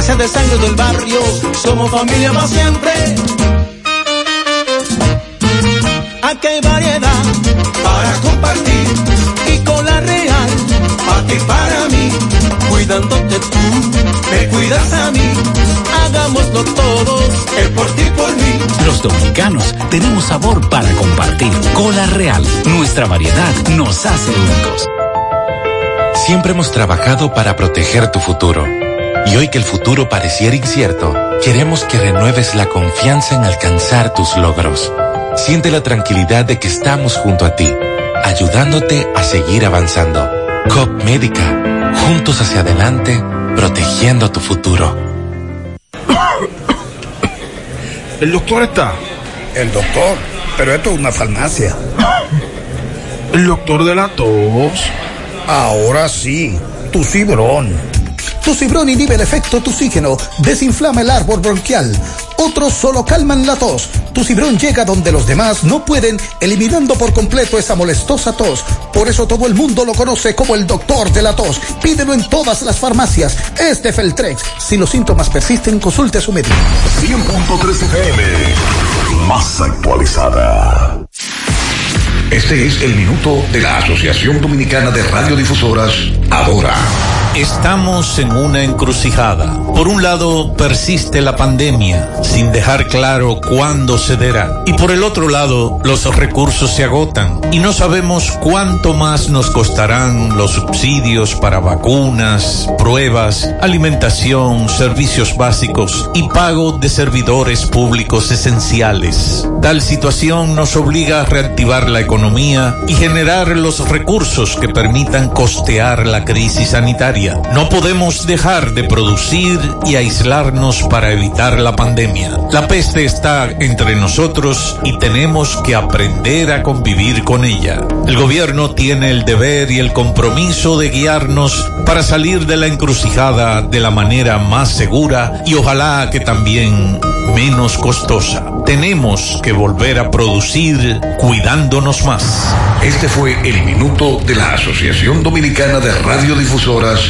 ya sea de sangre del barrio, somos familia para siempre. Aquí hay variedad para compartir y con la real, para ti para mí, cuidándote tú, me cuidas a mí, hagámoslo todos, el por ti por mí. Los dominicanos tenemos sabor para compartir. Cola Real, nuestra variedad nos hace únicos. Siempre hemos trabajado para proteger tu futuro. Y hoy que el futuro pareciera incierto, queremos que renueves la confianza en alcanzar tus logros. Siente la tranquilidad de que estamos junto a ti, ayudándote a seguir avanzando. COP Médica, juntos hacia adelante, protegiendo tu futuro. ¿El doctor está? El doctor, pero esto es una farmacia. ¿El doctor de la tos? Ahora sí, tu cibrón. Tu cibrón inhibe el efecto toxígeno, desinflama el árbol bronquial. Otros solo calman la tos. Tu cibrón llega donde los demás no pueden, eliminando por completo esa molestosa tos. Por eso todo el mundo lo conoce como el doctor de la tos. Pídelo en todas las farmacias. Este Feltrex. Si los síntomas persisten, consulte a su médico. 100.3 FM. Más actualizada. Este es el minuto de la Asociación Dominicana de Radiodifusoras, Ahora. Estamos en una encrucijada. Por un lado, persiste la pandemia, sin dejar claro cuándo cederá. Y por el otro lado, los recursos se agotan y no sabemos cuánto más nos costarán los subsidios para vacunas, pruebas, alimentación, servicios básicos y pago de servidores públicos esenciales. Tal situación nos obliga a reactivar la economía y generar los recursos que permitan costear la crisis sanitaria. No podemos dejar de producir y aislarnos para evitar la pandemia. La peste está entre nosotros y tenemos que aprender a convivir con ella. El gobierno tiene el deber y el compromiso de guiarnos para salir de la encrucijada de la manera más segura y ojalá que también menos costosa. Tenemos que volver a producir cuidándonos más. Este fue el minuto de la Asociación Dominicana de Radiodifusoras,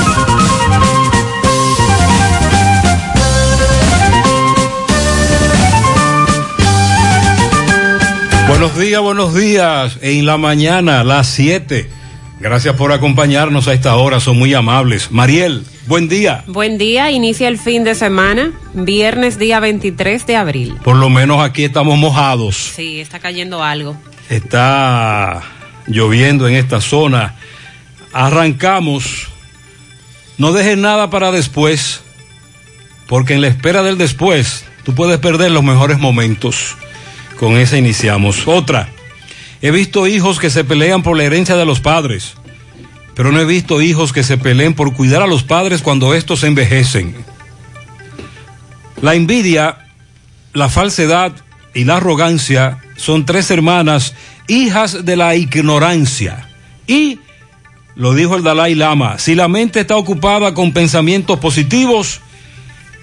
Buenos días, buenos días. En la mañana, las 7. Gracias por acompañarnos a esta hora, son muy amables. Mariel, buen día. Buen día, inicia el fin de semana, viernes día 23 de abril. Por lo menos aquí estamos mojados. Sí, está cayendo algo. Está lloviendo en esta zona. Arrancamos. No dejes nada para después, porque en la espera del después tú puedes perder los mejores momentos. Con esa iniciamos. Otra. He visto hijos que se pelean por la herencia de los padres, pero no he visto hijos que se peleen por cuidar a los padres cuando estos envejecen. La envidia, la falsedad y la arrogancia son tres hermanas, hijas de la ignorancia. Y, lo dijo el Dalai Lama, si la mente está ocupada con pensamientos positivos,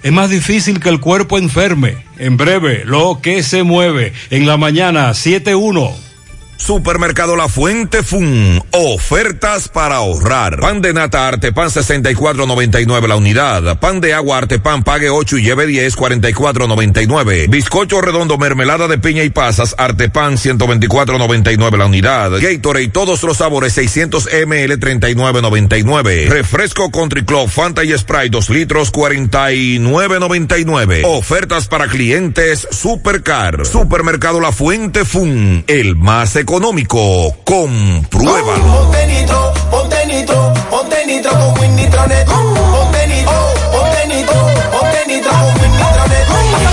es más difícil que el cuerpo enferme. En breve, lo que se mueve. En la mañana, 7-1. Supermercado La Fuente Fun. Ofertas para ahorrar. Pan de nata Artepan 64.99 la unidad. Pan de agua Artepan pague 8 y lleve 10 44.99. Bizcocho redondo mermelada de piña y pasas Artepan 124.99 la unidad. Gatorade todos los sabores 600 ml 39.99. Refresco Country Club Fanta y Sprite 2 litros 49.99. Ofertas para clientes Supercar. Supermercado La Fuente Fun. El más económico. Compruébalo. Ponte nitro, ponte nitro, ponte nitro con Win Nitronet. Ponte nitro, ponte nitro, ponte nitro con Win Nitronet. Pasa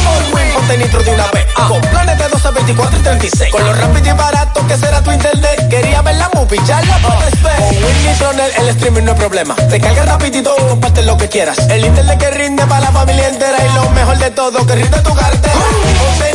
ponte nitro de una vez. Con planes de 12, 24 y 36. Con lo rápido y barato que será tu internet. Quería ver la movie, ya la puedes ver. Con Win Nitronet el streaming no es problema. Te carga rapidito y lo que quieras. El internet que rinde para la familia entera. Y lo mejor de todo, que rinde tu cartera. Ponte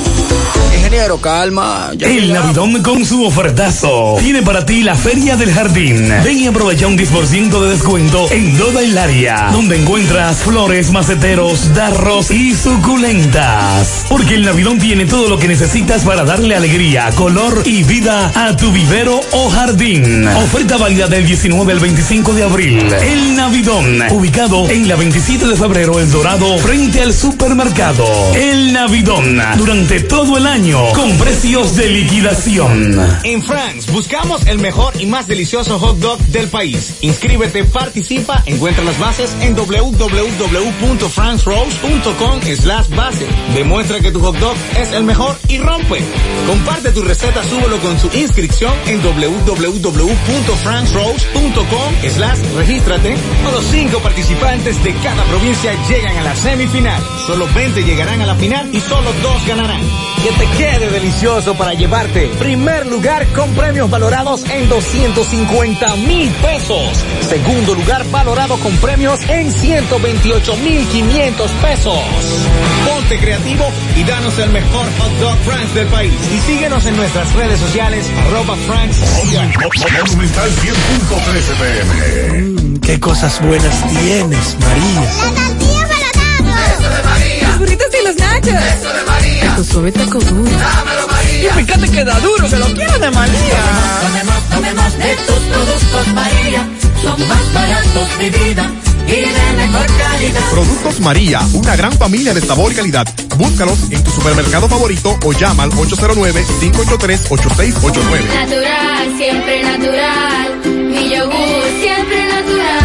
Ingeniero, calma. El Navidón con su ofertazo tiene para ti la Feria del Jardín. Ven y aprovecha un 10% de descuento en toda el área, donde encuentras flores, maceteros, darros y suculentas. Porque el Navidón tiene todo lo que necesitas para darle alegría, color y vida a tu vivero o jardín. Oferta válida del 19 al 25 de abril. El Navidón, ubicado en la 27 de febrero, El Dorado, frente al supermercado. El Navidón, durante todo el año con precios de liquidación. En France buscamos el mejor y más delicioso hot dog del país. Inscríbete, participa, encuentra las bases en www.francerose.com slash base. Demuestra que tu hot dog es el mejor y rompe. Comparte tu receta, súbelo con su inscripción en www.francerose.com slash regístrate. Los cinco participantes de cada provincia llegan a la semifinal. Solo 20 llegarán a la final y solo dos ganarán. Te quede delicioso para llevarte. Primer lugar con premios valorados en 250 mil pesos. Segundo lugar valorado con premios en 128 mil 500 pesos. Ponte creativo y danos el mejor hot dog France del país. Y síguenos en nuestras redes sociales arroba France. Monumental 100.13 pm. Mm, qué cosas buenas tienes, María. La tortilla para Eso de María. Los burritos y los nachos. Eso de María. Tu suave taco duro. Dámelo, María. Y fíjate que da duro, que lo quiero de María. Tomemos, tomemos de tus productos, María. Son más baratos de vida y de mejor calidad. Productos María, una gran familia de sabor y calidad. Búscalos en tu supermercado favorito o llama al 809-583-8689. Natural, siempre natural. Mi yogur, siempre natural.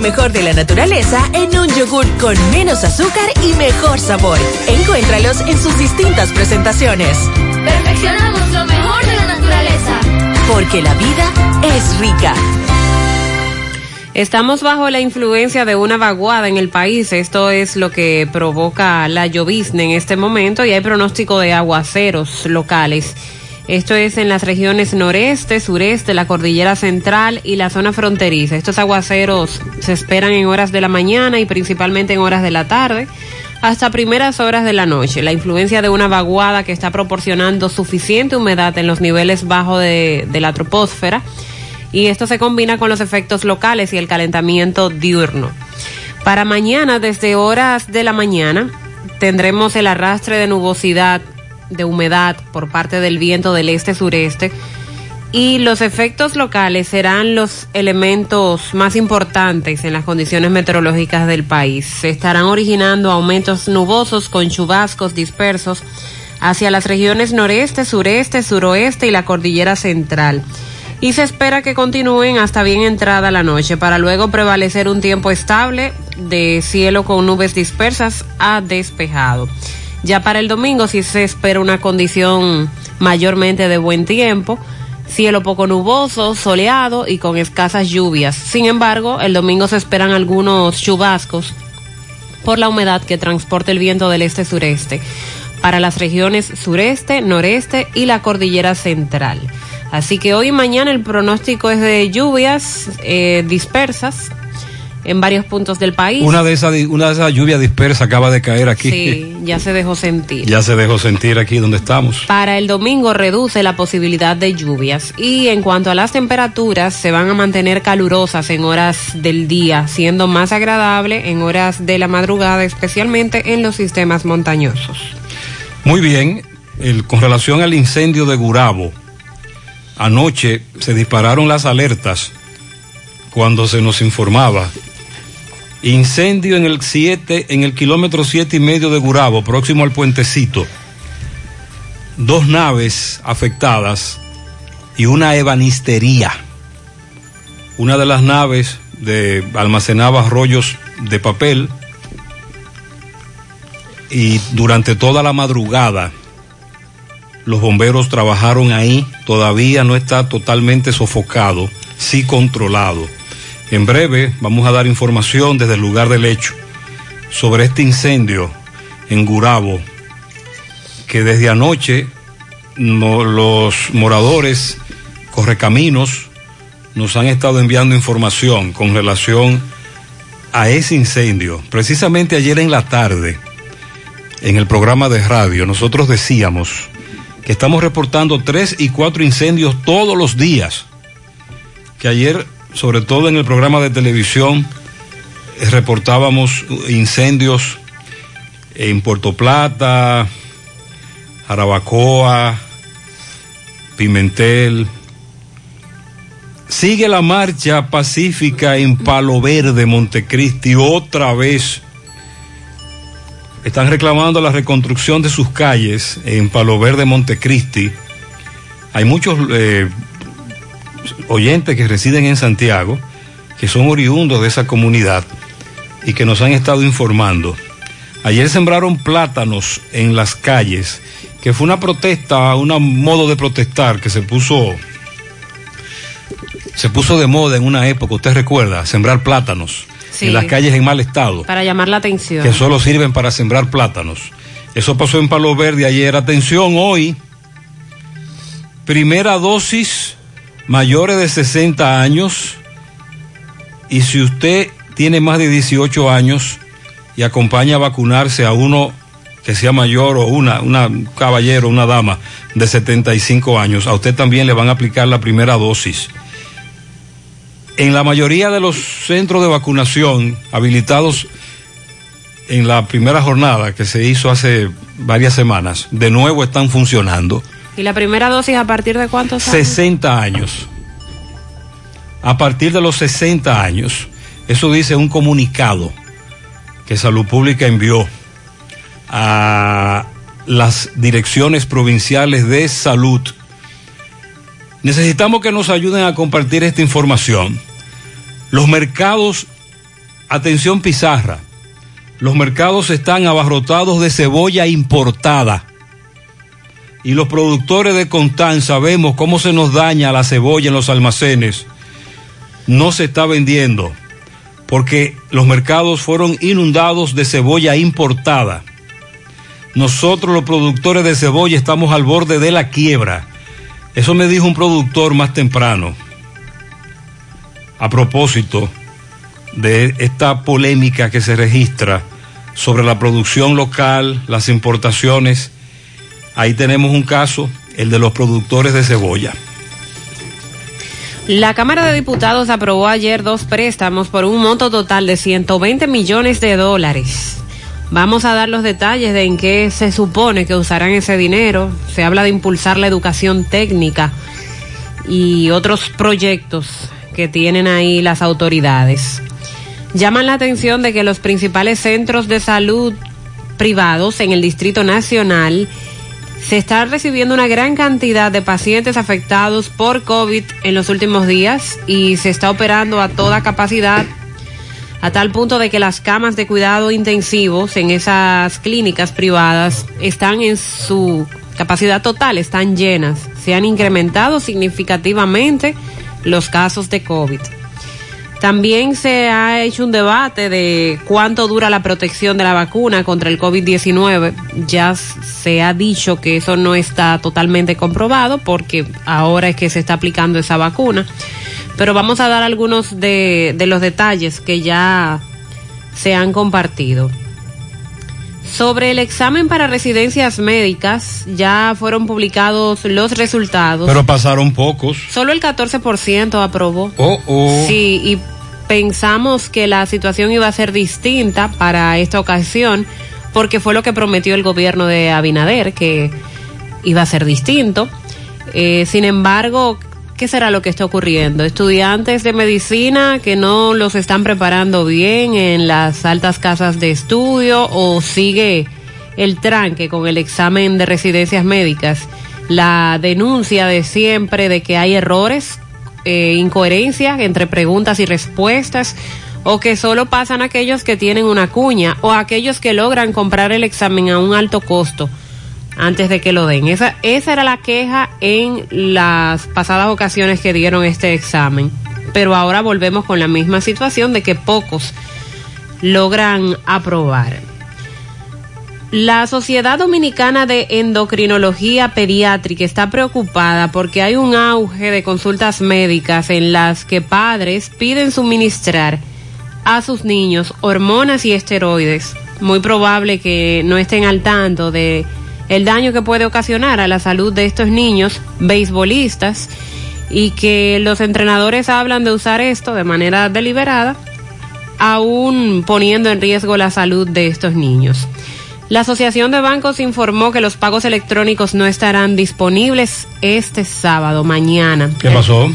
Lo mejor de la naturaleza en un yogur con menos azúcar y mejor sabor. Encuéntralos en sus distintas presentaciones. Perfeccionamos lo mejor de la naturaleza. Porque la vida es rica. Estamos bajo la influencia de una vaguada en el país. Esto es lo que provoca la llovizna en este momento y hay pronóstico de aguaceros locales. Esto es en las regiones noreste, sureste, la cordillera central y la zona fronteriza. Estos aguaceros se esperan en horas de la mañana y principalmente en horas de la tarde hasta primeras horas de la noche. La influencia de una vaguada que está proporcionando suficiente humedad en los niveles bajos de, la troposfera y esto se combina con los efectos locales y el calentamiento diurno. Para mañana, desde horas de la mañana, tendremos el arrastre de nubosidad, de humedad por parte del viento del este-sureste y los efectos locales serán los elementos más importantes en las condiciones meteorológicas del país. Se estarán originando aumentos nubosos con chubascos dispersos hacia las regiones noreste, sureste, suroeste y la cordillera central y se espera que continúen hasta bien entrada la noche para luego prevalecer un tiempo estable de cielo con nubes dispersas a despejado. Ya para el domingo sí se espera una condición mayormente de buen tiempo, cielo poco nuboso, soleado y con escasas lluvias. Sin embargo, el domingo se esperan algunos chubascos por la humedad que transporta el viento del este-sureste para las regiones sureste, noreste y la cordillera central. Así que hoy y mañana el pronóstico es de lluvias eh, dispersas en varios puntos del país. Una de esas una de esas lluvias dispersas acaba de caer aquí. Sí, ya se dejó sentir. Ya se dejó sentir aquí donde estamos. Para el domingo reduce la posibilidad de lluvias y en cuanto a las temperaturas se van a mantener calurosas en horas del día, siendo más agradable en horas de la madrugada, especialmente en los sistemas montañosos. Muy bien, el, con relación al incendio de Gurabo, anoche se dispararon las alertas cuando se nos informaba. Incendio en el 7, en el kilómetro siete y medio de Gurabo, próximo al puentecito. Dos naves afectadas y una ebanistería. Una de las naves de, almacenaba rollos de papel y durante toda la madrugada los bomberos trabajaron ahí, todavía no está totalmente sofocado sí controlado. En breve vamos a dar información desde el lugar del hecho sobre este incendio en Gurabo, que desde anoche no- los moradores correcaminos nos han estado enviando información con relación a ese incendio. Precisamente ayer en la tarde, en el programa de radio, nosotros decíamos que estamos reportando tres y cuatro incendios todos los días. Que ayer, sobre todo en el programa de televisión, eh, reportábamos incendios en Puerto Plata, Jarabacoa, Pimentel. Sigue la marcha pacífica en Palo Verde, Montecristi, otra vez. Están reclamando la reconstrucción de sus calles en Palo Verde, Montecristi. Hay muchos eh, oyentes que residen en Santiago, que son oriundos de esa comunidad y que nos han estado informando. Ayer sembraron plátanos en las calles, que fue una protesta, un modo de protestar que se puso se puso de moda en una época, usted recuerda, sembrar plátanos Sí. en las calles en mal estado, Para llamar la atención. que solo sirven para sembrar plátanos. Eso pasó en Palo Verde ayer. Atención, hoy, primera dosis, mayores de 60 años, y si usted tiene más de 18 años y acompaña a vacunarse a uno que sea mayor o una, una un caballero, una dama de 75 años, a usted también le van a aplicar la primera dosis. En la mayoría de los centros de vacunación habilitados en la primera jornada que se hizo hace varias semanas, de nuevo están funcionando. ¿Y la primera dosis a partir de cuántos años? 60 años. A partir de los 60 años, eso dice un comunicado que Salud Pública envió a las direcciones provinciales de salud. Necesitamos que nos ayuden a compartir esta información. Los mercados, atención pizarra, los mercados están abarrotados de cebolla importada y los productores de Constanza vemos cómo se nos daña la cebolla en los almacenes. No se está vendiendo porque los mercados fueron inundados de cebolla importada. Nosotros los productores de cebolla estamos al borde de la quiebra. Eso me dijo un productor más temprano. A propósito de esta polémica que se registra sobre la producción local, las importaciones. Ahí tenemos un caso, el de los productores de cebolla. La Cámara de Diputados aprobó ayer dos préstamos por un monto total de 120 millones de dólares. Vamos a dar los detalles de en qué se supone que usarán ese dinero. Se habla de impulsar la educación técnica y otros proyectos que tienen ahí las autoridades. Llaman la atención de que los principales centros de salud privados en el Distrito Nacional se está recibiendo una gran cantidad de pacientes afectados por COVID en los últimos días y se está operando a toda capacidad a tal punto de que las camas de cuidado intensivos en esas clínicas privadas están en su capacidad total, están llenas. Se han incrementado significativamente los casos de COVID. También se ha hecho un debate de cuánto dura la protección de la vacuna contra el COVID-19. Ya se ha dicho que eso no está totalmente comprobado porque ahora es que se está aplicando esa vacuna. Pero vamos a dar algunos de, los detalles que ya se han compartido. Sobre el examen para residencias médicas, ya fueron publicados los resultados. Pero pasaron pocos. Solo el 14% aprobó. Oh, oh. Sí, y pensamos que la situación iba a ser distinta para esta ocasión, porque fue lo que prometió el gobierno de Abinader, que iba a ser distinto. Eh, sin embargo, ¿qué será lo que está ocurriendo? Estudiantes de medicina que no los están preparando bien en las altas casas de estudio o sigue el tranque con el examen de residencias médicas, la denuncia de siempre de que hay errores eh, incoherencia entre preguntas y respuestas o que solo pasan aquellos que tienen una cuña o aquellos que logran comprar el examen a un alto costo antes de que lo den. Esa, esa era la queja en las pasadas ocasiones que dieron este examen. pero ahora volvemos con la misma situación de que pocos logran aprobar. La Sociedad Dominicana de Endocrinología Pediátrica está preocupada porque hay un auge de consultas médicas en las que padres piden suministrar a sus niños hormonas y esteroides. Muy probable que no estén al tanto de el daño que puede ocasionar a la salud de estos niños beisbolistas y que los entrenadores hablan de usar esto de manera deliberada, aún poniendo en riesgo la salud de estos niños. La Asociación de Bancos informó que los pagos electrónicos no estarán disponibles este sábado, mañana. ¿Qué pasó?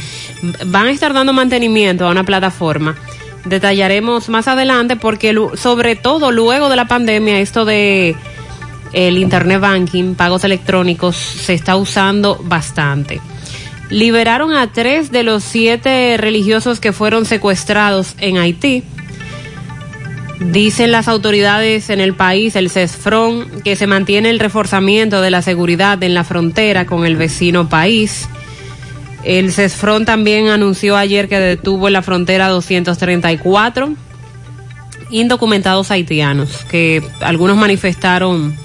Van a estar dando mantenimiento a una plataforma. Detallaremos más adelante porque sobre todo luego de la pandemia esto de el internet banking, pagos electrónicos se está usando bastante. Liberaron a tres de los siete religiosos que fueron secuestrados en Haití. Dicen las autoridades en el país, el CESFRON, que se mantiene el reforzamiento de la seguridad en la frontera con el vecino país. El CESFRON también anunció ayer que detuvo en la frontera 234 indocumentados haitianos, que algunos manifestaron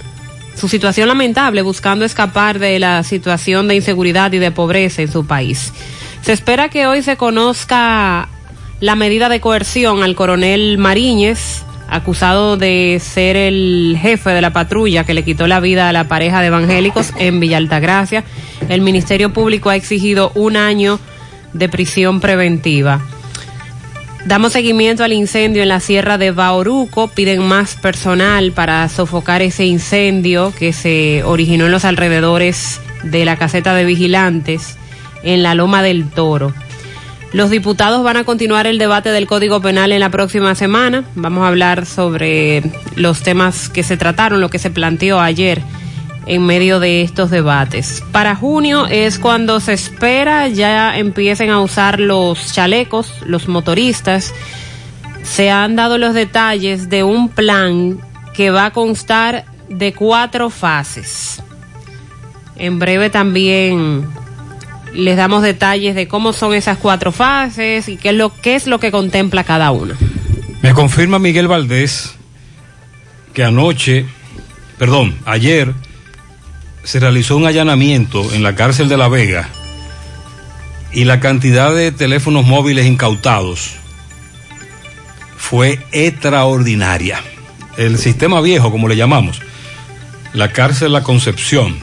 su situación lamentable buscando escapar de la situación de inseguridad y de pobreza en su país. Se espera que hoy se conozca la medida de coerción al coronel Mariñez, acusado de ser el jefe de la patrulla que le quitó la vida a la pareja de evangélicos en Villa Altagracia. El Ministerio Público ha exigido un año de prisión preventiva. Damos seguimiento al incendio en la sierra de Bauruco. Piden más personal para sofocar ese incendio que se originó en los alrededores de la caseta de vigilantes en la Loma del Toro. Los diputados van a continuar el debate del Código Penal en la próxima semana. Vamos a hablar sobre los temas que se trataron, lo que se planteó ayer en medio de estos debates. Para junio es cuando se espera ya empiecen a usar los chalecos, los motoristas. Se han dado los detalles de un plan que va a constar de cuatro fases. En breve también les damos detalles de cómo son esas cuatro fases y qué es lo, qué es lo que contempla cada una. Me confirma Miguel Valdés que anoche, perdón, ayer se realizó un allanamiento en la cárcel de La Vega y la cantidad de teléfonos móviles incautados fue extraordinaria. El sistema viejo, como le llamamos, la cárcel La Concepción.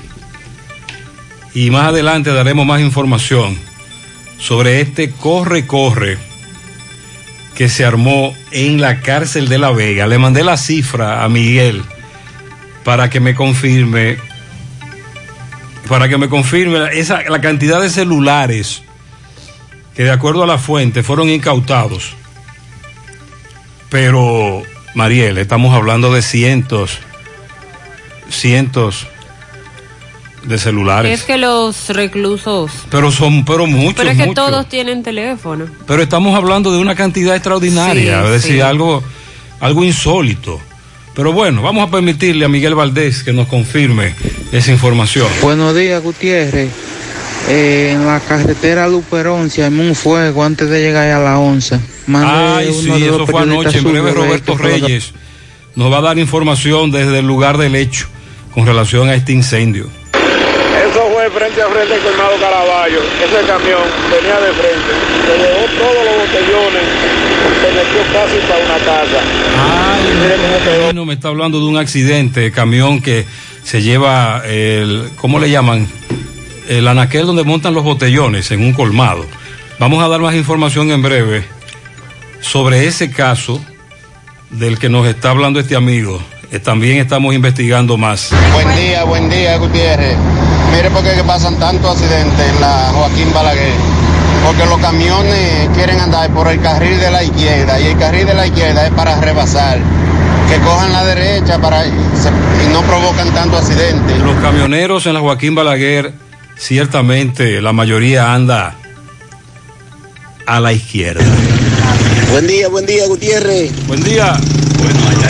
Y más adelante daremos más información sobre este corre-corre que se armó en la cárcel de La Vega. Le mandé la cifra a Miguel para que me confirme para que me confirme esa, la cantidad de celulares que de acuerdo a la fuente fueron incautados. Pero, Mariel, estamos hablando de cientos, cientos de celulares. Es que los reclusos... Pero son, pero muchos. Pero es que muchos. todos tienen teléfono. Pero estamos hablando de una cantidad extraordinaria, Sí, es decir, sí. algo, algo insólito. Pero bueno, vamos a permitirle a Miguel Valdés que nos confirme esa información. Buenos días, Gutiérrez. Eh, en la carretera Luperón se armó un fuego antes de llegar a la onza. Ay, sí, eso fue anoche. En breve Roberto Reyes nos va a dar información desde el lugar del hecho con relación a este incendio. Eso fue frente a frente con Colmado Caraballo. Ese camión venía de frente, se llevó todos los botellones, se metió casi para una casa. Ay, no me está hablando de un accidente, camión que se lleva el, ¿cómo le llaman? El anaquel donde montan los botellones en un colmado. Vamos a dar más información en breve sobre ese caso del que nos está hablando este amigo. Eh, También estamos investigando más. Buen día, buen día, Gutiérrez. Mire por qué pasan tantos accidentes en la Joaquín Balaguer. Porque los camiones quieren andar por el carril de la izquierda y el carril de la izquierda es para rebasar. Que cojan la derecha para y no provocan tanto accidentes. Los camioneros en la Joaquín Balaguer, ciertamente la mayoría anda a la izquierda. Buen día, buen día, Gutiérrez. Buen día.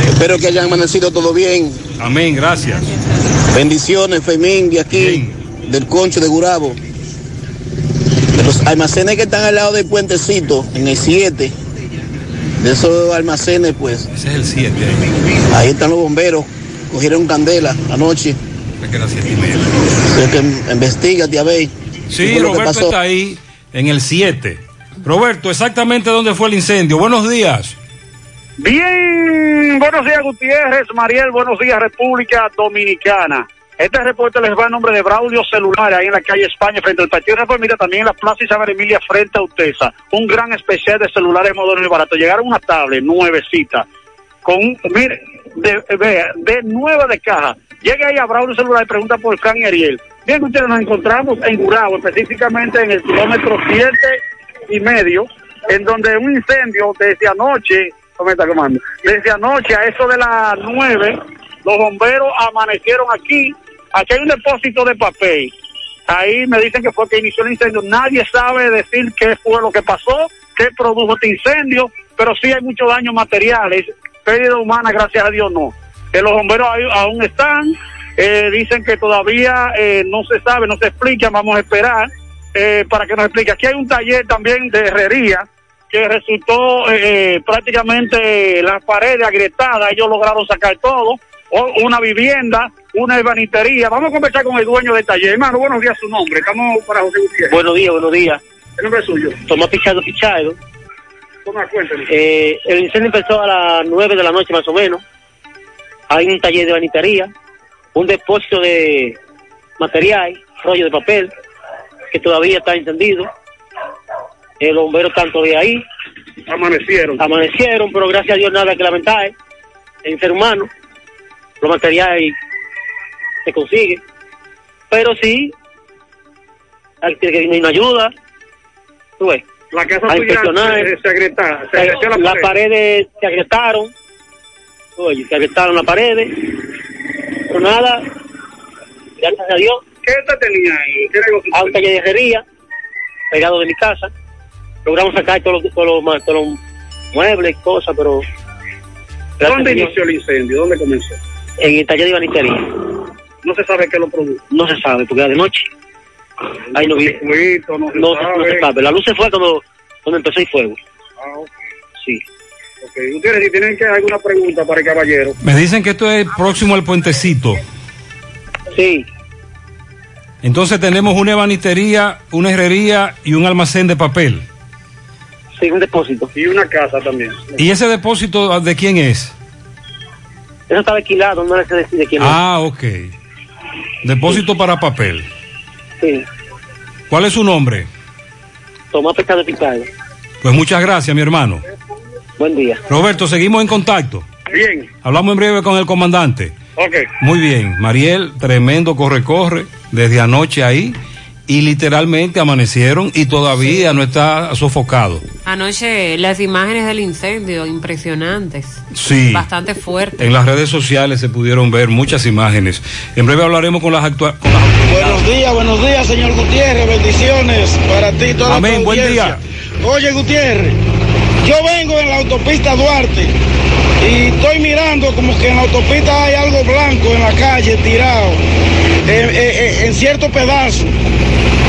Espero que hayan amanecido todo bien. Amén, gracias. Bendiciones, Femín, de aquí, del Concho de Gurabo, de los almacenes que están al lado del puentecito, en el 7. De esos almacenes, pues. Ese es el 7. Ahí están los bomberos. Cogieron candela anoche. Me queda 7 y media. Que investigate a ver. Sí, que Roberto pasó. está ahí en el 7. Roberto, exactamente dónde fue el incendio. Buenos días. Bien, buenos días Gutiérrez, Mariel, buenos días República Dominicana. Este reporte les va en nombre de Braulio Celular, ahí en la calle España, frente al Partido Reformista, también en la Plaza Isabel Emilia, frente a Utesa. Un gran especial de celulares modernos y baratos. Llegaron una tablet nuevecita, con mire, de, vea, de nueva de caja. Llega ahí a Braulio Celular y pregunta por Fran y Ariel. Bien, Gutiérrez, nos encontramos en Gurabo, específicamente en el kilómetro siete y medio, en donde un incendio desde anoche, ¿cómo está? Desde anoche a eso de las nueve, los bomberos amanecieron aquí. Aquí hay un depósito de papel. Ahí me dicen que fue que inició el incendio. Nadie sabe decir qué fue lo que pasó, qué produjo este incendio, pero sí hay muchos daños materiales. Pérdida humana, gracias a Dios, no. Que los bomberos aún están. eh, dicen que todavía eh, no se sabe, no se explica. Vamos a esperar eh, para que nos explique. Aquí hay un taller también de herrería que resultó eh, eh, prácticamente las paredes agrietadas, ellos lograron sacar todo, o- una vivienda, una ebanitería. Vamos a conversar con el dueño del taller. Hermano, buenos días, su nombre. Estamos para José Gutiérrez. Buenos días, buenos días. El nombre es suyo. Tomás Pichado Pichado. Toma, cuénteme. Eh, el incendio empezó a las 9 de la noche más o menos. Hay un taller de banitería, un depósito de material, rollo de papel, que todavía está encendido. El bombero tanto de ahí. Amanecieron. Amanecieron, pero gracias a Dios nada que lamentar. En ser humano, los materiales se consigue. Pero sí, hay que una ayuda. Tú ves. La casa a inspeccionar. se, se se Eh, agrietó la las pared. paredes se agrietaron. Oye, se agrietaron las paredes. Pero nada, gracias a Dios. ¿Qué usted tenía ahí? ¿Qué negocio A un taller de herrería, pegado de mi casa. Logramos sacar todos los, todos los, ma- todos los muebles, cosas, pero... ¿Dónde inició el incendio? ¿Dónde comenzó? En el taller de banitería. No se sabe qué lo produjo. No se sabe, porque era de noche. Ahí no vi. Circuito, no se No, se- no sabe. se sabe. La luz se fue cuando, cuando empezó el fuego. Ah, ok. Sí. Ok, ustedes si tienen que alguna pregunta para el caballero. Me dicen que esto es próximo al puentecito. Sí. Entonces tenemos una ebanistería, una herrería y un almacén de papel. Sí, un depósito. Y una casa también. ¿Y ese depósito de quién es? Eso estaba alquilado, no se decide quién es. Ah, ok. Depósito para papel. Sí. ¿Cuál es su nombre? Tomás Pescado Picado. Pues muchas gracias, mi hermano. Buen día. Roberto, seguimos en contacto. Bien. Hablamos en breve con el comandante. Ok. Muy bien, Mariel, tremendo corre-corre desde anoche ahí y literalmente amanecieron y todavía no está sofocado. Anoche las imágenes del incendio impresionantes. Sí. Bastante fuertes. En las redes sociales se pudieron ver muchas imágenes. En breve hablaremos con las actuales. Buenos días, buenos días, señor Gutiérrez. Bendiciones para ti y toda Amén, tu buen audiencia. Oye, Gutiérrez, yo vengo en la autopista Duarte y estoy mirando como que en la autopista hay algo blanco en la calle tirado, en, cierto pedazo.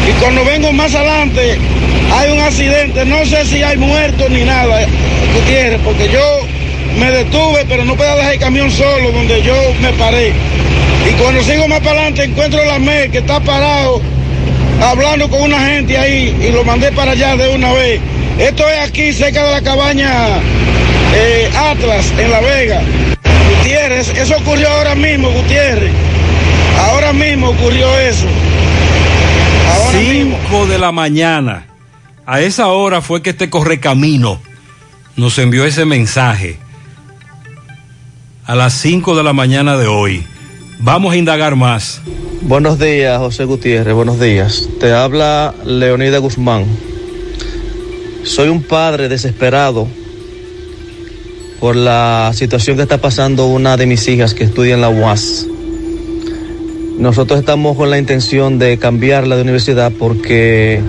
Y cuando vengo más adelante hay un accidente, no sé si hay muertos ni nada, Gutiérrez, porque yo me detuve, pero no podía dejar el camión solo donde yo me paré. Y cuando sigo más para adelante encuentro la MER que está parado hablando con una gente ahí y lo mandé para allá de una vez. Esto es aquí cerca de la cabaña eh, Atlas en La Vega. Gutiérrez, eso ocurrió ahora mismo, Gutiérrez. Ahora mismo ocurrió eso. 5 de la mañana. A esa hora fue que este correcamino nos envió ese mensaje. A las 5 de la mañana de hoy. Vamos a indagar más. Buenos días, José Gutiérrez, buenos días. Te habla Leonida Guzmán. Soy un padre desesperado por la situación que está pasando una de mis hijas que estudia en la UAS. Nosotros estamos con la intención de cambiarla de universidad porque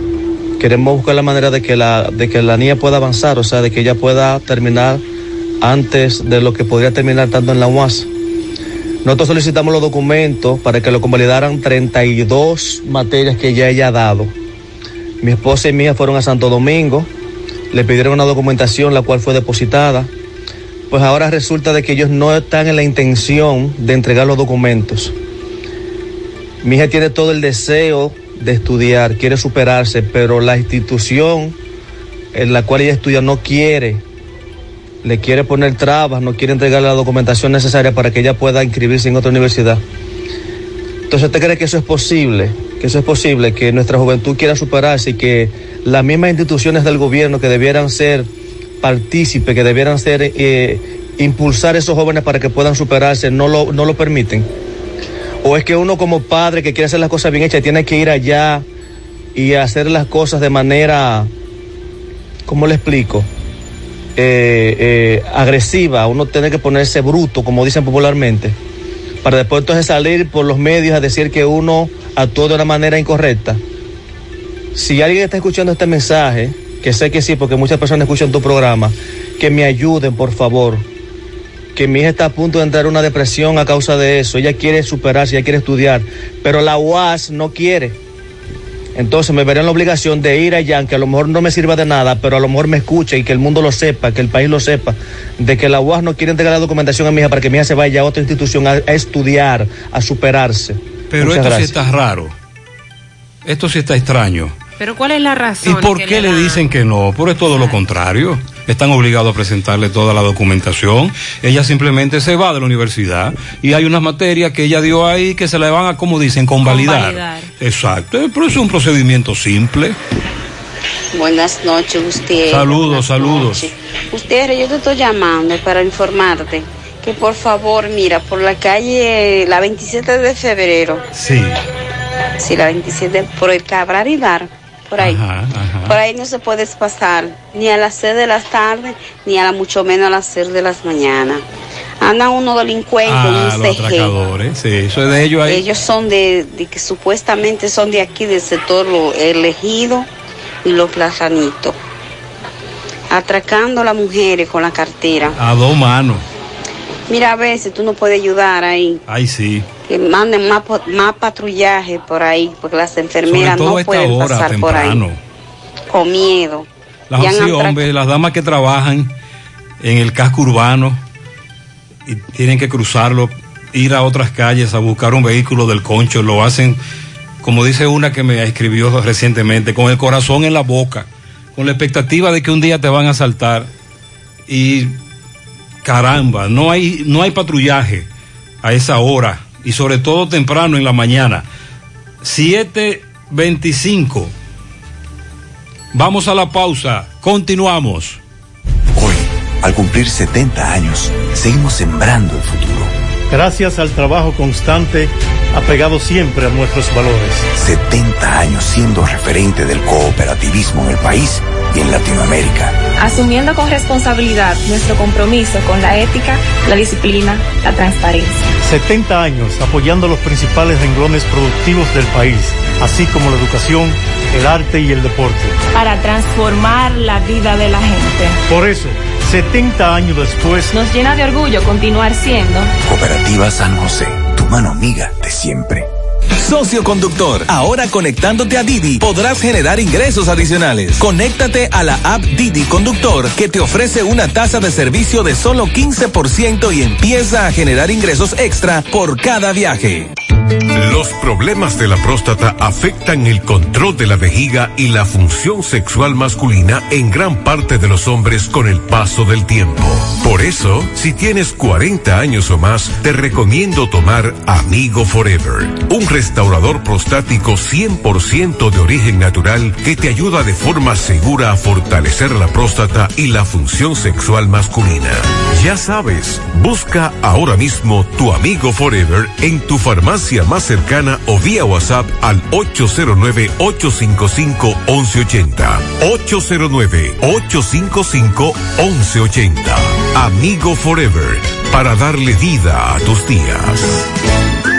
queremos buscar la manera de que la, de que la niña pueda avanzar, o sea, de que ella pueda terminar antes de lo que podría terminar tanto en la UAS. Nosotros solicitamos los documentos para que lo convalidaran 32 materias que ya ella ha dado. Mi esposa y mi hija fueron a Santo Domingo, le pidieron una documentación la cual fue depositada. Pues ahora resulta de que ellos no están en la intención de entregar los documentos. Mi hija tiene todo el deseo de estudiar, quiere superarse, pero la institución en la cual ella estudia no quiere, le quiere poner trabas, no quiere entregarle la documentación necesaria para que ella pueda inscribirse en otra universidad. Entonces, ¿usted cree que eso es posible? Que eso es posible, que nuestra juventud quiera superarse y que las mismas instituciones del gobierno que debieran ser partícipes, que debieran ser, eh, impulsar a esos jóvenes para que puedan superarse, no lo, no lo permiten? ¿O es que uno como padre que quiere hacer las cosas bien hechas tiene que ir allá y hacer las cosas de manera, ¿cómo le explico? Eh, eh, agresiva, uno tiene que ponerse bruto, como dicen popularmente, para después entonces salir por los medios a decir que uno actuó de una manera incorrecta. Si alguien está escuchando este mensaje, que sé que sí, porque muchas personas escuchan tu programa, que me ayuden, por favor. Que mi hija está a punto de entrar en una depresión a causa de eso. Ella quiere superarse, ella quiere estudiar, pero la UAS no quiere. Entonces me veré en la obligación de ir allá, que a lo mejor no me sirva de nada, pero a lo mejor me escuche y que el mundo lo sepa, que el país lo sepa, de que la UAS no quiere entregar la documentación a mi hija para que mi hija se vaya a otra institución a, a estudiar, a superarse. Pero Muchas esto gracias. sí está raro. Esto sí está extraño. Pero ¿cuál es la ¿Y razón? por que qué le dicen que no? Por es todo lo contrario. Están obligados a presentarle toda la documentación. Ella simplemente se va de la universidad y hay unas materias que ella dio ahí que se le van a, como dicen, convalidar. Convalidar. Exacto. Pero es un procedimiento simple. Buenas noches, Gutiérrez. Saludos, Buenas saludos. noches. Gutiérrez, yo te estoy llamando para informarte que por favor, mira, por la calle, la 27 de febrero, Sí. sí, la 27, por el Cabral y Dar, por ahí. Ajá, ajá. Por ahí no se puede pasar ni a las 6 de la tarde, ni a la mucho menos a las 6 de las mañanas. Andan unos delincuentes, Ah, un los atracadores. Sí, eso es de ellos ahí. Ellos son de, de que supuestamente son de aquí, del sector lo elegido y los plazanitos. Atracando a las mujeres con la cartera. A dos manos. Mira, a veces tú no puedes ayudar ahí. Ay, sí. Que manden más, más patrullaje por ahí, porque las enfermeras no pueden hora, pasar por ahí temprano. con miedo. Las, Ya han sí, atrac- hombre, las damas que trabajan en el casco urbano y tienen que cruzarlo, ir a otras calles a buscar un vehículo del concho, lo hacen, como dice una que me escribió recientemente, con el corazón en la boca, con la expectativa de que un día te van a asaltar y caramba, no hay, no hay patrullaje a esa hora y sobre todo temprano en la mañana. 7.25. Vamos a la pausa, continuamos. Hoy, al cumplir 70 años, seguimos sembrando el futuro. Gracias al trabajo constante, apegado siempre a nuestros valores. 70 años siendo referente del cooperativismo en el país y en Latinoamérica. Asumiendo con responsabilidad nuestro compromiso con la ética, la disciplina, la transparencia. 70 años apoyando los principales renglones productivos del país, así como la educación, el arte y el deporte. Para transformar la vida de la gente. Por eso, 70 años después, Nos llena de orgullo continuar siendo Cooperativa San José, tu mano amiga de siempre. Socio conductor, ahora conectándote a Didi podrás generar ingresos adicionales. Conéctate a la app Didi Conductor que te ofrece una tasa de servicio de solo 15% y empieza a generar ingresos extra por cada viaje. Los problemas de la próstata afectan el control de la vejiga y la función sexual masculina en gran parte de los hombres con el paso del tiempo. Por eso, si tienes 40 años o más, te recomiendo tomar Amigo Forever, un restaurador prostático 100% de origen natural que te ayuda de forma segura a fortalecer la próstata y la función sexual masculina. Ya sabes, busca ahora mismo tu Amigo Forever en tu farmacia más cercana o vía WhatsApp al 809-855-1180. 809-855-1180. Amigo Forever, para darle vida a tus días.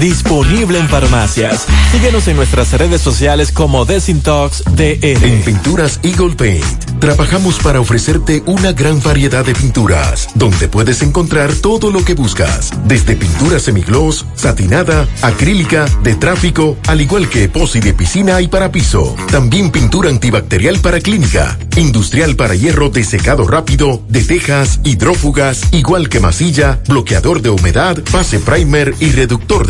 disponible en farmacias. Síguenos en nuestras redes sociales como Desintox DR. En Pinturas Eagle Paint, trabajamos para ofrecerte una gran variedad de pinturas, donde puedes encontrar todo lo que buscas, desde pintura semigloss, satinada, acrílica, de tráfico, al igual que epoxi de piscina y para piso. También pintura antibacterial para clínica, industrial para hierro de secado rápido, de tejas, hidrófugas, igual que masilla, bloqueador de humedad, base primer y reductor de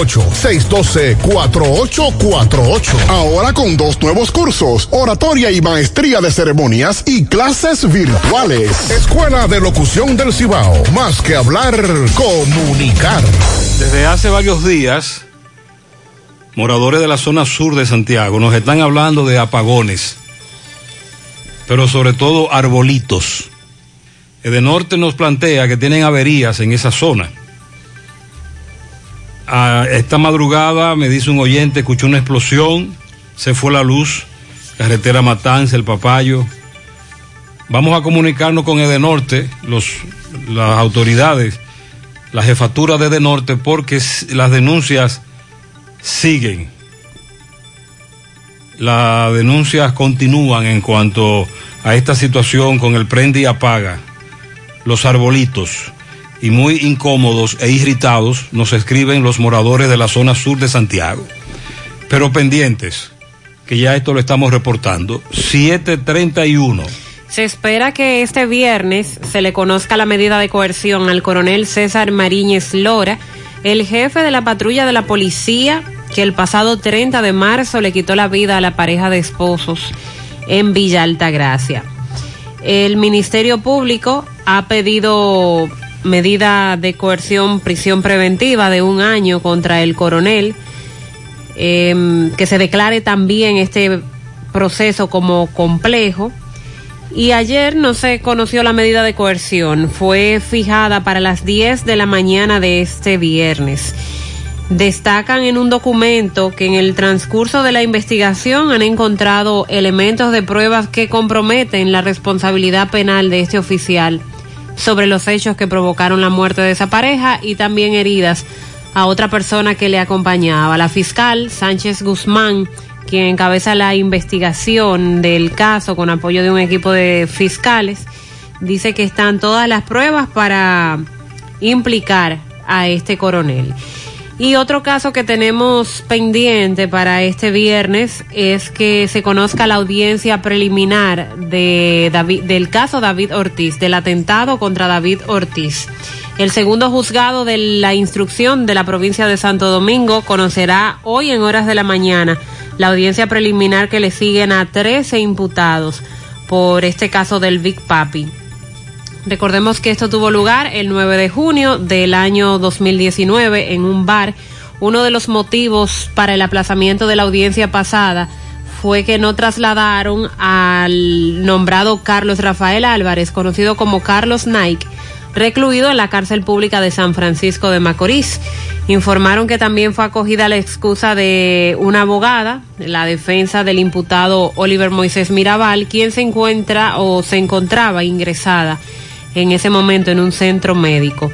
612-4848. Ahora con dos nuevos cursos, oratoria y maestría de ceremonias y clases virtuales. Escuela de Locución del Cibao. Más que hablar, comunicar. Desde hace varios días, moradores de la zona sur de Santiago nos están hablando de apagones, pero sobre todo arbolitos. Edenorte nos plantea que tienen averías en esa zona esta madrugada, me dice un oyente, escuchó una explosión, se fue la luz, carretera Matanza, el Papayo. Vamos a comunicarnos con Edenorte, los, las autoridades, la jefatura de Edenorte, porque las denuncias siguen. Las denuncias continúan en cuanto a esta situación con el prende y apaga, los arbolitos y muy incómodos e irritados nos escriben los moradores de la zona sur de Santiago. Pero pendientes, que ya esto lo estamos reportando, 731. Se espera que este viernes se le conozca la medida de coerción al coronel César Mariñez Lora, el jefe de la patrulla de la policía que el pasado 30 de marzo le quitó la vida a la pareja de esposos en Villa Altagracia. El Ministerio Público ha pedido medida de coerción, prisión preventiva de un año contra el coronel, eh, que se declare también este proceso como complejo. Y ayer no se conoció la medida de coerción, fue fijada para las 10 de la mañana de este viernes. Destacan en un documento que en el transcurso de la investigación han encontrado elementos de pruebas que comprometen la responsabilidad penal de este oficial sobre los hechos que provocaron la muerte de esa pareja y también heridas a otra persona que le acompañaba. La fiscal Sánchez Guzmán, quien encabeza la investigación del caso con apoyo de un equipo de fiscales, dice que están todas las pruebas para implicar a este coronel. Y otro caso que tenemos pendiente para este viernes es que se conozca la audiencia preliminar de David, del caso David Ortiz, del atentado contra David Ortiz. El segundo juzgado de la instrucción de la provincia de Santo Domingo conocerá hoy en horas de la mañana la audiencia preliminar que le siguen a 13 imputados por este caso del Big Papi. Recordemos que esto tuvo lugar el 9 de junio del año 2019 en un bar. Uno de los motivos para el aplazamiento de la audiencia pasada fue que no trasladaron al nombrado Carlos Rafael Álvarez, conocido como Carlos Nike, recluido en la cárcel pública de San Francisco de Macorís. Informaron que también fue acogida la excusa de una abogada, la defensa del imputado Oliver Moisés Mirabal, quien se encuentra o se encontraba ingresada en ese momento en un centro médico.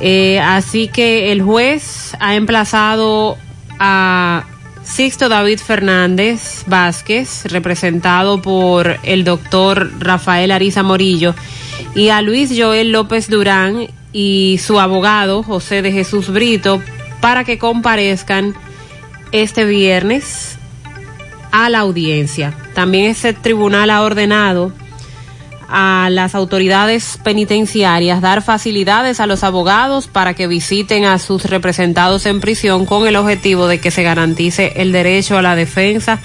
Eh, así que el juez ha emplazado a Sixto David Fernández Vázquez, representado por el doctor Rafael Ariza Morillo, y a Luis Joel López Durán y su abogado José de Jesús Brito para que comparezcan este viernes a la audiencia. También ese tribunal ha ordenado a las autoridades penitenciarias dar facilidades a los abogados para que visiten a sus representados en prisión con el objetivo de que se garantice el derecho a la defensa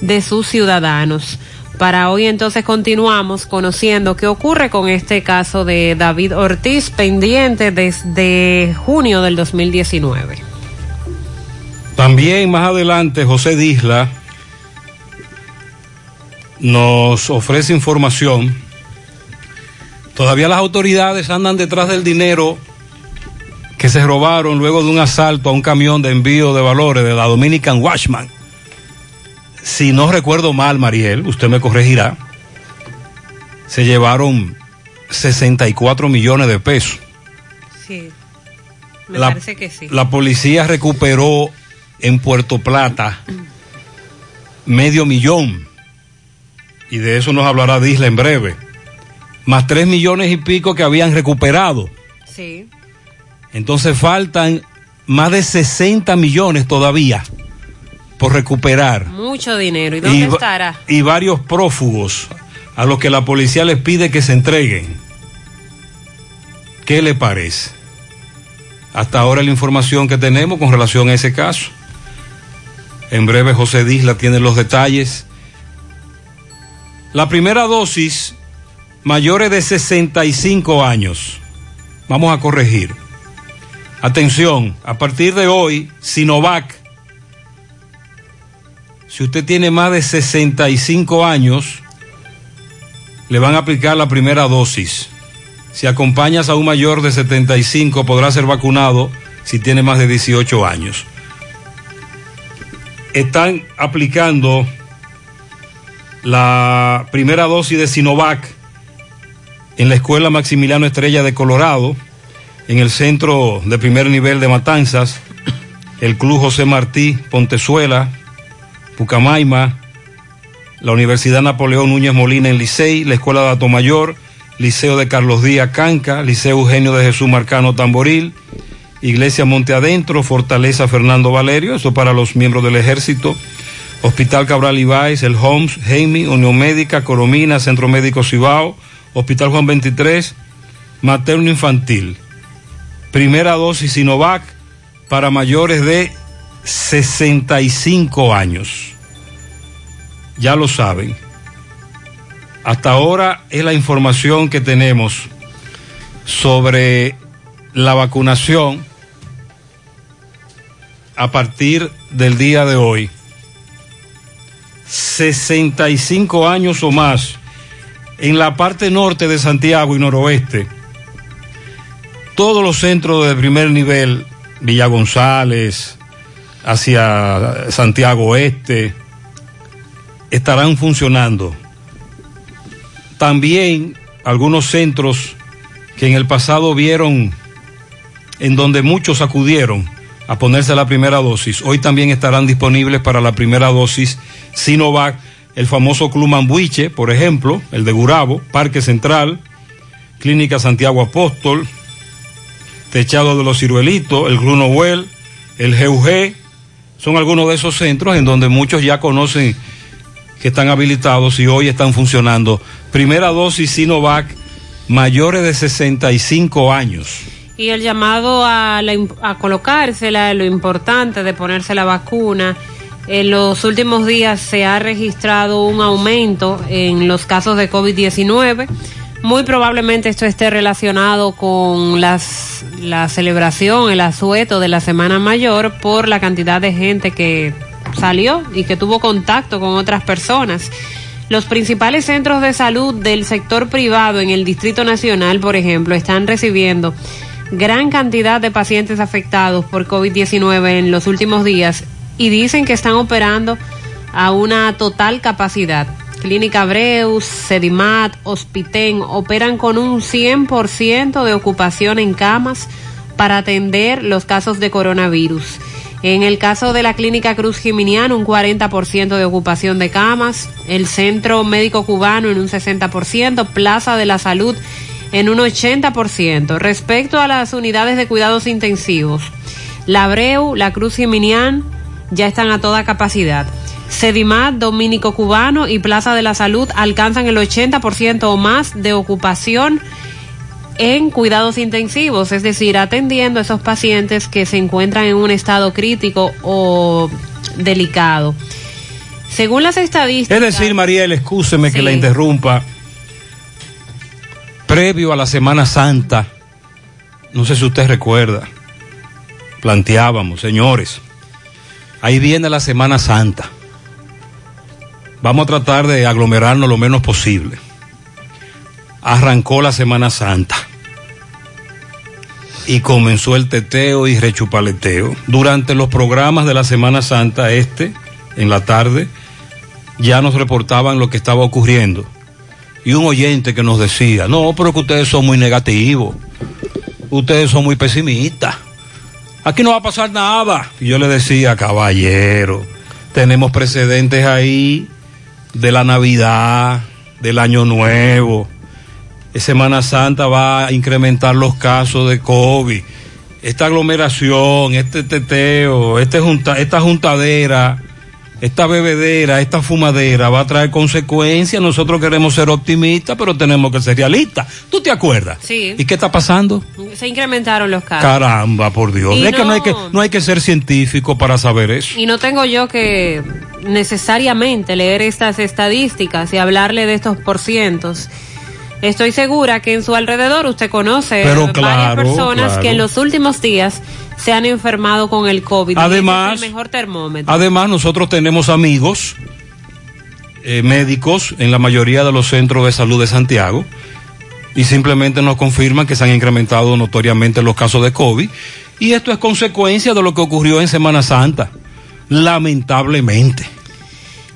de sus ciudadanos. Para hoy entonces continuamos conociendo qué ocurre con este caso de David Ortiz pendiente desde junio del 2019. También más adelante José Disla nos ofrece información Todavía las autoridades andan detrás del dinero que se robaron luego de un asalto a un camión de envío de valores de la Dominican Watchman. Si no recuerdo mal, Mariel, usted me corregirá, se llevaron 64 millones de pesos. Sí, me la, parece que sí. La policía recuperó en Puerto Plata medio millón. Y de eso nos hablará Disla en breve más tres millones y pico que habían recuperado. Sí. Entonces faltan más de 60 millones todavía por recuperar. Mucho dinero. ¿Y dónde y, estará? Y varios prófugos a los que la policía les pide que se entreguen. ¿Qué le parece? Hasta ahora la información que tenemos con relación a ese caso. En breve José Disla tiene los detalles. La primera dosis mayores de 65 años. Vamos a corregir. Atención, a partir de hoy, Sinovac, si usted tiene más de 65 años, le van a aplicar la primera dosis. Si acompañas a un mayor de 75, podrá ser vacunado si tiene más de 18 años. Están aplicando la primera dosis de Sinovac en la Escuela Maximiliano Estrella de Colorado, en el Centro de Primer Nivel de Matanzas, el Club José Martí, Pontezuela, Pucamaima, la Universidad Napoleón Núñez Molina en Licey, la Escuela de Atomayor, Liceo de Carlos Díaz Canca, Liceo Eugenio de Jesús Marcano Tamboril, Iglesia Monte Adentro, Fortaleza Fernando Valerio, eso para los miembros del ejército, Hospital Cabral Ibáez, el Homs, Jaime, Unión Médica, Coromina, Centro Médico Cibao, Hospital Juan 23, materno infantil. Primera dosis Sinovac para mayores de 65 años. Ya lo saben. Hasta ahora es la información que tenemos sobre la vacunación a partir del día de hoy. 65 años o más en la parte norte de Santiago y noroeste, todos los centros de primer nivel, Villa González, hacia Santiago Oeste, estarán funcionando. También algunos centros que en el pasado vieron en donde muchos acudieron a ponerse la primera dosis, hoy también estarán disponibles para la primera dosis Sinovac, el famoso Club Mambuiche, por ejemplo, el de Gurabo, Parque Central, Clínica Santiago Apóstol, Techado de los Ciruelitos, el Club Noel, el GUG, son algunos de esos centros en donde muchos ya conocen que están habilitados y hoy están funcionando. Primera dosis Sinovac, mayores de 65 años. Y el llamado a, la, a colocársela, lo importante de ponerse la vacuna. En los últimos días se ha registrado un aumento en los casos de COVID-19. Muy probablemente esto esté relacionado con las, la celebración, el asueto de la Semana Mayor por la cantidad de gente que salió y que tuvo contacto con otras personas. Los principales centros de salud del sector privado en el Distrito Nacional, por ejemplo, están recibiendo gran cantidad de pacientes afectados por COVID-19 en los últimos días y dicen que están operando a una total capacidad. Clínica Breus, Sedimat, Hospiten operan con un 100% de ocupación en camas para atender los casos de coronavirus. En el caso de la Clínica Cruz Jiminián, un 40% de ocupación de camas, el Centro Médico Cubano en un 60%, Plaza de la Salud en un 80%. Respecto a las unidades de cuidados intensivos, la Breu, la Cruz Jiminián ya están a toda capacidad. Sedimat, Dominico Cubano y Plaza de la Salud alcanzan el 80% o más de ocupación en cuidados intensivos, es decir, atendiendo a esos pacientes que se encuentran en un estado crítico o delicado. Según las estadísticas. Es decir, Mariel, excúseme sí. que la interrumpa. Previo a la Semana Santa, no sé si usted recuerda, planteábamos, señores, ahí viene la Semana Santa. Vamos a tratar de aglomerarnos lo menos posible arrancó la Semana Santa y comenzó el teteo y rechupaleteo. Durante los programas de la Semana Santa, este, en la tarde, ya nos reportaban lo que estaba ocurriendo. Y un oyente que nos decía, no, pero que ustedes son muy negativos, ustedes son muy pesimistas, aquí no va a pasar nada. Y yo le decía, caballero, tenemos precedentes ahí de la Navidad, del Año Nuevo Semana Santa va a incrementar los casos de COVID. Esta aglomeración, este teteo, este esta juntadera, esta bebedera, esta fumadera va a traer consecuencias. Nosotros queremos ser optimistas, pero tenemos que ser realistas. ¿Tú te acuerdas? Sí. ¿Y qué está pasando? Se incrementaron los casos. Caramba, por Dios. Y es no- que no hay que no hay que ser científico para saber eso. Y no tengo yo que necesariamente leer estas estadísticas y hablarle de estos porcientos. Estoy segura que en su alrededor usted conoce Pero varias claro, personas claro. que en los últimos días se han enfermado con el COVID. Además- el mejor termómetro. Además, nosotros tenemos amigos eh, médicos en la mayoría de los centros de salud de Santiago y simplemente nos confirman que se han incrementado notoriamente los casos de COVID y esto es consecuencia de lo que ocurrió en Semana Santa, lamentablemente.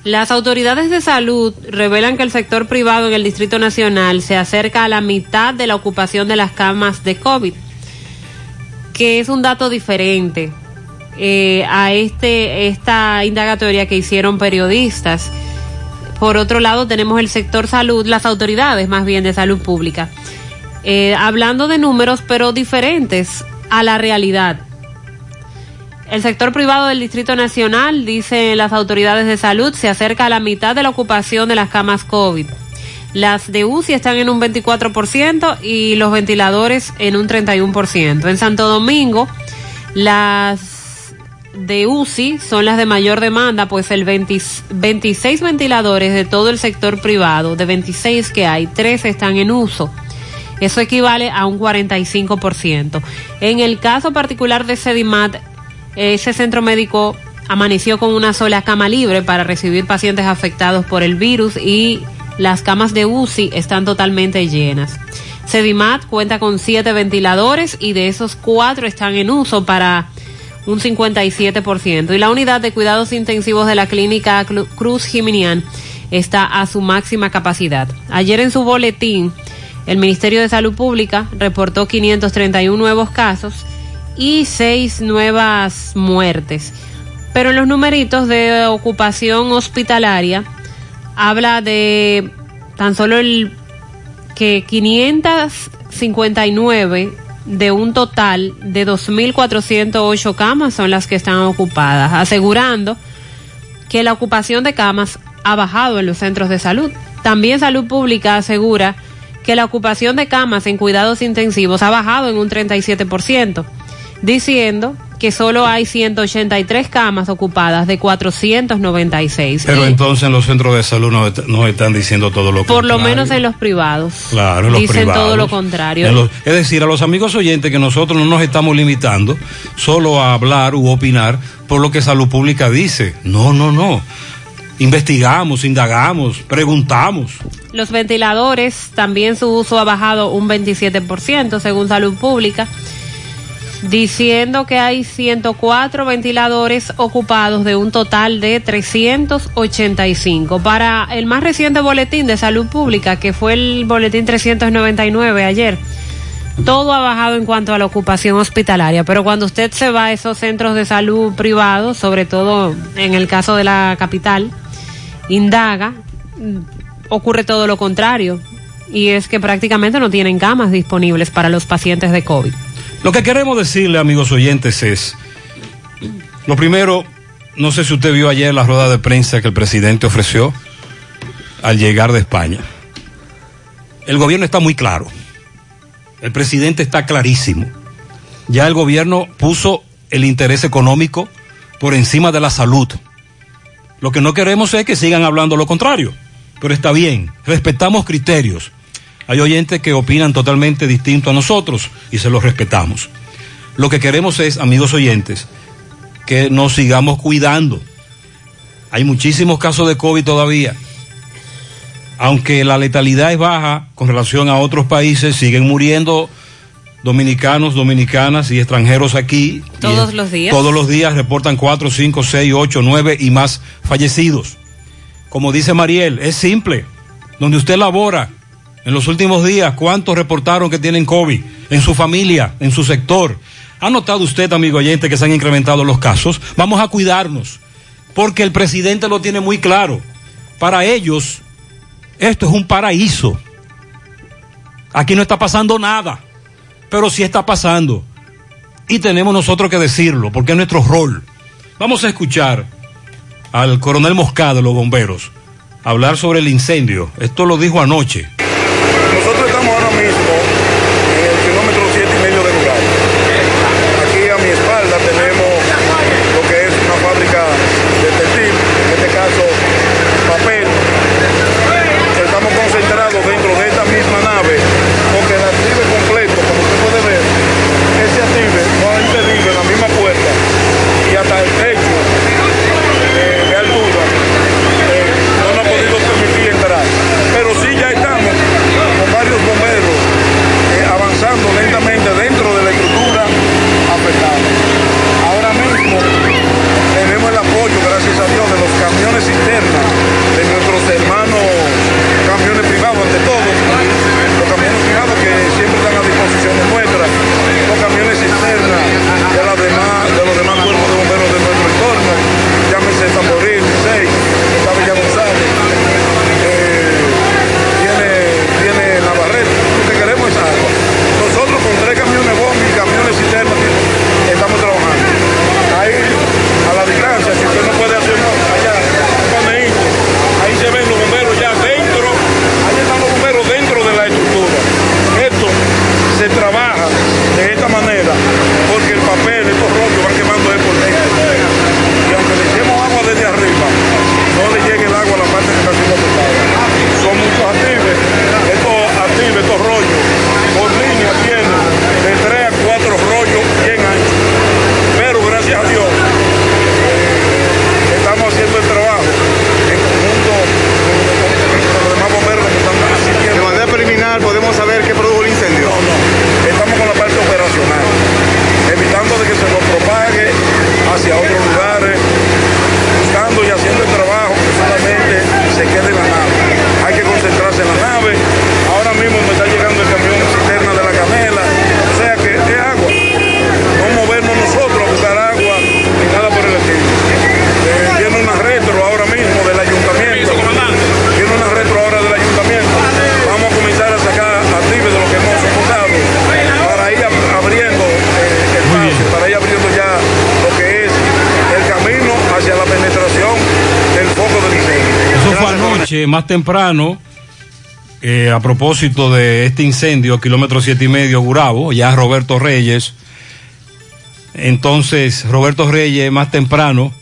Las autoridades de salud revelan que el sector privado en el Distrito Nacional se acerca a la mitad de la ocupación de las camas de COVID, que es un dato diferente eh, a este esta indagatoria que hicieron periodistas. Por otro lado, tenemos el sector salud, las autoridades más bien de salud pública, eh, hablando de números pero diferentes a la realidad. El sector privado del Distrito Nacional, dicen las autoridades de salud, se acerca a la mitad de la ocupación de las camas COVID. Las de UCI están en un 24% y los ventiladores en un 31%. En Santo Domingo, las de UCI son las de mayor demanda, pues el 20 26 ventiladores de todo el sector privado, de 26 que hay, 3 están en uso. Eso equivale a un 45%. En el caso particular de Sedimat, ese centro médico amaneció con una sola cama libre para recibir pacientes afectados por el virus y las camas de UCI están totalmente llenas. Sedimat cuenta con siete ventiladores y de esos cuatro están en uso para un 57%. Y la unidad de cuidados intensivos de la clínica Cruz Jiminián está a su máxima capacidad. Ayer en su boletín, el Ministerio de Salud Pública reportó 531 nuevos casos y seis nuevas muertes. Pero en los numeritos de ocupación hospitalaria habla de tan solo el que 559 de un total de 2.408 camas son las que están ocupadas, asegurando que la ocupación de camas ha bajado en los centros de salud. También Salud Pública asegura que la ocupación de camas en cuidados intensivos ha bajado en un 37%, diciendo que solo hay 183 camas ocupadas de 496. Pero Y entonces en los centros de salud nos nos están diciendo todo lo por lo contrario. menos en los privados. Claro, en los Dicen privados. todo lo contrario. Los- es decir, a los amigos oyentes que nosotros no nos estamos limitando solo a hablar u opinar por lo que Salud Pública dice. No, no, no. Investigamos, indagamos, preguntamos. Los ventiladores, también su uso ha bajado un 27% según Salud Pública, diciendo que hay 104 ventiladores ocupados de un total de 385. Para el más reciente boletín de Salud Pública, que fue el boletín 399 ayer, todo ha bajado en cuanto a la ocupación hospitalaria, pero cuando usted se va a esos centros de salud privados, sobre todo en el caso de la capital, indaga, mm, ocurre todo lo contrario, y es que prácticamente no tienen camas disponibles para los pacientes de COVID. Lo que queremos decirle, amigos oyentes, es, lo primero, no sé si usted vio ayer la rueda de prensa que el presidente ofreció al llegar de España. El gobierno está muy claro. El presidente está clarísimo. Ya el gobierno puso el interés económico por encima de la salud. Lo que no queremos es que sigan hablando lo contrario. Pero está bien, respetamos criterios. Hay oyentes que opinan totalmente distinto a nosotros y se los respetamos. Lo que queremos es, amigos oyentes, que nos sigamos cuidando. Hay muchísimos casos de COVID todavía. Aunque la letalidad es baja con relación a otros países, siguen muriendo dominicanos, dominicanas y extranjeros aquí. Todos Y los días. Todos los días reportan 4, 5, 6, 8, 9 y más fallecidos. Como dice Mariel, es simple. Donde usted labora, en los últimos días, ¿cuántos reportaron que tienen COVID en su familia, en su sector? ¿Ha notado usted, amigo oyente, que se han incrementado los casos? Vamos a cuidarnos, porque el presidente lo tiene muy claro. Para ellos, esto es un paraíso. Aquí no está pasando nada, pero sí está pasando. Y tenemos nosotros que decirlo, porque es nuestro rol. Vamos a escuchar al coronel Moscada de los bomberos hablar sobre el incendio. Esto lo dijo anoche. Más temprano, eh, a propósito de este incendio, kilómetro siete y medio, Gurabo, ya Roberto Reyes. Entonces, Roberto Reyes, más temprano,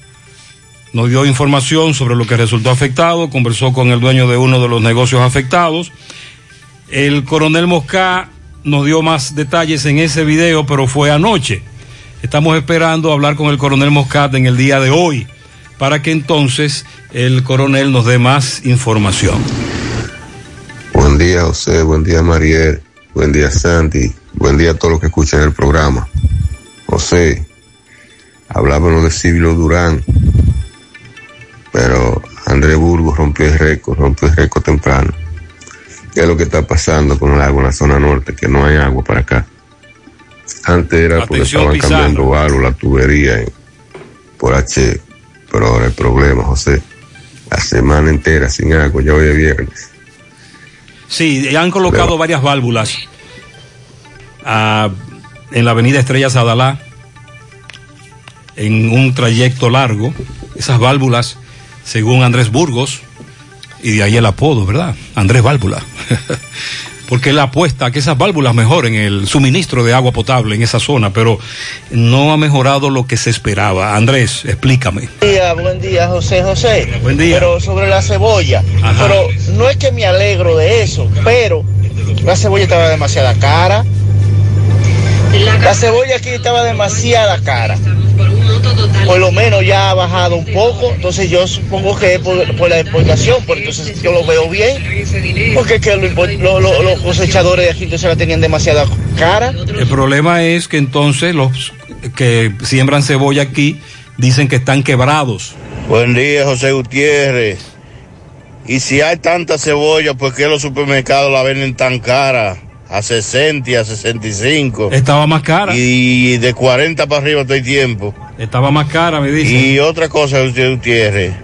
nos dio información sobre lo que resultó afectado, conversó con el dueño de uno de los negocios afectados. El coronel Mosca nos dio más detalles en ese video, pero fue anoche. Estamos esperando hablar con el coronel Moscat en el día de hoy para que entonces el coronel nos dé más información. Buen día, José. Buen día, Mariel. Buen día, Sandy. Buen día a todos los que escuchan el programa. José, hablábamos de Silvio Durán, pero André Burgos rompió el récord, rompió el récord temprano. ¿Qué es lo que está pasando con el agua en la zona norte? Que no hay agua para acá. Antes era porque Atención, estaban Pizarro. cambiando algo, la tubería por H, pero ahora el problema, José, la semana entera sin agua, ya hoy es viernes. Sí, han colocado varias válvulas ah, en la avenida Estrella Sadalá, en un trayecto largo. Esas válvulas, según Andrés Burgos, y de ahí el apodo, ¿verdad? Andrés Válvula. Porque él apuesta a que esas válvulas mejoren el suministro de agua potable en esa zona, pero no ha mejorado lo que se esperaba. Andrés, explícame. Buen día, buen día, José José. Buen día. Pero sobre la cebolla. Ajá. Pero no es que me alegro de eso, pero la cebolla estaba demasiada cara. La cebolla aquí estaba demasiada cara. Por lo menos ya ha bajado un poco, entonces yo supongo que es por, por la exportación, pero entonces yo lo veo bien, porque es que lo import- lo- lo- los cosechadores de aquí entonces la tenían demasiada cara. El problema es que entonces los que siembran cebolla aquí dicen que están quebrados. Buen día, José Gutiérrez. Y si hay tanta cebolla, ¿por qué los supermercados la venden tan cara? A 60 y a 65. Estaba más cara. Y de 40 para arriba todo el tiempo. Estaba más cara, me dicen. Y otra cosa, Gutiérrez.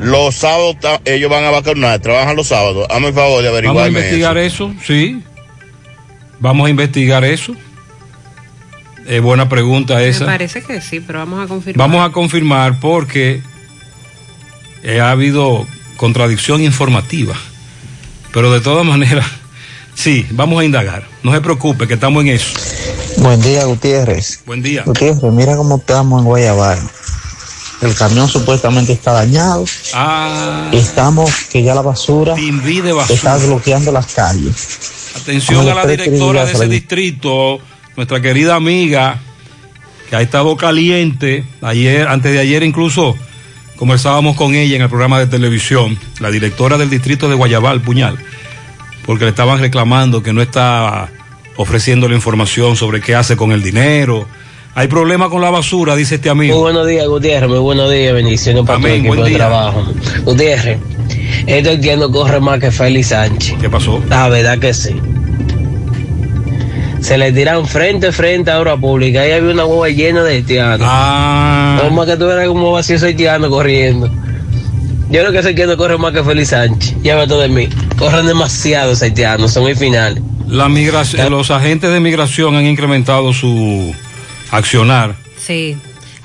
Los sábados ellos van a vacunar, trabajan los sábados. Hazme el favor de Vamos a averiguarme investigar eso. eso. sí. Vamos a investigar eso. Es buena pregunta Me esa. parece que sí, pero vamos a confirmar. Vamos a confirmar porque eh, ha habido contradicción informativa. Pero de todas maneras, sí, vamos a indagar. No se preocupe, que estamos en eso. Buen día, Gutiérrez. Buen día. Gutiérrez, mira cómo estamos en Guayabal. El camión supuestamente está dañado. Ah, Estamos que ya la basura basura. está bloqueando las calles. Atención a la directora de ese distrito, nuestra querida amiga, que ha estado caliente. Ayer, antes de ayer incluso, conversábamos con ella en el programa de televisión, la directora del distrito de Guayabal, Puñal, porque le estaban reclamando que no está ofreciendo la información sobre qué hace con el dinero. Hay problema con la basura, dice este amigo. Muy buenos días, Gutiérrez. Muy buenos días. Bendiciones para Amén, tu equipo buen de día. trabajo. Gutiérrez, esto entiendo corre más que Félix Sánchez. ¿Qué pasó? La verdad que sí. Se le tiran frente a frente a obra pública. Ahí había una hueva llena de haitianos. Ah. No más que eras como vacío haitiano corriendo. Yo creo que ese haitiano corre más que Félix Sánchez. Ya todo de mí. Corren demasiado ese haitiano. Son muy finales. La migración, los agentes de migración han incrementado su accionar. Sí.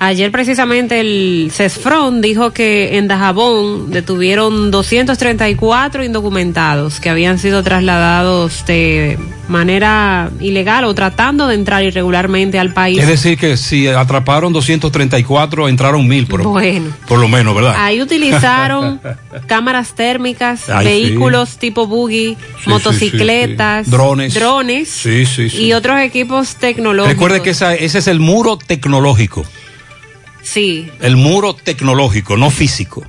Ayer precisamente el CESFRON dijo que en Dajabón detuvieron 234 indocumentados que habían sido trasladados de manera ilegal o tratando de entrar irregularmente al país. Es decir, que si atraparon 234, entraron mil, por, Bueno. por lo menos, ¿verdad? Ahí utilizaron cámaras térmicas, Ay, vehículos tipo buggy, sí, motocicletas, sí. Drones. drones y otros equipos tecnológicos. Recuerde que esa- ese es el muro tecnológico, Sí, el muro tecnológico, no físico.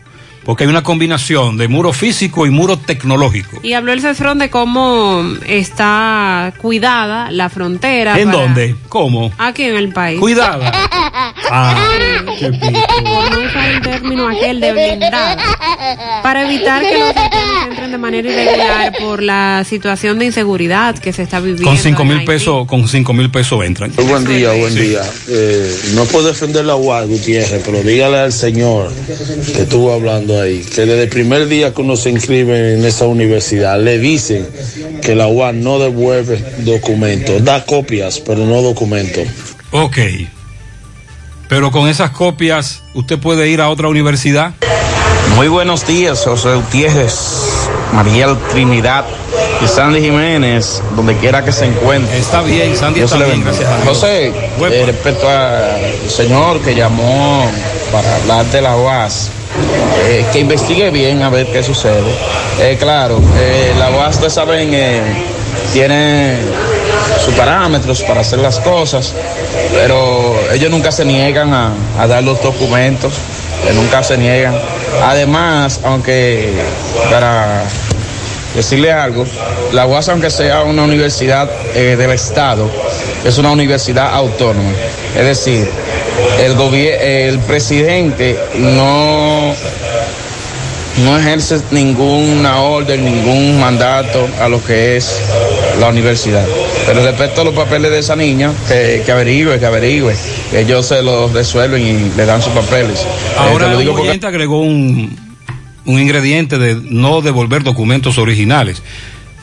Porque hay una combinación de muro físico y muro tecnológico. y habló el CESFRON de cómo está cuidada la frontera. ¿En para- dónde? ¿Cómo? Aquí en el país. Cuidada. Ah, qué pico. Por no usar el término aquel de blindada. Para evitar que los haitianos entren de manera irregular por la situación de inseguridad que se está viviendo. Con cinco mil pesos, con cinco mil pesos entran. Muy buen día, buen Sí. día. Eh, no puedo defender la UAS, Gutiérrez, pero dígale al señor que estuvo hablando ahí, que desde el primer día que uno se inscribe en esa universidad, le dicen que la UAS no devuelve documentos, da copias, pero no documentos. Muy buenos días, José Gutiérrez, Mariel Trinidad y Sandy Jiménez, donde quiera que se encuentre. Está bien, Sandy Dios está bien, gracias a Dios. José, eh, respecto al señor que llamó para hablar de la UAS, eh, que investigue bien a ver qué sucede. Eh, claro, eh, la UAS, ustedes saben, tiene sus parámetros para hacer las cosas, pero ellos nunca se niegan a, a dar los documentos, nunca se niegan. Además, aunque para decirle algo, la UAS, aunque sea una universidad eh, del Estado, es una universidad autónoma. Es decir, el, gobier- el presidente no, no ejerce ninguna orden, ningún mandato a lo que es la universidad. Pero respecto a los papeles de esa niña, que, que averigüe, que averigüe. Ellos se los resuelven y le dan sus papeles. Eh, Ahora te lo digo un porque- agregó un, un ingrediente de no devolver documentos originales.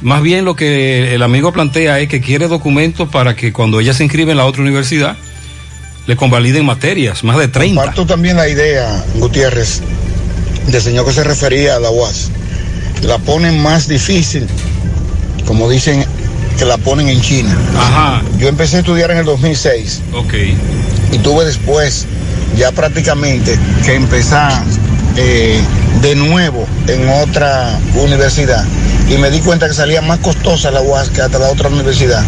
Más bien lo que el amigo plantea es que quiere documentos para que cuando ella se inscribe en la otra universidad le convaliden materias, más de 30. Comparto también la idea, Gutiérrez, del señor que se refería a la UAS. La ponen más difícil, como dicen, que la ponen en China. Ajá. Yo empecé a estudiar en el 2006 Ok. y tuve después ya prácticamente que empezar eh, de nuevo en otra universidad. Y me di cuenta que salía más costosa la UAS que hasta la otra universidad.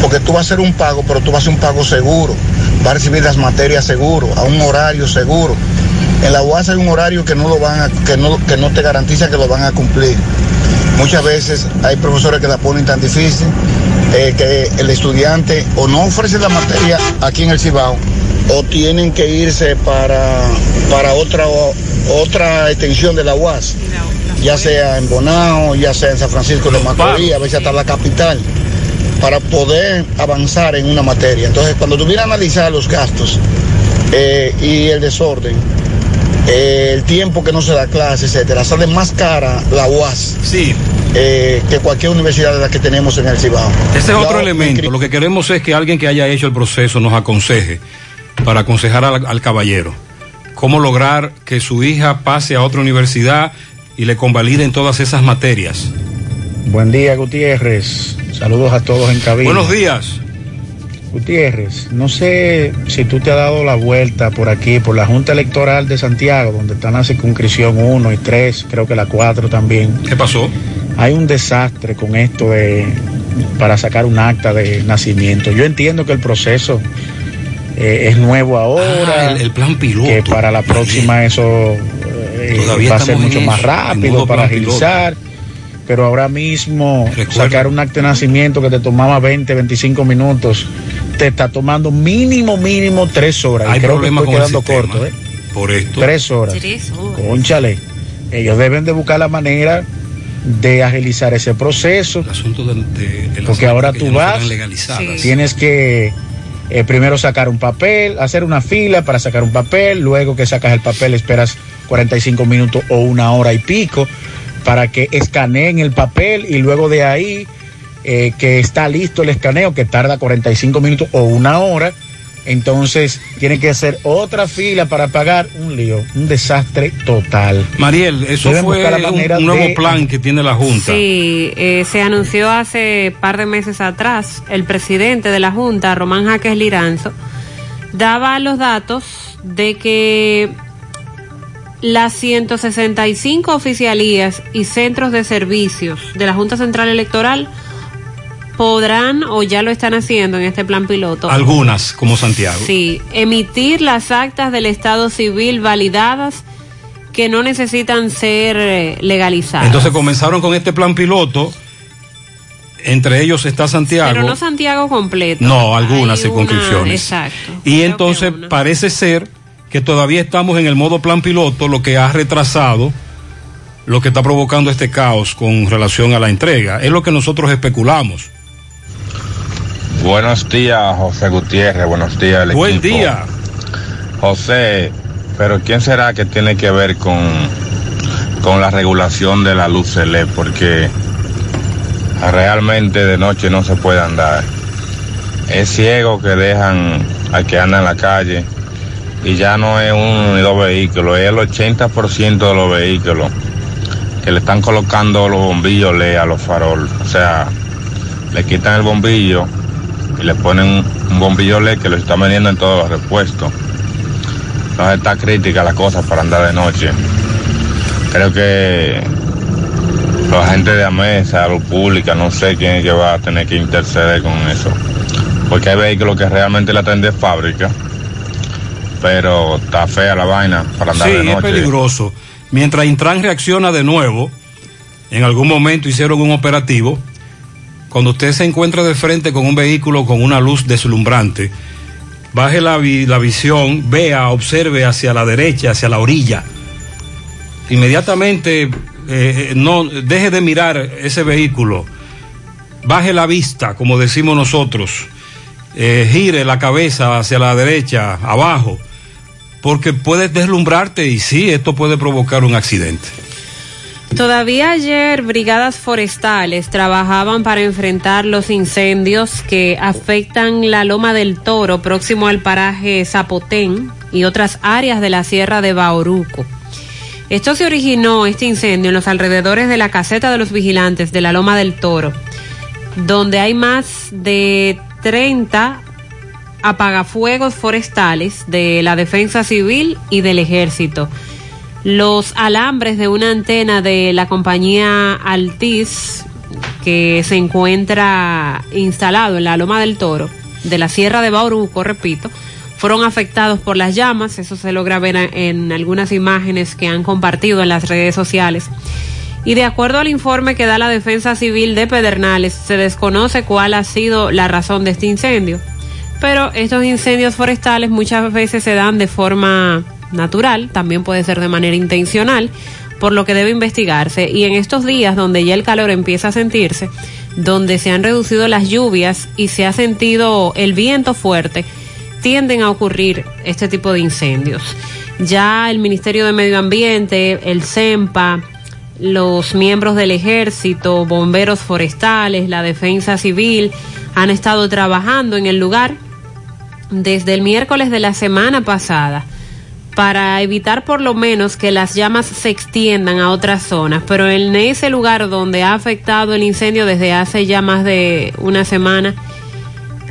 Porque tú vas a hacer un pago pero tú vas a hacer un pago seguro. Vas a recibir las materias seguro a un horario seguro. En la UAS hay un horario que no lo van que no, que no te garantiza que lo van a cumplir. Muchas veces hay profesores que la ponen tan difícil eh, que el estudiante o no ofrece la materia aquí en el Cibao o tienen que irse para, para otra, otra extensión de la UAS, ya sea en Bonao, ya sea en San Francisco de Macorís, a veces hasta la capital, para poder avanzar en una materia. Entonces, cuando tuviera analizar los gastos eh, y el desorden, eh, el tiempo que no se da clase, etcétera, sale más cara la UAS sí. que cualquier universidad de las que tenemos en el Cibao. Ese es otro elemento. Lo que queremos es que alguien que haya hecho el proceso nos aconseje para aconsejar al, al caballero cómo lograr que su hija pase a otra universidad y le convaliden todas esas materias. Buen día, Gutiérrez. Saludos a todos en cabina. Buenos días. Gutiérrez, no sé si tú te has dado la vuelta por aquí, por la Junta Electoral de Santiago, donde están la circunscripción 1 y 3, creo que la 4 también. ¿Qué pasó? Hay un desastre con esto de para sacar un acta de nacimiento. Yo entiendo que el proceso eh, es nuevo ahora. Ah, el, el plan piloto. Que para la próxima eso eh, va a ser mucho más rápido para piloto. agilizar. Pero ahora mismo sacar un acta de nacimiento que te tomaba 20, 25 minutos, te está tomando mínimo, mínimo tres horas. Hay y creo que problemas estoy con quedando corto, ¿eh? Por esto. Tres horas. Conchale. Ellos deben de buscar la manera de agilizar ese proceso. porque ahora que tú ya no vas, legalizadas. tienes que eh, primero sacar un papel, hacer una fila para sacar un papel, luego que sacas el papel esperas 45 minutos o una hora y pico para que escaneen el papel y luego de ahí eh, que está listo el escaneo que tarda 45 minutos o una hora. Entonces tiene que hacer otra fila para pagar un lío, un desastre total. Mariel, eso Deben fue la un, nuevo de- plan que tiene la Junta. Sí, eh, se anunció hace par de meses atrás, el presidente de la Junta, Román Jaques Liranzo, daba los datos de que las 165 oficialías y centros de servicios de la Junta Central Electoral podrán o ya lo están haciendo en este plan piloto. Algunas, como Santiago. Sí, emitir las actas del Estado civil validadas que no necesitan ser eh, legalizadas. Entonces comenzaron con este plan piloto. Entre ellos está Santiago. Pero no Santiago completo. No, algunas Hay una- circunscripciones. exacto. Y entonces parece ser que todavía estamos en el modo plan piloto, lo que ha retrasado lo que está provocando este caos con relación a la entrega. Es lo que nosotros especulamos. Buenos días, José Gutiérrez. Buenos días, el Buen equipo. día. José, pero ¿quién será que tiene que ver con, con la regulación de la luz LED? Porque realmente de noche no se puede andar. Es ciego que dejan al que anda en la calle y ya no es uno ni dos vehículos, es el 80% de los vehículos que le están colocando los bombillos LED a los faroles. O sea, le quitan el bombillo y le ponen un bombillo LED que lo están vendiendo en todos los repuestos. Entonces está crítica la cosa para andar de noche. Creo que los agentes de AMESA, salud pública, no sé quién es que va a tener que interceder con eso. Porque hay vehículos que realmente la traen de fábrica, pero está fea la vaina para andar Sí, de es noche. peligroso. Mientras Intran reacciona de nuevo, en algún momento hicieron un operativo. Cuando usted se encuentra de frente con un vehículo con una luz deslumbrante, baje la, vi- la visión, vea, observe hacia la derecha, hacia la orilla. Inmediatamente eh, no deje de mirar ese vehículo, baje la vista, como decimos nosotros, eh, gire la cabeza hacia la derecha, abajo, porque puedes deslumbrarte y sí, esto puede provocar un accidente. Todavía ayer brigadas forestales trabajaban para enfrentar los incendios que afectan la Loma del Toro próximo al paraje Zapotén y otras áreas de la Sierra de Bauruco. Esto se originó, este incendio, en los alrededores de la caseta de los vigilantes de la Loma del Toro, donde hay más de 30 apagafuegos forestales de la Defensa Civil y del Ejército. Los alambres de una antena de la compañía Altiz, que se encuentra instalado en la Loma del Toro, de la Sierra de Bauruco, repito, fueron afectados por las llamas. Eso se logra ver en algunas imágenes que han compartido en las redes sociales. Y de acuerdo al informe que da la Defensa Civil de Pedernales, se desconoce cuál ha sido la razón de este incendio. Pero estos incendios forestales muchas veces se dan de forma natural, también puede ser de manera intencional, por lo que debe investigarse. Y en estos días donde ya el calor empieza a sentirse, donde se han reducido las lluvias y se ha sentido el viento fuerte, tienden a ocurrir este tipo de incendios. Ya el Ministerio de Medio Ambiente, el CEMPA, los miembros del ejército, bomberos forestales, la defensa civil, han estado trabajando en el lugar desde el miércoles de la semana pasada para evitar por lo menos que las llamas se extiendan a otras zonas. Pero en ese lugar donde ha afectado el incendio desde hace ya más de una semana,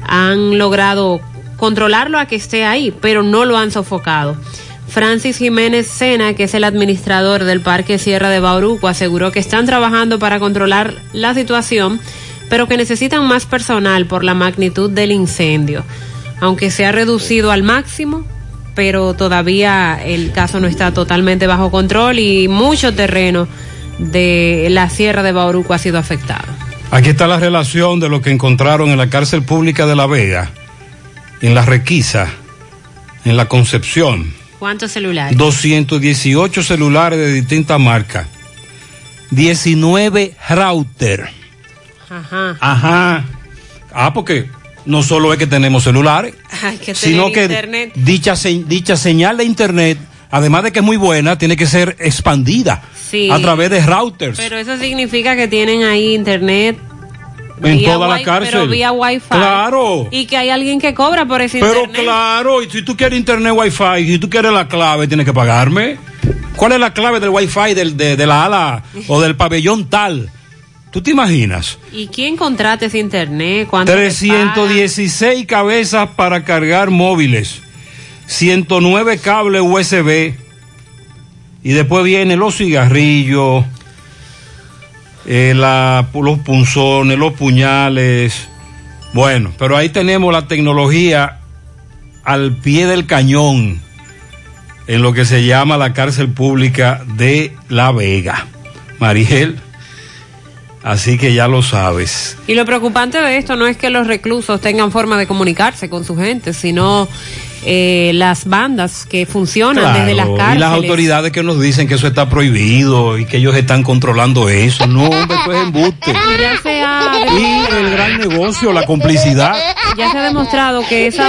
han logrado controlarlo a que esté ahí, pero no lo han sofocado. Francis Jiménez Sena, que es el administrador del Parque Sierra de Bauruco, aseguró que están trabajando para controlar la situación, pero que necesitan más personal por la magnitud del incendio. Aunque se ha reducido al máximo, pero todavía el caso no está totalmente bajo control y mucho terreno de la Sierra de Bauruco ha sido afectado. Aquí está la relación de lo que encontraron en la cárcel pública de La Vega, en la Requisa, en la Concepción. ¿Cuántos celulares? 218 celulares de distintas marcas. 19 router. Ajá. Ajá. Ah, porque no solo es que tenemos celulares, Hay que tener sino que internet. dicha, dicha señal de internet, además de que es muy buena, tiene que ser expandida Sí. a través de routers Pero eso significa que tienen ahí internet. en vía toda la cárcel. Pero vía wifi. Claro. Y que hay alguien que cobra por ese Pero internet. claro, y si tú quieres internet wifi, si tú quieres la clave, tienes que pagarme. ¿Cuál es la clave del wifi del, de, de la ala o del pabellón tal? ¿Tú te imaginas? ¿Y quién contrata ese internet? ¿Cuánto le 316 cabezas para cargar móviles, 109 cables USB y después vienen los cigarrillos, eh, la- los punzones, los puñales. Bueno, pero ahí tenemos la tecnología al pie del cañón en lo que se llama la cárcel pública de La Vega. Mariel, así que ya lo sabes. Y lo preocupante de esto no es que los reclusos tengan forma de comunicarse con su gente, sino eh, las bandas que funcionan Claro, desde las y cárceles. las autoridades que nos dicen que eso está prohibido y que ellos están controlando eso. No, hombre, eso es embuste. Y ya se ha Y el gran negocio, la complicidad. ya se ha demostrado que esos,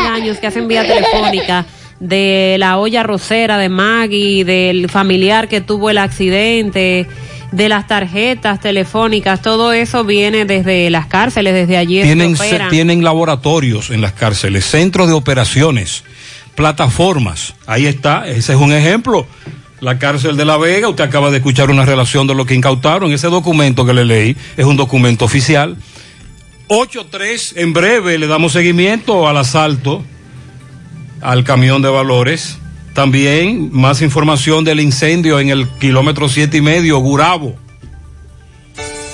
engaños que hacen vía telefónica de la olla rosera de Maggie, del familiar que tuvo el accidente, de las tarjetas telefónicas, todo eso viene desde las cárceles, desde allí Tienen, operan. tienen laboratorios en las cárceles, centros de operaciones plataformas. Ahí está, ese es un ejemplo. La cárcel de La Vega, usted acaba de escuchar una relación de lo que incautaron. Ese documento que le leí es un documento oficial. 8-3, en breve le damos seguimiento al asalto al camión de valores. También más información del incendio en el kilómetro siete y medio, Gurabo.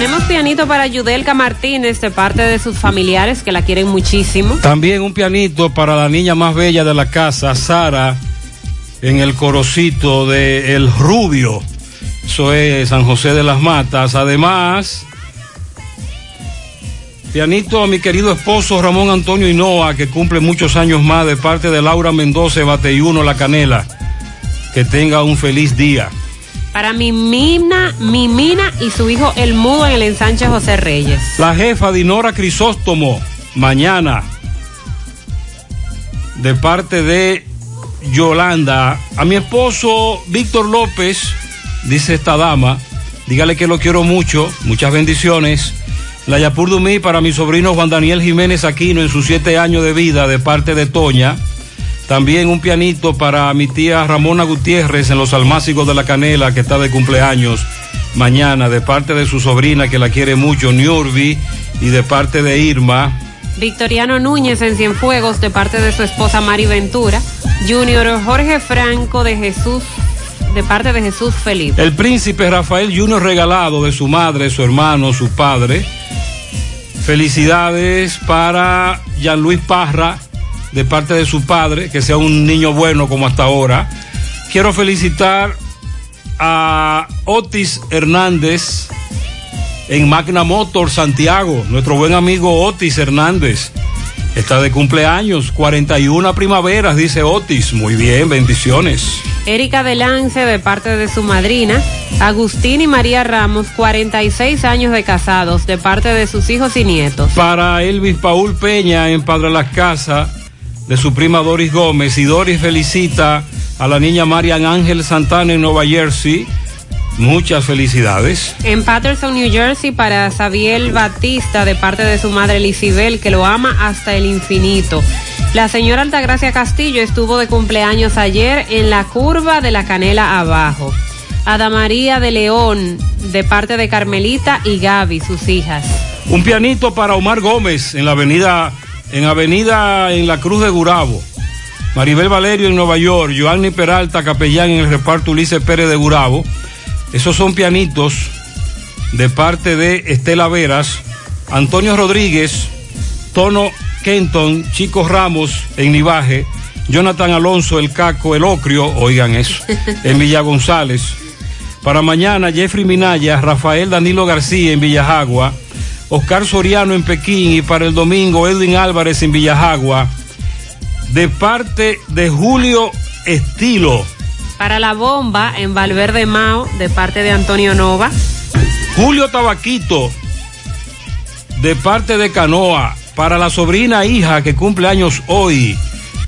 Tenemos pianito para Yudelka Martínez de parte de sus familiares que la quieren muchísimo. También un pianito para la niña más bella de la casa, Sara, en el corocito de El Rubio. Eso es San José de las Matas. Además, pianito a mi querido esposo Ramón Antonio Hinoa, que cumple muchos años más de parte de Laura Mendoza, Bateyuno La Canela. Que tenga un feliz día. Para mi Mina, mi Mina y su hijo El Mudo en el ensanche José Reyes. La jefa Dinora Crisóstomo, mañana, de parte de Yolanda. A mi esposo Víctor López, dice esta dama, dígale que lo quiero mucho, muchas bendiciones. La Yapur Dumí para mi sobrino Juan Daniel Jiménez Aquino en sus siete años de vida de parte de Toña. También un pianito para mi tía Ramona Gutiérrez en los Almácigos de la Canela, que está de cumpleaños mañana, de parte de su sobrina que la quiere mucho, Niurbi, y de parte de Irma. Victoriano Núñez en Cienfuegos, de parte de su esposa Mari Ventura. Junior Jorge Franco de Jesús, de parte de Jesús Felipe. El príncipe Rafael Junior regalado de su madre, su hermano, su padre. Felicidades para Jean Luis Parra de parte de su padre, que sea un niño bueno como hasta ahora. Quiero felicitar a Otis Hernández en Magna Motor Santiago, nuestro buen amigo Otis Hernández. Está de cumpleaños, 41 primaveras, dice Otis. Muy bien, bendiciones. Erika Delance de parte de su madrina. Agustín y María Ramos, 46 años de casados, de parte de sus hijos y nietos. Para Elvis Paul Peña en Padre Las Casas de su prima Doris Gómez y Doris felicita a la niña Marian Ángel Santana en Nueva Jersey. Muchas felicidades. En Patterson, New Jersey, para Sabiel Batista, de parte de su madre Lisibel, que lo ama hasta el infinito. La señora Altagracia Castillo estuvo de cumpleaños ayer en la curva de la Canela abajo. Ada María de León, de parte de Carmelita y Gaby, sus hijas. Un pianito para Omar Gómez en la avenida en Avenida en la Cruz de Gurabo. Maribel Valerio en Nueva York, Joanny Peralta, capellán en el reparto Ulises Pérez de Gurabo. Esos son pianitos de parte de Estela Veras, Antonio Rodríguez, Tono Kenton, Chico Ramos en Nivaje, Jonathan Alonso, el Caco, el Ocrio, oigan eso, en Villa González. Para mañana, Jeffrey Minaya, Rafael Danilo García en Villajagua, Oscar Soriano en Pekín y para el domingo Edwin Álvarez en Villajagua. De parte de Julio Estilo. Para la bomba en Valverde Mao, de parte de Antonio Nova. Julio Tabaquito, de parte de Canoa. Para la sobrina hija que cumple años hoy.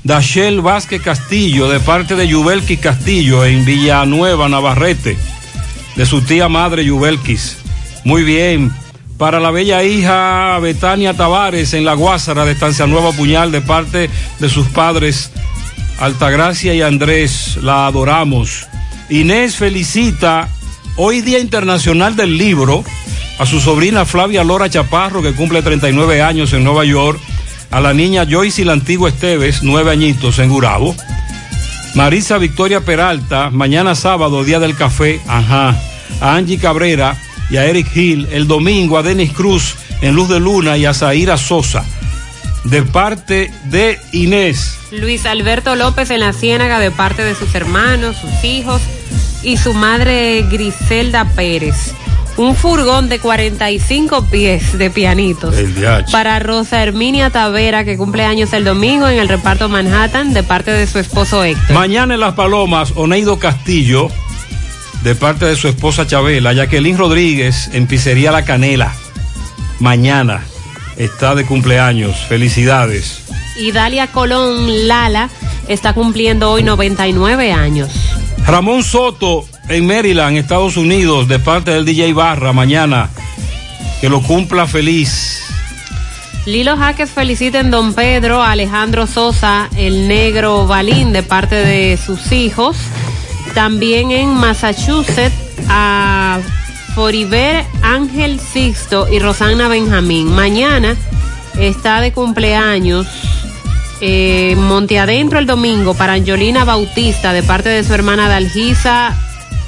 Dachel Vázquez Castillo, de parte de Yubelquis Castillo en Villanueva, Navarrete. De su tía madre Yubelquis. Muy bien, para la bella hija Betania Tavares en la Guásara de Estancia Nueva Puñal de parte de sus padres Altagracia y Andrés, la adoramos. Inés felicita hoy Día Internacional del Libro a su sobrina Flavia Lora Chaparro que cumple 39 años en Nueva York, a la niña Joyce y la antigua Esteves, nueve añitos en Gurabo. Marisa Victoria Peralta, mañana sábado, Día del Café, ajá a Angie Cabrera y a Eric Hill. El domingo a Denis Cruz en Luz de Luna y a Zaira Sosa. De parte de Inés. Luis Alberto López en la Ciénaga de parte de sus hermanos, sus hijos y su madre Griselda Pérez. Un furgón de 45 pies de pianitos. Para Rosa Herminia Tavera, que cumple años el domingo en el reparto Manhattan, de parte de su esposo Héctor. Mañana en Las Palomas, Oneido Castillo, de parte de su esposa Chabela, Jacqueline Rodríguez en Pizzería La Canela. Mañana está de cumpleaños. Felicidades. Y Dalia Colón Lala está cumpliendo hoy 99 años. Ramón Soto en Maryland, Estados Unidos, de parte del DJ Barra, mañana. Que lo cumpla feliz. Lilo Jaques felicita en Don Pedro a Alejandro Sosa, el negro Balín, de parte de sus hijos. También en Massachusetts a Foriver Ángel Sixto y Rosana Benjamín. Mañana está de cumpleaños eh, Monte Adentro el domingo para Angelina Bautista de parte de su hermana Dalgisa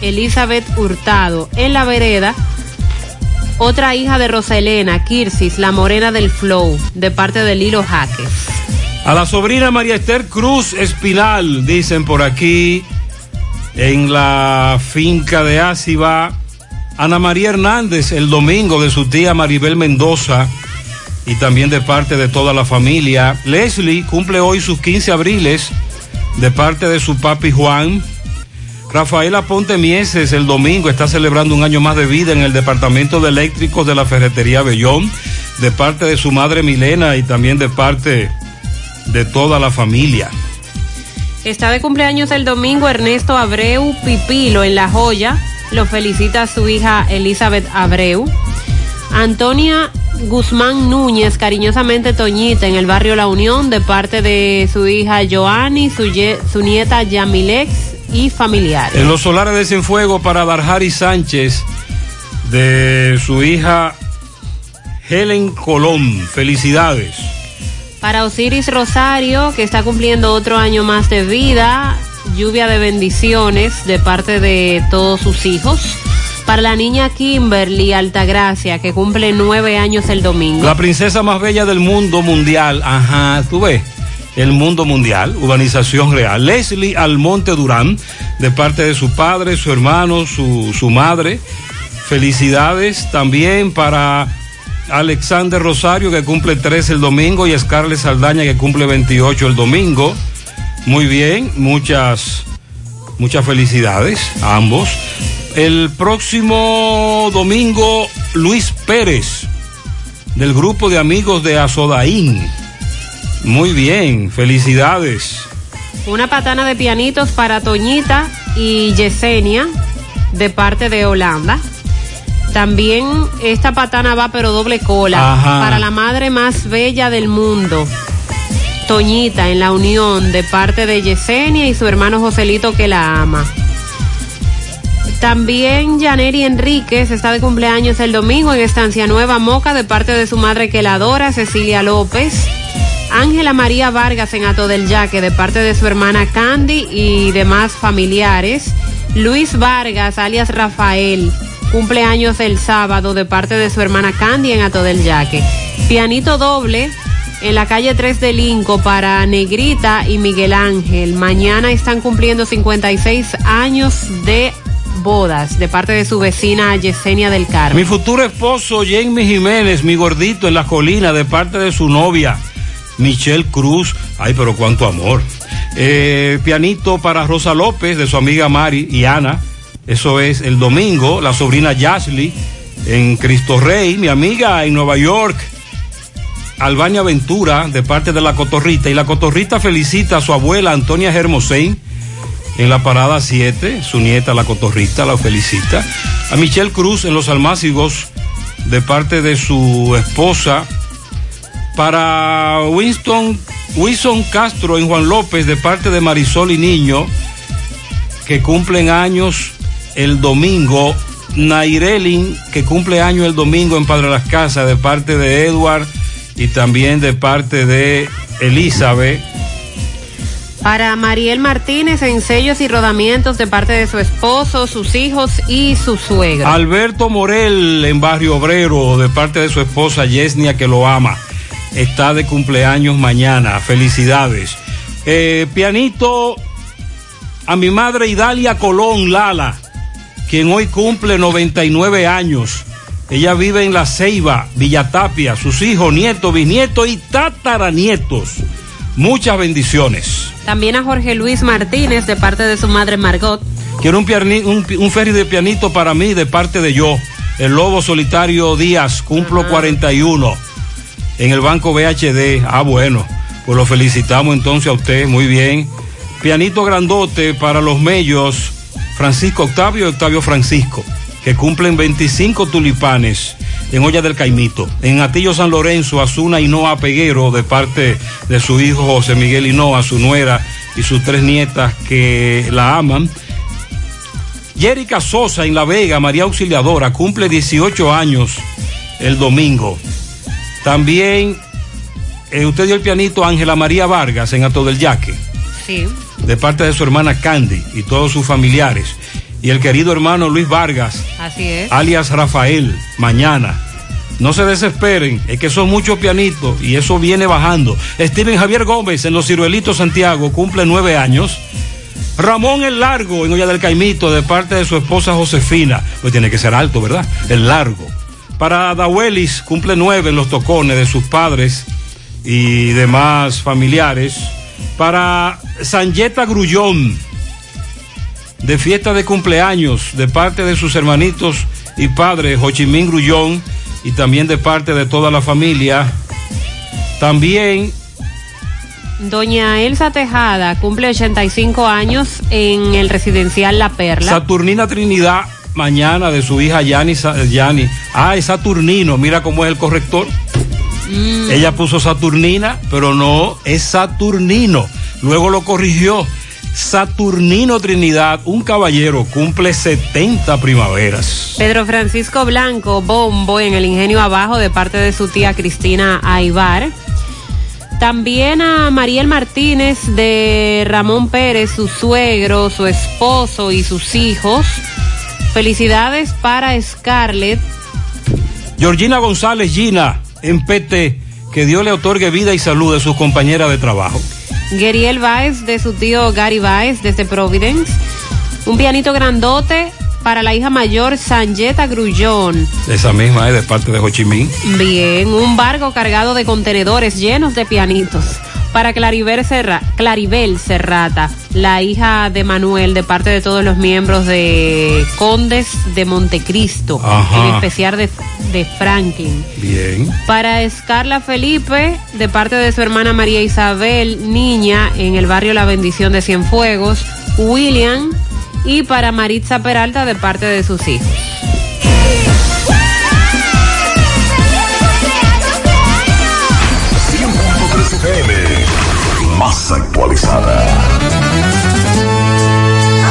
Elizabeth Hurtado. En la vereda, otra hija de Rosa Elena, Kirsis, la morena del Flow, de parte de Lilo Jaques. A la sobrina María Esther Cruz Espinal, dicen por aquí, en la finca de Áciba. Ana María Hernández, el domingo de su tía Maribel Mendoza y también de parte de toda la familia. Leslie cumple hoy sus 15 abriles de parte de su papi Juan. Rafaela Ponte Mieses el domingo está celebrando un año más de vida en el departamento de eléctricos de la ferretería Bellón, de parte de su madre Milena y también de parte de toda la familia. Está de cumpleaños el domingo Ernesto Abreu Pipilo en La Joya. Lo felicita su hija Elizabeth Abreu. Antonia Guzmán Núñez, cariñosamente Toñita, en el barrio La Unión, de parte de su hija Joanny, su, su nieta Yamilex y familiares. En los solares de Cienfuego para Darjari Sánchez, de su hija Helen Colón. Felicidades. Para Osiris Rosario, que está cumpliendo otro año más de vida, lluvia de bendiciones de parte de todos sus hijos. Para la niña Kimberly Altagracia, que cumple nueve años el domingo. La princesa más bella del mundo mundial. Ajá, tú ves. El mundo mundial, urbanización real. Leslie Almonte Durán, de parte de su padre, su hermano, su, su madre. Felicidades también para Alexander Rosario, que cumple 13 el domingo, y Scarlett Saldaña, que cumple 28 el domingo. Muy bien, muchas, muchas felicidades a ambos. El próximo domingo, Luis Pérez, del grupo de amigos de Azodaín. Muy bien, felicidades. Una patana de pianitos para Toñita y Yesenia, de parte de Holanda. También esta patana va pero doble cola Ajá. para la madre más bella del mundo. Toñita en la unión de parte de Yesenia y su hermano Joselito que la ama. También Yaneri Enríquez está de cumpleaños el domingo en Estancia Nueva Moca de parte de su madre que la adora, Cecilia López. Ángela María Vargas en Ato del Yaque de parte de su hermana Candy y demás familiares. Luis Vargas, alias Rafael, cumpleaños el sábado de parte de su hermana Candy en Ato del Yaque. Pianito doble en la calle 3 de Linco para Negrita y Miguel Ángel. Mañana están cumpliendo 56 años de bodas de parte de su vecina Yesenia del Carmen. Mi futuro esposo, Jamie Jiménez, mi gordito en la colina, de parte de su novia, Michelle Cruz. Ay, pero cuánto amor. Eh, pianito para Rosa López, de su amiga Mari y Ana. Eso es el domingo. La sobrina Yashley en Cristo Rey, mi amiga en Nueva York. Albania Ventura, de parte de la Cotorrita. Y la Cotorrita felicita a su abuela Antonia Hermosén en la parada 7. Su nieta, la Cotorrita, la felicita. A Michelle Cruz en Los Almácigos, de parte de su esposa. Para Winston, Wilson Castro en Juan López, de parte de Marisol y Niño, que cumplen años el domingo. Nairelin, que cumple años el domingo en Padre Las Casas, de parte de Edward y también de parte de Elizabeth. Para Mariel Martínez en sellos y rodamientos de parte de su esposo, sus hijos y su suegra. Alberto Morel en Barrio Obrero de parte de su esposa Yesnia que lo ama. Está de cumpleaños mañana. Felicidades. Eh, pianito a mi madre Idalia Colón Lala, quien hoy cumple 99 años. Ella vive en La Ceiba, Villatapia, sus hijos, nietos, bisnietos y tataranietos. Muchas bendiciones. También a Jorge Luis Martínez de parte de su madre Margot. Quiero un, piani- un, un ferry de pianito para mí de parte de yo, el Lobo Solitario Díaz, cumplo 41 en el Banco BHD. Ah, bueno, pues lo felicitamos entonces a usted, muy bien. Pianito grandote para los mellos, Francisco Octavio y Octavio Francisco, que cumplen 25 tulipanes en Olla del Caimito. En Atillo San Lorenzo, Azuna Hinoa Peguero, de parte de su hijo José Miguel Hinoa, su nuera y sus tres nietas que la aman. Jerica Sosa en La Vega, María Auxiliadora, cumple 18 años el domingo. También eh, usted dio el pianito a Ángela María Vargas en Ato del Yaque, Sí. de parte de su hermana Candy y todos sus familiares. Y el querido hermano Luis Vargas, Así es. alias Rafael, mañana. No se desesperen, es que son muchos pianitos y eso viene bajando. Steven Javier Gómez en Los Ciruelitos Santiago cumple nueve años. Ramón el Largo en Olla del Caimito de parte de su esposa Josefina. Pues tiene que ser alto, ¿verdad? El Largo. Para Dawelis cumple nueve en los tocones de sus padres y demás familiares. Para Sanyeta Grullón de fiesta de cumpleaños de parte de sus hermanitos y padres Jochimín Grullón y también de parte de toda la familia. También Doña Elsa Tejada cumple 85 años en el residencial La Perla. Saturnina Trinidad mañana de su hija Yani. Ah, es Saturnino, mira cómo es el corrector. Mm. Ella puso Saturnina, pero no, es Saturnino. Luego lo corrigió. Saturnino Trinidad, un caballero, cumple 70 primaveras. Pedro Francisco Blanco, bombo en el ingenio abajo de parte de su tía Cristina Aibar. También a Mariel Martínez de Ramón Pérez, su suegro, su esposo y sus hijos. Felicidades para Scarlett. Georgina González Gina, en PT, que Dios le otorgue vida y salud a sus compañeras de trabajo. Geriel Báez de su tío Gary Báez desde Providence. Un pianito grandote para la hija mayor Sanyeta Grullón. Esa misma es de parte de Ho Chi Minh. Bien, un barco cargado de contenedores llenos de pianitos. Para Claribel, Serra, Claribel Serrata, la hija de Manuel, de parte de todos los miembros de Condes de Montecristo, Ajá. en especial de, de Franklin. Bien. Para Escarla Felipe, de parte de su hermana María Isabel, niña, en el barrio La Bendición de Cienfuegos, William, y para Maritza Peralta, de parte de sus hijos. Más actualizada.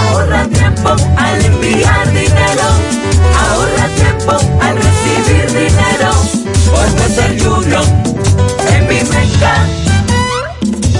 Ahorra tiempo al enviar dinero. Ahorra tiempo al recibir dinero. Por Western Union. En mi Menca.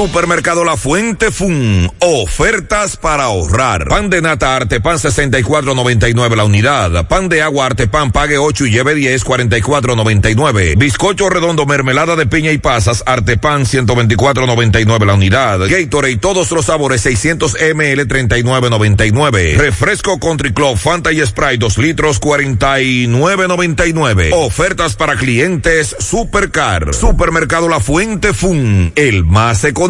Supermercado La Fuente Fun. Ofertas para ahorrar. Pan de nata Artepan 64.99 la unidad. Pan de agua Artepan pague 8 y lleve 10 44.99. Bizcocho redondo mermelada de piña y pasas Artepan 124.99 la unidad. Gatorade todos los sabores 600 ml 39.99. Refresco Country Club Fanta y Sprite 2 litros 49.99. Ofertas para clientes Supercar. Supermercado La Fuente Fun. El más económico.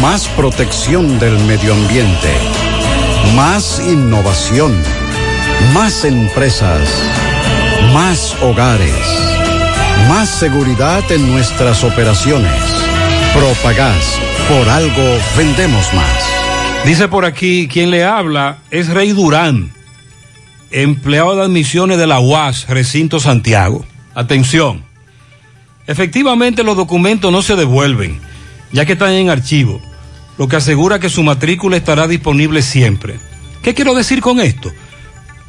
Más protección del medio ambiente. Más innovación. Más empresas. Más hogares. Más seguridad en nuestras operaciones. Propagás. Por algo vendemos más. Dice por aquí, quien le habla es Rey Durán, empleado de admisiones de la UAS, Recinto Santiago. Atención, efectivamente los documentos no se devuelven, ya que están en archivo, lo que asegura que su matrícula estará disponible siempre. ¿Qué quiero decir con esto?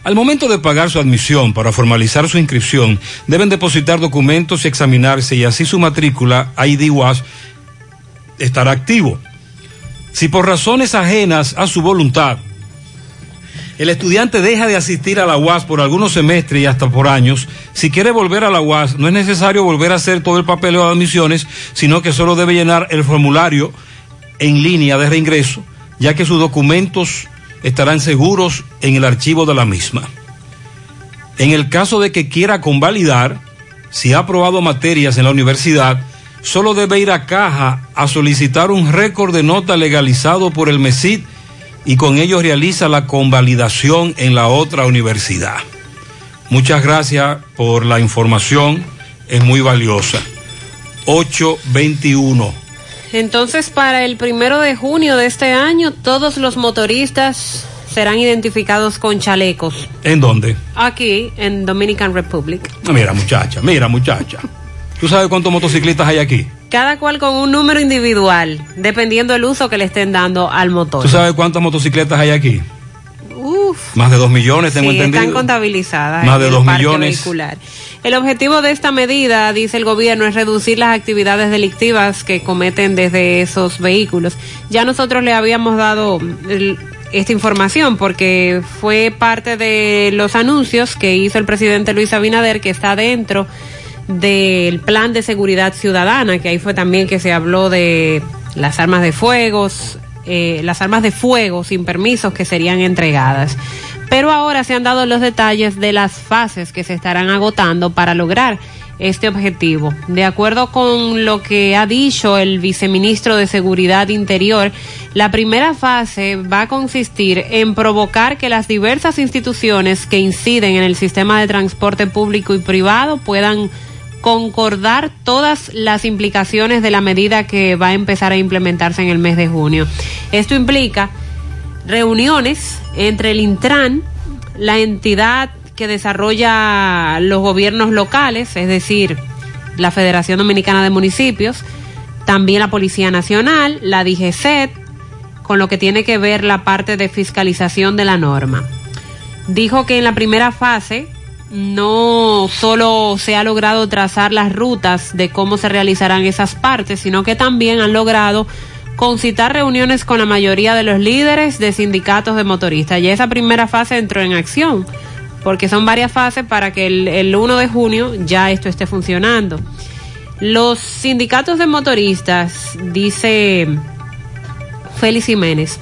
Al momento de pagar su admisión para formalizar su inscripción, deben depositar documentos y examinarse y así su matrícula ID UAS estará activo. Si por razones ajenas a su voluntad, el estudiante deja de asistir a la UAS por algunos semestres y hasta por años, si quiere volver a la UAS, no es necesario volver a hacer todo el papeleo de admisiones, sino que solo debe llenar el formulario en línea de reingreso, ya que sus documentos estarán seguros en el archivo de la misma. En el caso de que quiera convalidar, si ha aprobado materias en la universidad, solo debe ir a caja a solicitar un récord de nota legalizado por el MESID y con ello realiza la convalidación en la otra universidad. Muchas gracias por la información, es muy valiosa. 821. Entonces, para el primero de junio de este año, todos los motoristas serán identificados con chalecos. ¿En dónde? Aquí, en Dominican Republic. Mira, muchacha, mira, muchacha. ¿Tú sabes cuántos motociclistas hay aquí? Cada cual con un número individual, dependiendo del uso que le estén dando al motor. ¿Tú sabes cuántas motocicletas hay aquí? Uf. Más de dos millones, tengo sí, entendido. están contabilizadas. Más en de el dos parque millones. vehicular. El objetivo de esta medida, dice el gobierno, es reducir las actividades delictivas que cometen desde esos vehículos. Ya nosotros le habíamos dado el- esta información porque fue parte de los anuncios que hizo el presidente Luis Abinader, que está dentro del plan de seguridad ciudadana, que ahí fue también que se habló de las armas de fuego, eh, las armas de fuego sin permisos que serían entregadas. Pero ahora se han dado los detalles de las fases que se estarán agotando para lograr este objetivo. De acuerdo con lo que ha dicho el viceministro de Seguridad Interior, la primera fase va a consistir en provocar que las diversas instituciones que inciden en el sistema de transporte público y privado puedan concordar todas las implicaciones de la medida que va a empezar a implementarse en el mes de junio. Esto implica reuniones entre el Intran, la entidad que desarrolla los gobiernos locales, es decir, la Federación Dominicana de Municipios, también la Policía Nacional, la DGCET, con lo que tiene que ver la parte de fiscalización de la norma. Dijo que en la primera fase no solo se ha logrado trazar las rutas de cómo se realizarán esas partes, sino que también han logrado concitar reuniones con la mayoría de los líderes de sindicatos de motoristas. Ya esa primera fase entró en acción, porque son varias fases para que el, el 1 de junio ya esto esté funcionando. Los sindicatos de motoristas, dice Félix Jiménez,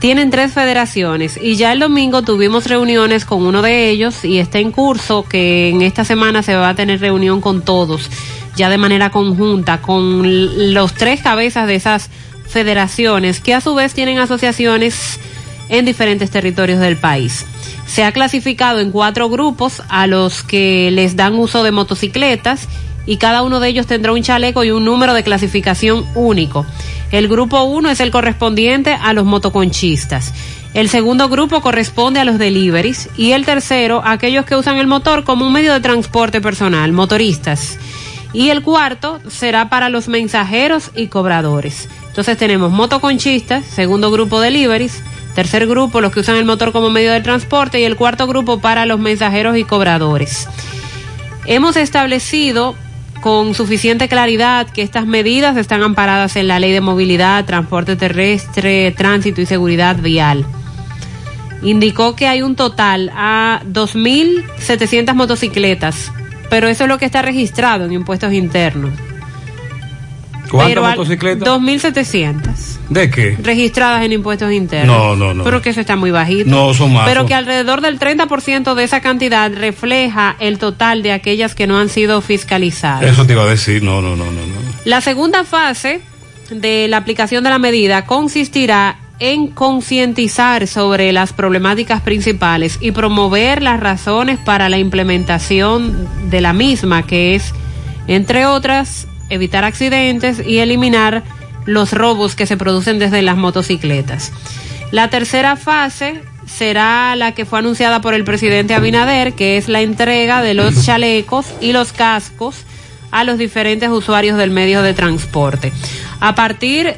tienen tres federaciones y ya el domingo tuvimos reuniones con uno de ellos y está en curso que en esta semana se va a tener reunión con todos, ya de manera conjunta, con los tres cabezas de esas federaciones que a su vez tienen asociaciones en diferentes territorios del país. Se ha clasificado en cuatro grupos a los que les dan uso de motocicletas y cada uno de ellos tendrá un chaleco y un número de clasificación único. El grupo 1 es el correspondiente a los motoconchistas. El segundo grupo corresponde a los deliveries y el tercero a aquellos que usan el motor como un medio de transporte personal, motoristas. Y el cuarto será para los mensajeros y cobradores. Entonces tenemos motoconchistas, segundo grupo deliveries, tercer grupo los que usan el motor como medio de transporte y el cuarto grupo para los mensajeros y cobradores. Hemos establecido con suficiente claridad que estas medidas están amparadas en la Ley de Movilidad, Transporte Terrestre, Tránsito y Seguridad Vial. Indicó que hay un total a 2.700 motocicletas, pero eso es lo que está registrado en impuestos internos. ¿Cuántas Pero motocicletas? 2.700 ¿De qué? registradas en impuestos internos. No, no, no. Pero que eso está muy bajito. No, son más. Pero que alrededor del 30% de esa cantidad refleja el total de aquellas que no han sido fiscalizadas. Eso te iba a decir, no, no, no, no. no. La segunda fase de la aplicación de la medida consistirá en concientizar sobre las problemáticas principales y promover las razones para la implementación de la misma, que es, entre otras, evitar accidentes y eliminar los robos que se producen desde las motocicletas. La tercera fase será la que fue anunciada por el presidente Abinader, que es la entrega de los chalecos y los cascos a los diferentes usuarios del medio de transporte. A partir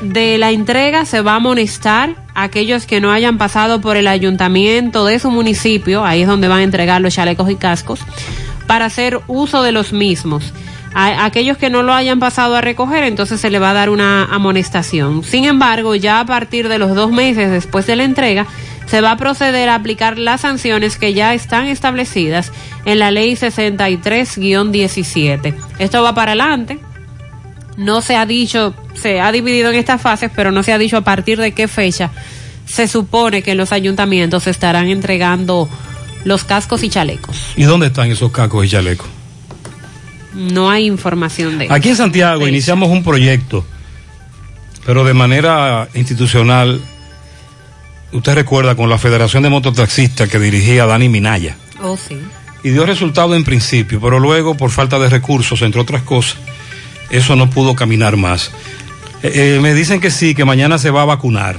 de la entrega se va a amonestar a aquellos que no hayan pasado por el ayuntamiento de su municipio, ahí es donde van a entregar los chalecos y cascos, para hacer uso de los mismos. A aquellos que no lo hayan pasado a recoger, entonces se le va a dar una amonestación. Sin embargo, ya a partir de los dos meses después de la entrega, se va a proceder a aplicar las sanciones que ya están establecidas en la ley 63-17. Esto va para adelante. No se ha dicho, se ha dividido en estas fases, pero no se ha dicho a partir de qué fecha se supone que los ayuntamientos estarán entregando los cascos y chalecos. ¿Y dónde están esos cacos y chalecos? No hay información de Aquí en Santiago iniciamos un proyecto, pero de manera institucional. Usted recuerda con la Federación de Mototaxistas que dirigía Dani Minaya. Oh, sí. Y dio resultado en principio, pero luego, por falta de recursos, entre otras cosas, eso no pudo caminar más. Eh, eh, me dicen que sí, que mañana se va a vacunar.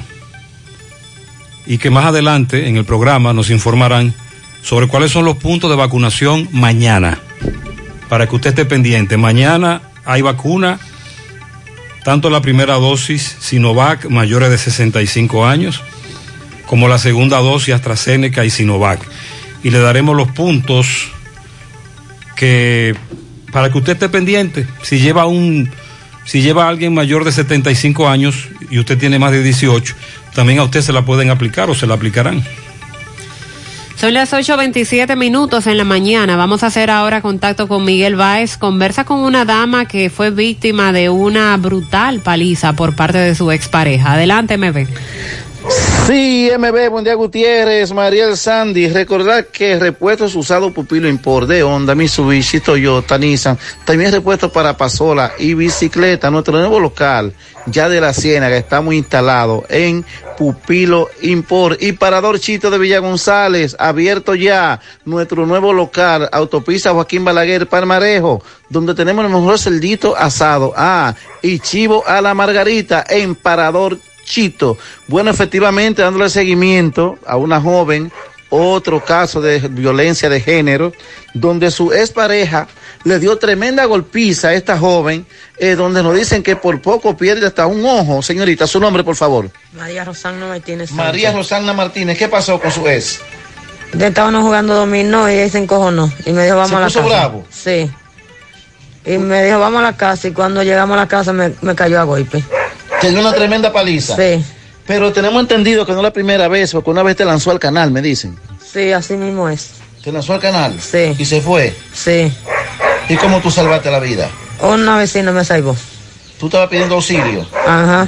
Y que más adelante en el programa nos informarán sobre cuáles son los puntos de vacunación mañana. Para que usted esté pendiente. Mañana hay vacuna, tanto la primera dosis Sinovac mayores de 65 años, como la segunda dosis AstraZeneca y Sinovac. Y le daremos los puntos que para que usted esté pendiente, si lleva un si lleva alguien mayor de 75 años y usted tiene más de 18, también a usted se la pueden aplicar o se la aplicarán. Son las 8.27 minutos en la mañana. Vamos a hacer ahora contacto con Miguel Báez. Conversa con una dama que fue víctima de una brutal paliza por parte de su expareja. Adelante, MB. Sí, MB, buen día Gutiérrez, Mariel Sandy. Recordar que repuestos usados Pupilo Import de Honda, Mitsubishi, Toyota, Nissan, también repuestos para pasola y bicicleta. Nuestro nuevo local, ya de la Ciénaga, estamos instalados en Pupilo Import y Parador Chito de Villa González, abierto ya nuestro nuevo local, Autopista Joaquín Balaguer, Palmarejo, donde tenemos el mejor celdito asado, ah, y chivo a la margarita en Parador Chito. Bueno, efectivamente, dándole seguimiento a una joven, otro caso de violencia de género, donde su expareja le dio tremenda golpiza a esta joven, eh, donde nos dicen que por poco pierde hasta un ojo. Señorita, su nombre, por favor. María Rosana Martínez. María Rosana Martínez, ¿qué pasó con su ex? Estábamos jugando dominó y ella se encojonó. Y me dijo, vamos ¿Se a la puso casa. bravo? Sí. Y me dijo, vamos a la casa. Y cuando llegamos a la casa me, me cayó a golpe. Te dio una tremenda paliza. Sí. Pero tenemos entendido que no es la primera vez, porque una vez te lanzó al canal, me dicen. Sí, así mismo es. ¿Te lanzó al canal? Sí. ¿Y se fue? Sí. ¿Y cómo tú salvaste la vida? Una vecina me salvó. Tú estabas pidiendo auxilio. Ajá.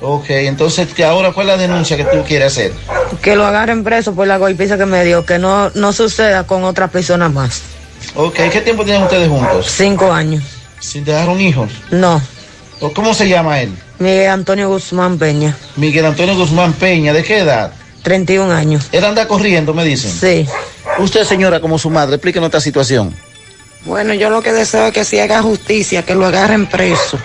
Ok, entonces, ¿qué ahora cuál es la denuncia que tú quieres hacer? Que lo agarren preso por la golpiza que me dio. Que no, no suceda con otras personas más. Ok, ¿qué tiempo tienen ustedes juntos? Cinco años. ¿Sin dejaron hijos? No. ¿O ¿Cómo se llama él? Miguel Antonio Guzmán Peña. Miguel Antonio Guzmán Peña, ¿de qué edad? 31 años. Él anda corriendo, me dicen. Sí. Usted, señora, como su madre, explíquenos esta situación. Bueno, yo lo que deseo es que se haga justicia, que lo agarren preso.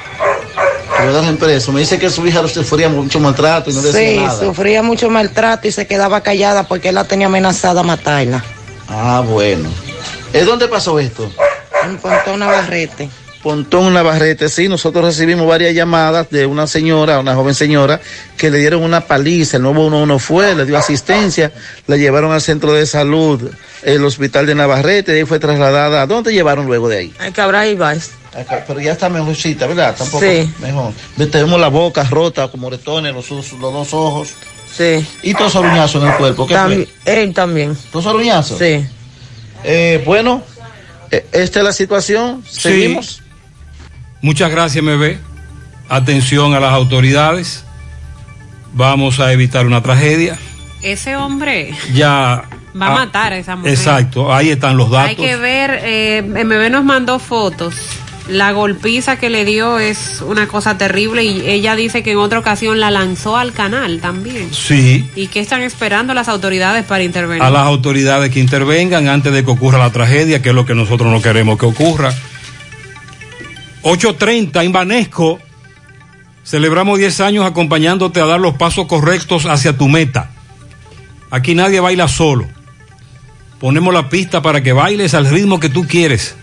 Que lo agarren preso. Me dice que su hija sufría mucho maltrato y no decía Sí, nada. sufría mucho maltrato y se quedaba callada porque él la tenía amenazada a matarla. Ah, bueno. ¿Es dónde pasó esto? En Pontón Navarrete. Pontón Navarrete, sí, nosotros recibimos varias llamadas de una señora, una joven señora, que le dieron una paliza, el nuevo 11 fue, le dio asistencia, la llevaron al centro de salud, el hospital de Navarrete, de ahí fue trasladada, ¿a dónde llevaron luego de ahí? Hay Cabral Ibáez. Acá, pero ya está mejorcita, ¿verdad? Tampoco Sí. mejor. Tenemos la boca rota, con moretones, los, dos ojos. Sí. Y todos aruñazos en el cuerpo. ¿Qué Tambi- fue? él también. ¿Dos aruñazos? Sí. Eh, bueno, eh, esta es la situación. Seguimos. Muchas gracias, MB. Atención a las autoridades. Vamos a evitar una tragedia. Ese hombre Ya. va a matar a esa mujer. Exacto, ahí están los datos. Hay que ver, eh, MB nos mandó fotos. La golpiza que le dio es una cosa terrible y ella dice que en otra ocasión la lanzó al canal también. Sí, ¿Y qué están esperando las autoridades para intervenir? a las autoridades que intervengan antes de que ocurra la tragedia, que es lo que nosotros no queremos que ocurra. 8.30 en. Celebramos 10 años acompañándote a dar los pasos correctos hacia tu meta. Aquí nadie baila solo. Ponemos la pista para que bailes al ritmo que tú quieres,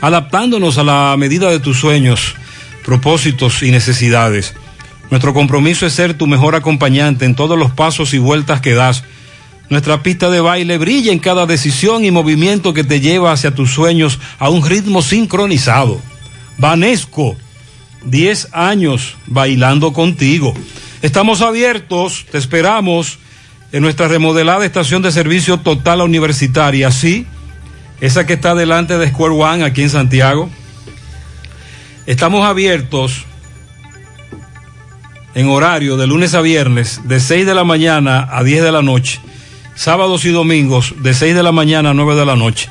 adaptándonos a la medida de tus sueños, propósitos y necesidades. Nuestro compromiso es ser tu mejor acompañante en todos los pasos y vueltas que das. Nuestra pista de baile brilla en cada decisión y movimiento que te lleva hacia tus sueños a un ritmo sincronizado. Vanesco, 10 años bailando contigo. Estamos abiertos, te esperamos en nuestra remodelada estación de servicio total universitaria, sí, esa que está delante de Square One aquí en Santiago. Estamos abiertos en horario de lunes a viernes de 6 de la mañana a 10 de la noche, sábados y domingos de 6 de la mañana a 9 de la noche.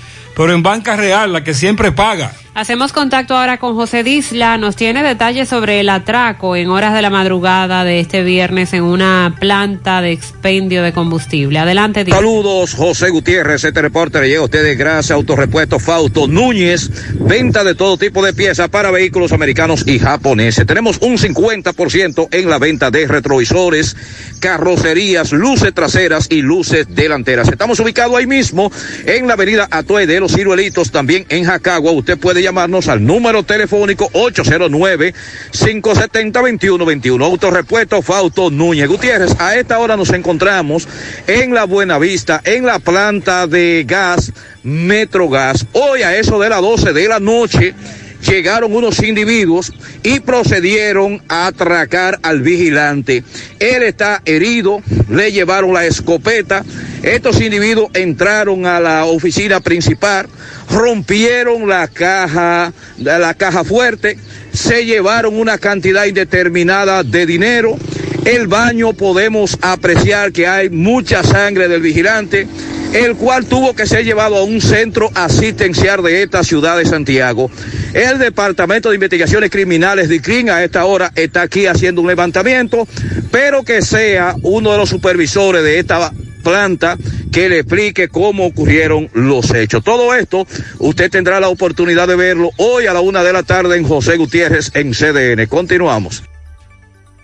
Pero en Banca Real, la que siempre paga. Hacemos contacto ahora con José Disla. Nos tiene detalles sobre el atraco en horas de la madrugada de este viernes en una planta de expendio de combustible. Adelante, Disla. Saludos, José Gutiérrez. Este reporte le llega a ustedes gracias a Autorepuesto Fausto Núñez. Venta de todo tipo de piezas para vehículos americanos y japoneses. Tenemos un 50% en la venta de retrovisores, carrocerías, luces traseras y luces delanteras. Estamos ubicados ahí mismo en la avenida Atue de los Ciruelitos, también en Jacagua. Usted puede llamarnos al número telefónico 809-570-2121. Autorepuesto Fausto Núñez Gutiérrez. A esta hora nos encontramos en la Buena Vista, en la planta de gas Metrogas. Hoy a eso de las 12 de la noche llegaron unos individuos y procedieron a atracar al vigilante. Él está herido, le llevaron la escopeta. Estos individuos entraron a la oficina principal, rompieron la caja, la caja fuerte, se llevaron una cantidad indeterminada de dinero. El baño podemos apreciar que hay mucha sangre del vigilante el cual tuvo que ser llevado a un centro asistencial de esta ciudad de Santiago. El Departamento de Investigaciones Criminales de CRIM a esta hora está aquí haciendo un levantamiento, pero que sea uno de los supervisores de esta planta que le explique cómo ocurrieron los hechos. Todo esto usted tendrá la oportunidad de verlo hoy a la una de la tarde en José Gutiérrez en CDN. Continuamos.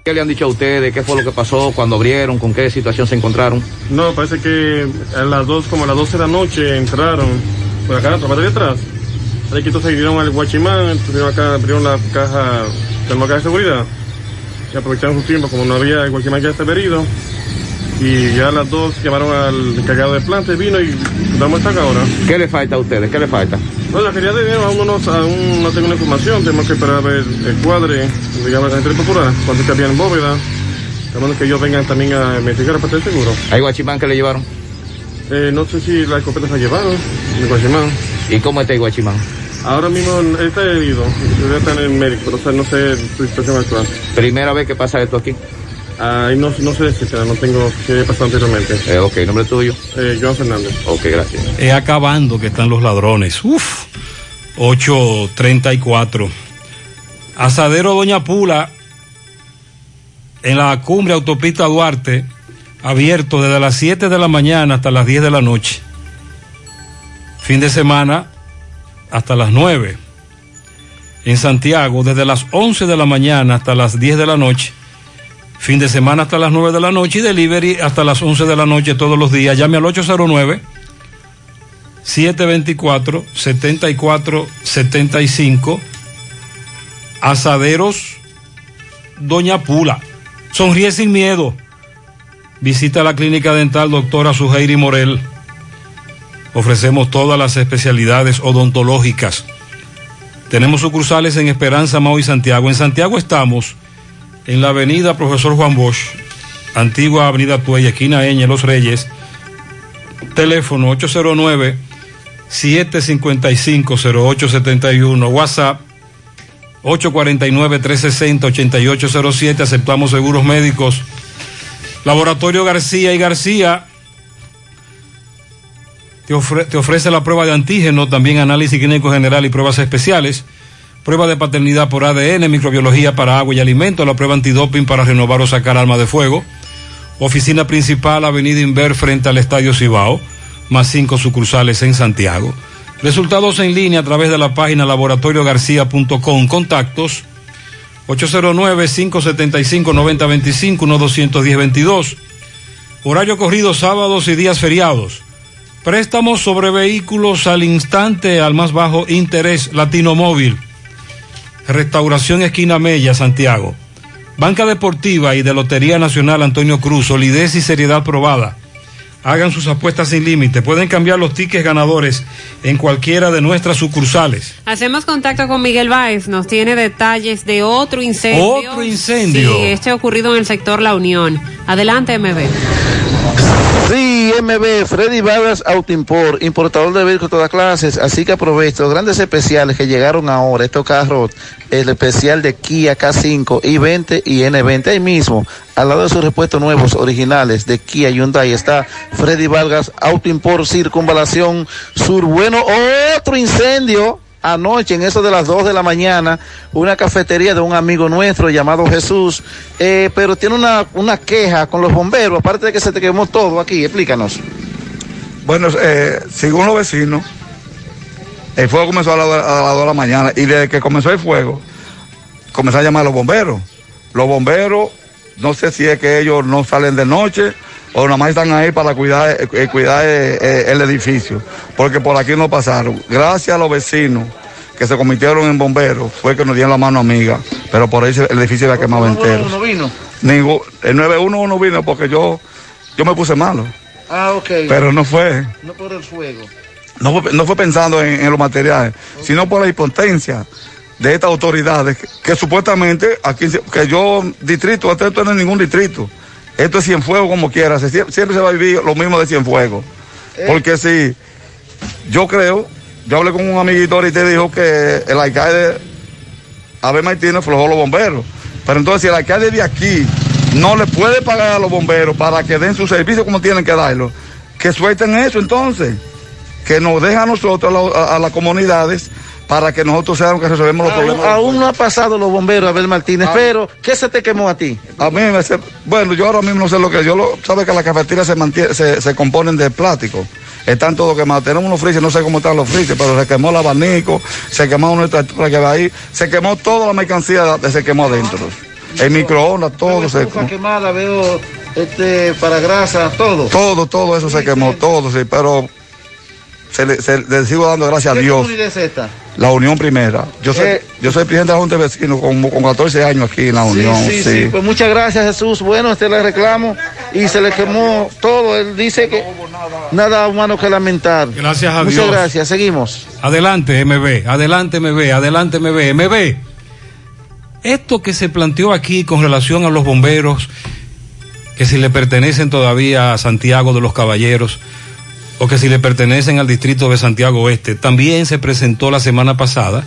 ¿Qué le han dicho a ustedes? ¿Qué fue lo que pasó cuando abrieron? ¿Con qué situación se encontraron? No, parece que a las dos, como a las 12 de la noche entraron por acá, por de atrás. Ahí que entonces al Guachimán, abrieron la caja, la caja de seguridad. Y aprovecharon su tiempo, como no había el Guachimán ya está herido. Y ya las dos llamaron al encargado de planta y vino y damos esta ahora. ¿Qué le falta a ustedes? ¿Qué le falta? No, la quería de dinero aún no, aún no tengo la información, tenemos que esperar a ver el cuadre, digamos, la gente popular, cuánto que había en bóveda. Tenemos que ellos vengan también a investigar la parte del seguro. ¿Hay guachimán que le llevaron? Eh, no sé si la escopeta se ha llevado, el guachimán. ¿Y cómo está el guachimán? Ahora mismo está herido, debe estar en el médico, pero o sea, no sé su situación actual. ¿Primera vez que pasa esto aquí? Ah, no, no sé decirte, no tengo que pasar anteriormente. Eh, ok, ¿nombre tuyo? Eh, Joan Fernández. Ok, gracias. Es acabando que están los ladrones. Uf, 834. Asadero Doña Pula, en la cumbre autopista Duarte, abierto desde las 7 de la mañana hasta las 10 de la noche. Fin de semana hasta las 9. En Santiago, desde las 11 de la mañana hasta las 10 de la noche. Fin de semana hasta las 9 de la noche y delivery hasta las 11 de la noche todos los días. Llame al 809 724 7475 Asaderos Doña Pula. Sonríe sin miedo. Visita la clínica dental doctora Suheiri Morel. Ofrecemos todas las especialidades odontológicas. Tenemos sucursales en Esperanza, Mau y Santiago. En Santiago estamos en la avenida Profesor Juan Bosch, antigua avenida Tuella, esquina Eñe, Los Reyes. Teléfono 809-755-0871. WhatsApp 849-360-8807. Aceptamos seguros médicos. Laboratorio García y García te, te ofrece la prueba de antígeno, también análisis clínico general y pruebas especiales. Prueba de paternidad por ADN, microbiología para agua y alimentos, la prueba antidoping para renovar o sacar arma de fuego. Oficina principal, Avenida Inver, frente al Estadio Cibao, más cinco sucursales en Santiago. Resultados en línea a través de la página laboratoriogarcía.com. Contactos 809-575-9025, 1-210-22. Horario corrido sábados y días feriados. Préstamos sobre vehículos al instante al más bajo interés Latino Móvil. Restauración Esquina Mella, Santiago. Banca Deportiva y de Lotería Nacional Antonio Cruz, solidez y seriedad probada. Hagan sus apuestas sin límite. Pueden cambiar los tickets ganadores en cualquiera de nuestras sucursales. Hacemos contacto con Miguel Báez, nos tiene detalles de otro incendio. Otro incendio. Sí, este ocurrido en el sector La Unión. Adelante, MB. Sí, MB, Freddy Vargas Autoimport, importador de vehículos de todas clases, así que aprovecho los grandes especiales que llegaron ahora, estos carros, el especial de Kia K5, i20 y N20, ahí mismo, al lado de sus repuestos nuevos, originales de Kia Hyundai, está Freddy Vargas Autoimport, Circunvalación Sur, bueno, otro incendio, anoche en eso de las 2 de la mañana una cafetería de un amigo nuestro llamado Jesús, eh, pero tiene una, una queja con los bomberos, aparte de que se te quemó todo aquí, explícanos. Bueno, eh, según los vecinos, el fuego comenzó a, la- las 2 de la mañana y desde que comenzó el fuego, comenzó a llamar a los bomberos. Los bomberos, no sé si es que ellos no salen de noche o nada más están ahí para cuidar, eh, eh, cuidar eh, el edificio, porque por aquí no pasaron. Gracias a los vecinos que se convirtieron en bomberos, fue que nos dieron la mano amiga, pero por ahí el edificio había quemado entero. No vino. Ningún, el 91 no vino porque yo, yo me puse malo, Ah, ok. pero no fue. No por el fuego. No fue, no fue pensando en, en los materiales, sino por la impotencia de estas autoridades que, que supuestamente aquí, que yo, distrito, esto, esto no es ningún distrito, esto es Cienfuegos como quiera, se- siempre, se va a vivir lo mismo de Cienfuegos. Porque si yo creo, yo hablé con un amiguito ahorita y dijo que el alcalde Abel Martínez flojó los bomberos, pero entonces si el alcalde de aquí no le puede pagar a los bomberos para que den su servicio como tienen que darlo, que suelten eso entonces que nos deja a nosotros, a las comunidades, para que nosotros seamos que resolvemos los Aún, problemas. aún no ha pasado los bomberos, Abel Martínez, pero ¿qué se te quemó a ti? A mí me se- bueno, yo ahora mismo no sé lo que yo lo, sabe que las cafeterías se, mantie- se, se componen de plástico. Están todos quemados. Tenemos unos frises, no sé cómo están los frises, pero se quemó el abanico, se quemó nuestra estructura que va ahí, se quemó toda la mercancía, se quemó adentro. El microondas, todo se Estufa quemada, veo este, para grasa, todo. Todo, todo eso se quemó, todo, sí, pero se le, se le sigo dando gracias a ¿Qué Dios. es esta? La Unión Primera. Yo soy, Eh, yo soy presidente de la Junta de Vecinos con, con 14 años aquí en la Unión. Sí, sí, sí. Pues muchas gracias, Jesús. Bueno, este le reclamo y se le quemó todo. Él dice que nada humano que lamentar. Gracias a Muchas Dios. gracias. Seguimos. Adelante, MB, adelante, MB, adelante, MB. MB, esto que se planteó aquí con relación a los bomberos, que si le pertenecen todavía a Santiago de los Caballeros, o que si le pertenecen al distrito de Santiago Oeste, también se presentó la semana pasada,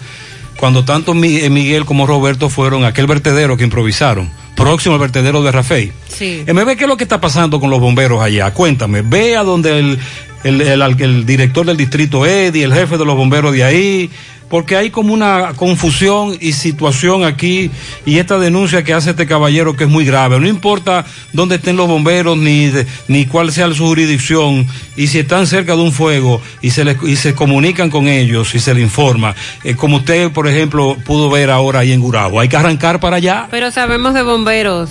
cuando tanto eh, Miguel como Roberto fueron a aquel vertedero que improvisaron, próximo al vertedero de Rafael. Sí. MB, ¿qué es lo que está pasando con los bomberos allá? Cuéntame, ve a donde el, el, el- director del distrito Eddie, el jefe de los bomberos de ahí, porque hay como una confusión y situación aquí y esta denuncia que hace este caballero que es muy grave. No importa dónde estén los bomberos ni, de- ni cuál sea su jurisdicción y si están cerca de un fuego y se, les, y se comunican con ellos y se les informa, eh, como usted, por ejemplo, pudo ver ahora ahí en Gurabo. Hay que arrancar para allá. Pero sabemos de bomberos,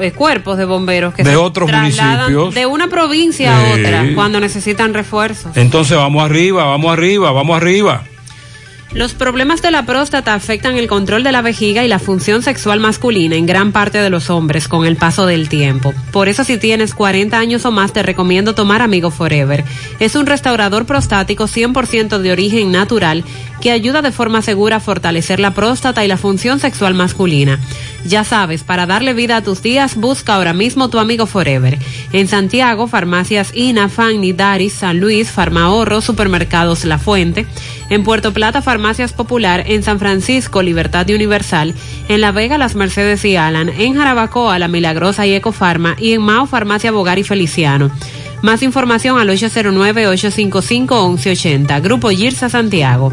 eh, cuerpos de bomberos que De se otros trasladan municipios. de una provincia a otra cuando necesitan refuerzos. Entonces vamos arriba, vamos arriba, vamos arriba. Los problemas de la próstata afectan el control de la vejiga y la función sexual masculina en gran parte de los hombres con el paso del tiempo. Por eso si tienes 40 años o más te recomiendo tomar Amigo Forever. Es un restaurador prostático 100% de origen natural que ayuda de forma segura a fortalecer la próstata y la función sexual masculina. Ya sabes, para darle vida a tus días, busca ahora mismo tu Amigo Forever. En Santiago, farmacias INA, Fanny, Daris, San Luis, Farmahorro, Supermercados La Fuente. En Puerto Plata, Farmacias Popular. En San Francisco, Libertad y Universal. En La Vega, Las Mercedes y Alan. En Jarabacoa, La Milagrosa y Ecofarma. Y en Mao, Farmacia Bogar y Feliciano. Más información al 809-855-1180. Grupo Girsa Santiago.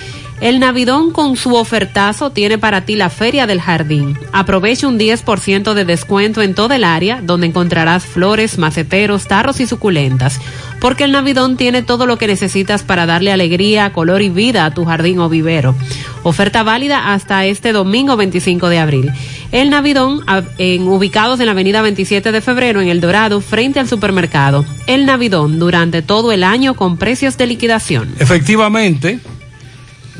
El Navidón con su ofertazo tiene para ti la Feria del Jardín. Aprovecha un 10% de descuento en toda el área, donde encontrarás flores, maceteros, tarros y suculentas. Porque el Navidón tiene todo lo que necesitas para darle alegría, color y vida a tu jardín o vivero. Oferta válida hasta este domingo 25 de abril. El Navidón, ubicados en la avenida 27 de febrero en El Dorado, frente al supermercado. El Navidón, durante todo el año con precios de liquidación. Efectivamente,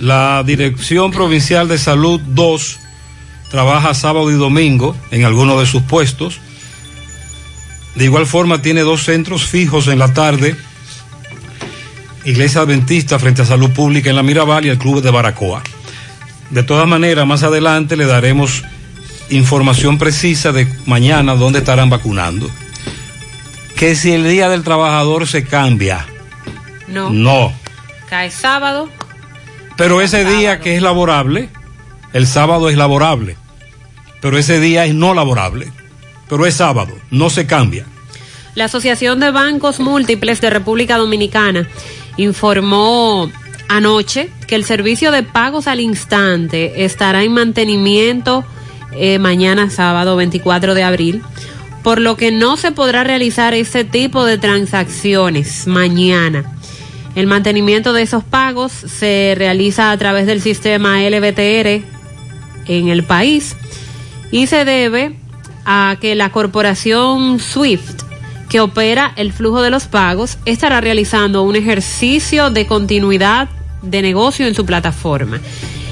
la Dirección Provincial de Salud 2 trabaja sábado y domingo en algunos de sus puestos. De igual forma tiene dos centros fijos en la tarde. Iglesia Adventista frente a Salud Pública en la Mirabal y el Club de Baracoa. De todas maneras, más adelante le daremos información precisa de mañana dónde estarán vacunando. que si el día del trabajador se cambia. No. No. Cae sábado. Pero ese día que es laborable, el sábado es laborable. Pero ese día es no laborable. Pero es sábado, no se cambia. La Asociación de Bancos Múltiples de República Dominicana informó anoche que el servicio de pagos al instante estará en mantenimiento eh, mañana sábado 24 de abril, por lo que no se podrá realizar ese tipo de transacciones mañana. El mantenimiento de esos pagos se realiza a través del sistema LBTR en el país y se debe a que la corporación SWIFT que opera el flujo de los pagos estará realizando un ejercicio de continuidad de negocio en su plataforma.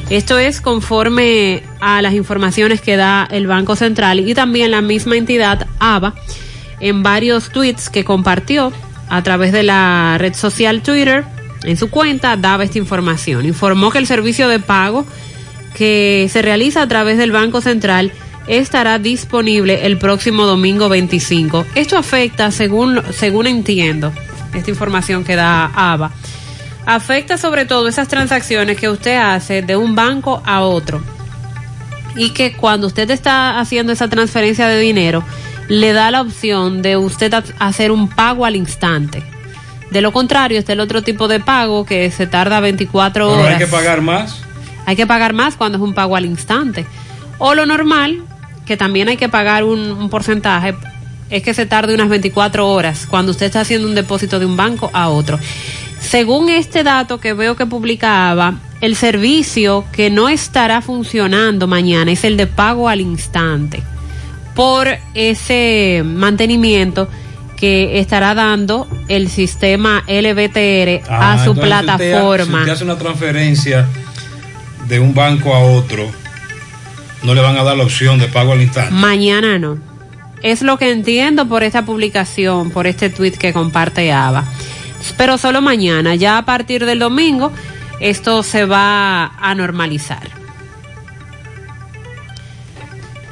Esto es conforme a las informaciones que da el Banco Central y también la misma entidad ABA en varios tweets que compartió a través de la red social Twitter en su cuenta daba esta información. Informó que el servicio de pago que se realiza a través del Banco Central estará disponible el próximo domingo 25. Esto afecta, según, según entiendo, esta información que da ABA, afecta sobre todo esas transacciones que usted hace de un banco a otro. Y que cuando usted está haciendo esa transferencia de dinero, le da la opción de usted hacer un pago al instante. De lo contrario, está el otro tipo de pago que se tarda 24 Pero horas. hay que pagar más. Hay que pagar más cuando es un pago al instante. O lo normal, que también hay que pagar un, un porcentaje, es que se tarde unas 24 horas cuando usted está haciendo un depósito de un banco a otro. Según este dato que veo que publicaba, el servicio que no estará funcionando mañana es el de pago al instante por ese mantenimiento que estará dando el sistema LBTR Ah, a su si usted- plataforma. Si usted hace una transferencia de un banco a otro, no le van a dar la opción de pago al instante. Mañana no. Es lo que entiendo por esta publicación, por este tweet que comparte Ava. Pero solo mañana, ya a partir del domingo, esto se va a normalizar.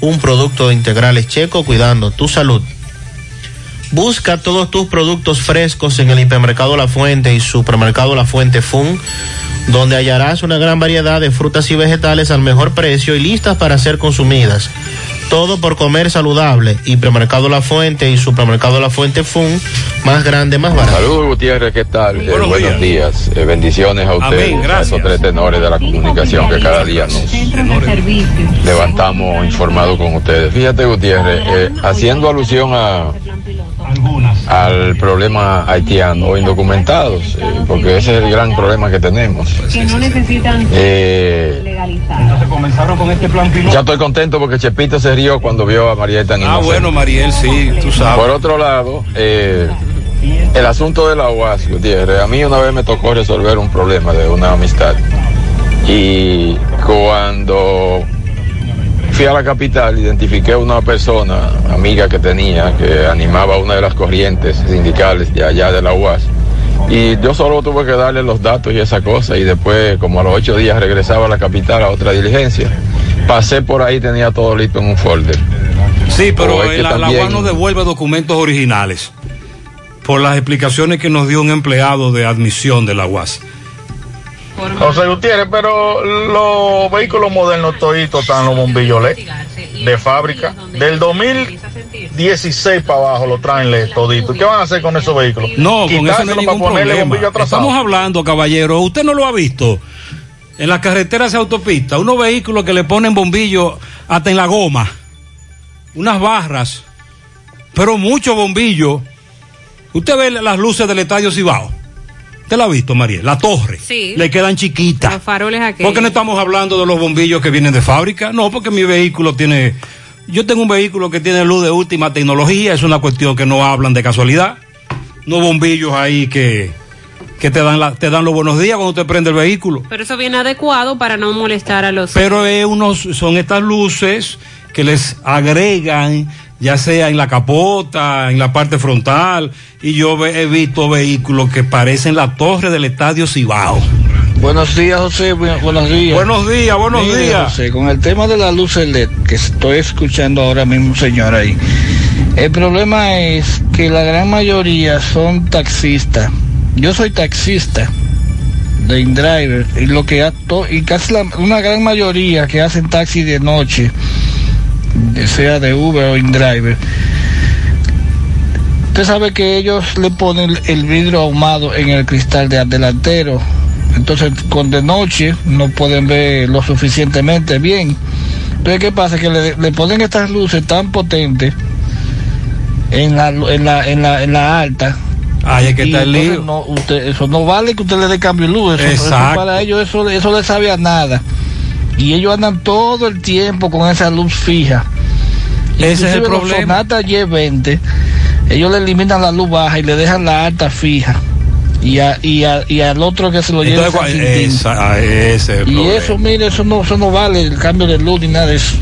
un producto de integrales checo cuidando tu salud. Busca todos tus productos frescos en el hipermercado La Fuente y supermercado La Fuente Fun, donde hallarás una gran variedad de frutas y vegetales al mejor precio y listas para ser consumidas. Todo por comer saludable. Hipermercado La Fuente y supermercado La Fuente Fun, más grande, más barato. Saludos Gutiérrez, ¿qué tal? Eh, Buenos buenos días, Eh, bendiciones a ustedes, Amén, a esos tres tenores de la comunicación que cada día nos levantamos informados con ustedes. Fíjate Gutiérrez, eh, haciendo alusión a al problema haitiano o indocumentados, eh, porque ese es el gran problema que tenemos. Que no necesitan Eh, legalizar. comenzaron con este plan ya estoy contento porque Chepito se rió cuando vio a Marieta Ah, Inocente. bueno, Mariel, sí, tú sabes. Por otro lado, eh, el asunto de la UAS, Gutiérrez, a mí una vez me tocó resolver un problema de una amistad. Y cuando fui a la capital, identifiqué a una persona, amiga que tenía, que animaba una de las corrientes sindicales de allá de la UAS. Y yo solo tuve que darle los datos y esa cosa, y después, como a los ocho días, regresaba a la capital a otra diligencia. Pasé por ahí, tenía todo listo en un folder. Sí, pero el- la, UAS no devuelve documentos originales por las explicaciones que nos dio un empleado de admisión de la UAS. José Gutiérrez, pero los vehículos modernos toditos están los bombillos LED de fábrica. Del 2016 para abajo lo traen LED toditos. ¿Qué van a hacer con esos vehículos? No, con eso no hay Quitárselo ningún para ponerle problema. bombillo atrasado. Estamos hablando, caballero, usted no lo ha visto. En las carreteras y autopistas, unos vehículos que le ponen bombillo hasta en la goma, unas barras, pero mucho bombillo. Usted ve las luces del Estadio Cibao. ¿Usted la ha visto, María? La torre. Sí. Le quedan chiquitas. Los faroles aquellos. ¿Por qué no estamos hablando de los bombillos que vienen de fábrica? No, porque mi vehículo tiene. Yo tengo un vehículo que tiene luz de última tecnología, es una cuestión que no hablan de casualidad. No bombillos ahí que, que te, dan la- te dan los buenos días cuando te prende el vehículo. Pero eso viene adecuado para no molestar a los... Pero es unos, son estas luces que les agregan, ya sea en la capota, en la parte frontal, y yo he visto vehículos que parecen la torre del Estadio Cibao. Buenos días, José. Bu- Buenos días. Buenos días, buenos Mire, días. José, con el tema de la luz LED que estoy escuchando ahora mismo, señor, ahí. El problema es que la gran mayoría son taxistas. Yo soy taxista de InDriver y lo que ha to- y casi la- una gran mayoría que hacen taxi de noche, sea de Uber o InDriver. Usted sabe que ellos le ponen el vidrio ahumado en el cristal de delantero. Entonces, con de noche no pueden ver lo suficientemente bien. Entonces, ¿qué pasa? Que le, le ponen estas luces tan potentes en la, en la, en la, en la alta. Ay, es que está el lío. no, usted, eso no vale que usted le dé cambio de luz. Eso, para ellos eso, eso le sabe a nada. Y ellos andan todo el tiempo con esa luz fija. Ese es el problema. Sonata Y20, ellos le eliminan la luz baja y le dejan la alta fija. Y, a- y, a- y al otro que se lo lleva Entonces, San ¿cuál- Quintín. esa- ah, ese es el Y problema. eso, mire, eso no, eso no vale el cambio de luz ni nada de eso.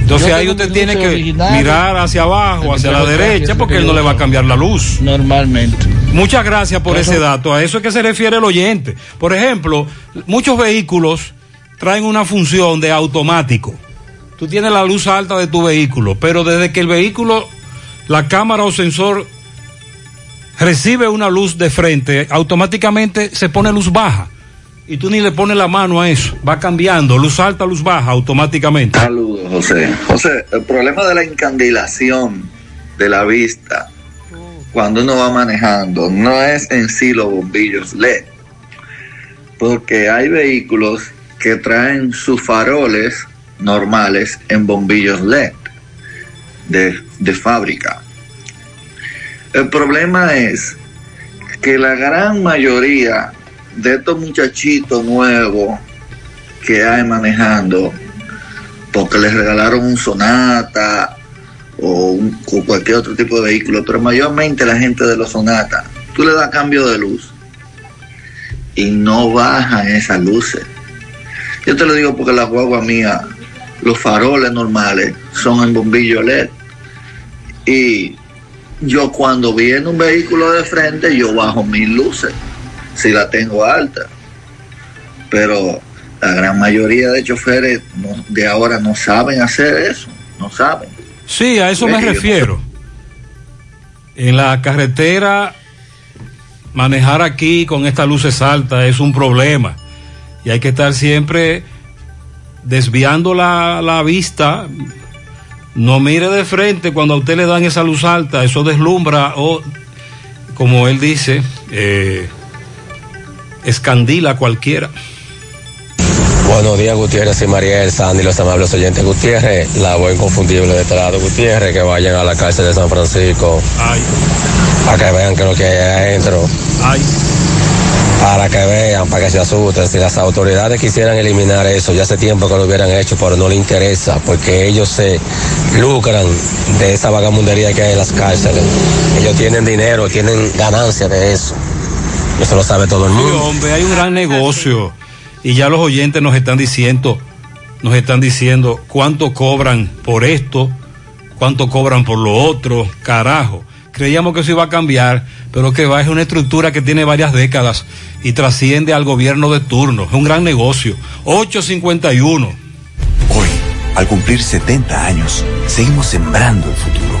Entonces Yo ahí usted tiene que mirar hacia abajo, hacia la derecha, porque que él no le va a cambiar la luz. Normalmente. Muchas gracias por ese dato. A eso es que se refiere el oyente. Por ejemplo, muchos vehículos traen una función de automático. Tú tienes la luz alta de tu vehículo, pero desde que el vehículo, la cámara o sensor recibe una luz de frente, automáticamente se pone luz baja. Y tú ni le pones la mano a eso. Va cambiando, luz alta, luz baja, automáticamente. Saludos, José. José, el problema de la encandilación de la vista cuando uno va manejando no es en sí los bombillos LED, porque hay vehículos que traen sus faroles normales en bombillos LED de, de fábrica. El problema es que la gran mayoría de estos muchachitos nuevos que hay manejando, porque les regalaron un Sonata o, cualquier otro tipo de vehículo, pero mayormente la gente de los Sonata, tú le das cambio de luz y no bajan esas luces. Yo te lo digo porque la guagua mía, los faroles normales son en bombillo LED y yo cuando viene un vehículo de frente yo bajo mis luces si la tengo alta pero la gran mayoría de choferes no- de ahora no saben hacer eso, no saben. Sí, a eso me no refiero. En la carretera, manejar aquí con estas luces altas es un problema. Y hay que estar siempre desviando la, la vista. No mire de frente cuando a usted le dan esa luz alta, eso deslumbra o, como él dice, eh, escandila a cualquiera. Buenos días, Gutiérrez y Mariel, Sandy, los amables oyentes. Gutiérrez, la voz inconfundible de este lado. Gutiérrez, que vayan a la cárcel de San Francisco. Para que vean que lo que hay adentro, para que vean, para que se asusten. Si las autoridades quisieran eliminar eso, ya hace tiempo que lo hubieran hecho, pero no les interesa, porque ellos se lucran de esa vagamundería que hay en las cárceles. Ellos tienen dinero, tienen ganancia de eso. Eso lo sabe todo el Sí, mundo. hombre, hay un gran negocio y ya los oyentes nos están diciendo, nos están diciendo cuánto cobran por esto, cuánto cobran por lo otro, carajo. Creíamos que eso iba a cambiar, pero que va es una estructura que tiene varias décadas y trasciende al gobierno de turno. Es un gran negocio. 851. Hoy, al cumplir 70 años, seguimos sembrando el futuro,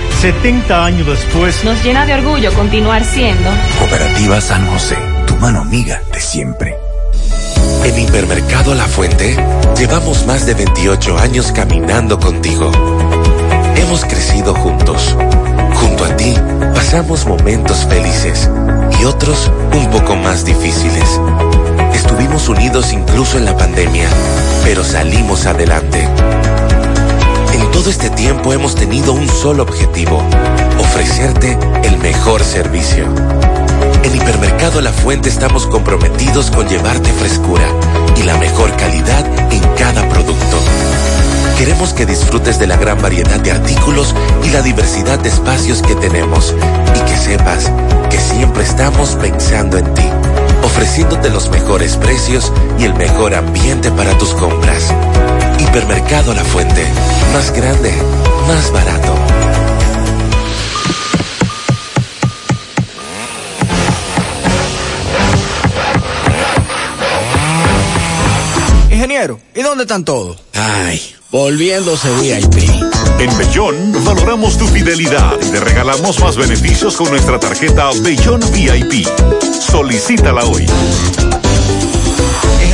70 años después, nos llena de orgullo continuar siendo Cooperativa San José, tu mano amiga de siempre. En Hipermercado La Fuente llevamos más de 28 años caminando contigo. Hemos crecido juntos. Junto a ti pasamos momentos felices y otros un poco más difíciles. Estuvimos unidos incluso en la pandemia, pero salimos adelante. Todo este tiempo hemos tenido un solo objetivo, ofrecerte el mejor servicio. En Hipermercado La Fuente estamos comprometidos con llevarte frescura y la mejor calidad en cada producto. Queremos que disfrutes de la gran variedad de artículos y la diversidad de espacios que tenemos y que sepas que siempre estamos pensando en ti, ofreciéndote los mejores precios y el mejor ambiente para tus compras. Hipermercado La Fuente, más grande, más barato. Ingeniero, ¿y dónde están todos? Ay, volviéndose VIP. En Bellón valoramos tu fidelidad y te regalamos más beneficios con nuestra tarjeta Bellón VIP. Solicítala hoy.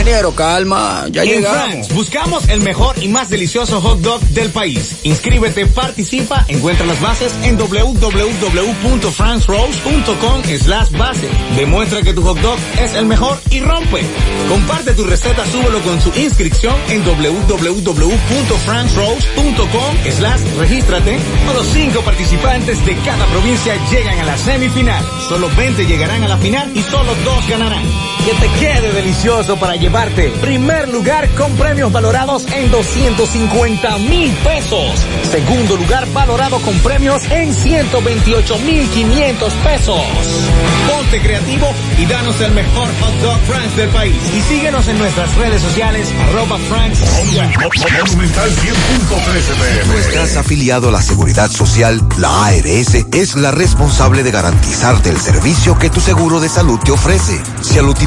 Ingeniero, calma, ya en llegamos. France, buscamos el mejor y más delicioso hot dog del país. Inscríbete, participa, encuentra las bases en www.francerose.com slash base. Demuestra que tu hot dog es el mejor y rompe. Comparte tu receta, súbelo con su inscripción en www.francerose.com slash regístrate. Los cinco participantes de cada provincia llegan a la semifinal. Solo 20 llegarán a la final y solo dos ganarán. Que te quede delicioso para llevarte. Primer lugar con premios valorados en 250 mil pesos. Segundo lugar valorado con premios en 128 mil 500 pesos. Ponte creativo y danos el mejor hot dog France del país. Y síguenos en nuestras redes sociales arroba France. Monumental 100.13 Si tú estás afiliado a la Seguridad Social, la ARS es la responsable de garantizarte el servicio que tu seguro de salud te ofrece. Si al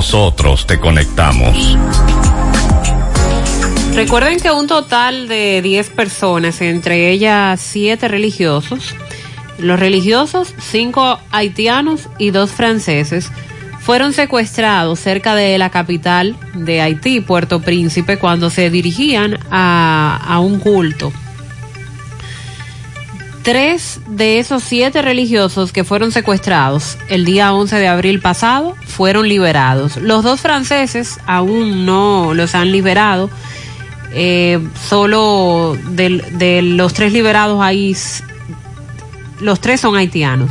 nosotros te conectamos. Recuerden que un total de 10 personas, entre ellas 7 religiosos, los religiosos, 5 haitianos y 2 franceses, fueron secuestrados cerca de la capital de Haití, Puerto Príncipe, cuando se dirigían a, a un culto. Tres de esos siete religiosos que fueron secuestrados el día 11 de abril pasado fueron liberados. Los dos franceses aún no los han liberado. Eh, solo de, de los tres liberados ahí, los tres son haitianos.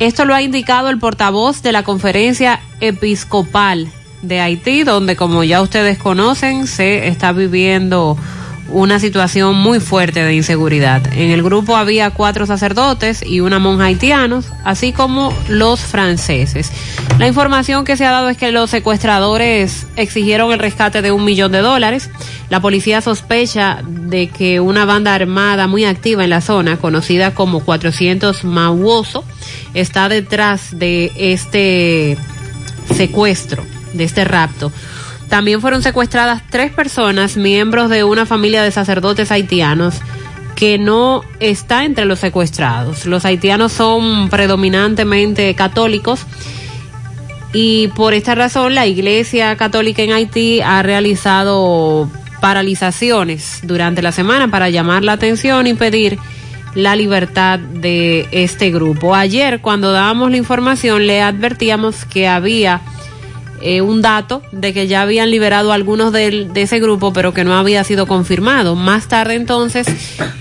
Esto lo ha indicado el portavoz de la conferencia episcopal de Haití, donde como ya ustedes conocen, se está viviendo una situación muy fuerte de inseguridad. En el grupo había cuatro sacerdotes y una monja haitianos, así como los franceses. La información que se ha dado es que los secuestradores exigieron el rescate de un millón de dólares. La policía sospecha de que una banda armada muy activa en la zona, conocida como 400 Mauoso, está detrás de este secuestro, de este rapto. También fueron secuestradas tres personas, miembros de una familia de sacerdotes haitianos, que no está entre los secuestrados. Los haitianos son predominantemente católicos y por esta razón la Iglesia Católica en Haití ha realizado paralizaciones durante la semana para llamar la atención y pedir la libertad de este grupo. Ayer cuando dábamos la información le advertíamos que había eh, un dato de que ya habían liberado a algunos de, de, ese grupo, pero que no había sido confirmado. Más tarde entonces,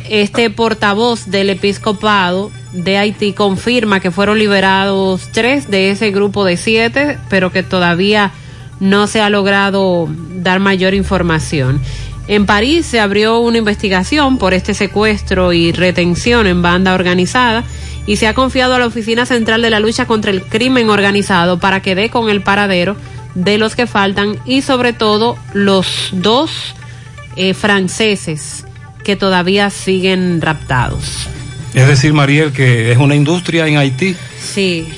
este portavoz del episcopado de Haití confirma que fueron liberados tres de ese grupo de siete, pero que todavía no se ha logrado dar mayor información. En París se abrió una investigación por este secuestro y retención en banda organizada y se ha confiado a la Oficina Central de la Lucha contra el Crimen Organizado para que dé con el paradero de los que faltan y sobre todo los dos eh, franceses que todavía siguen raptados. Es decir, Mariel, que es una industria en Haití. Sí.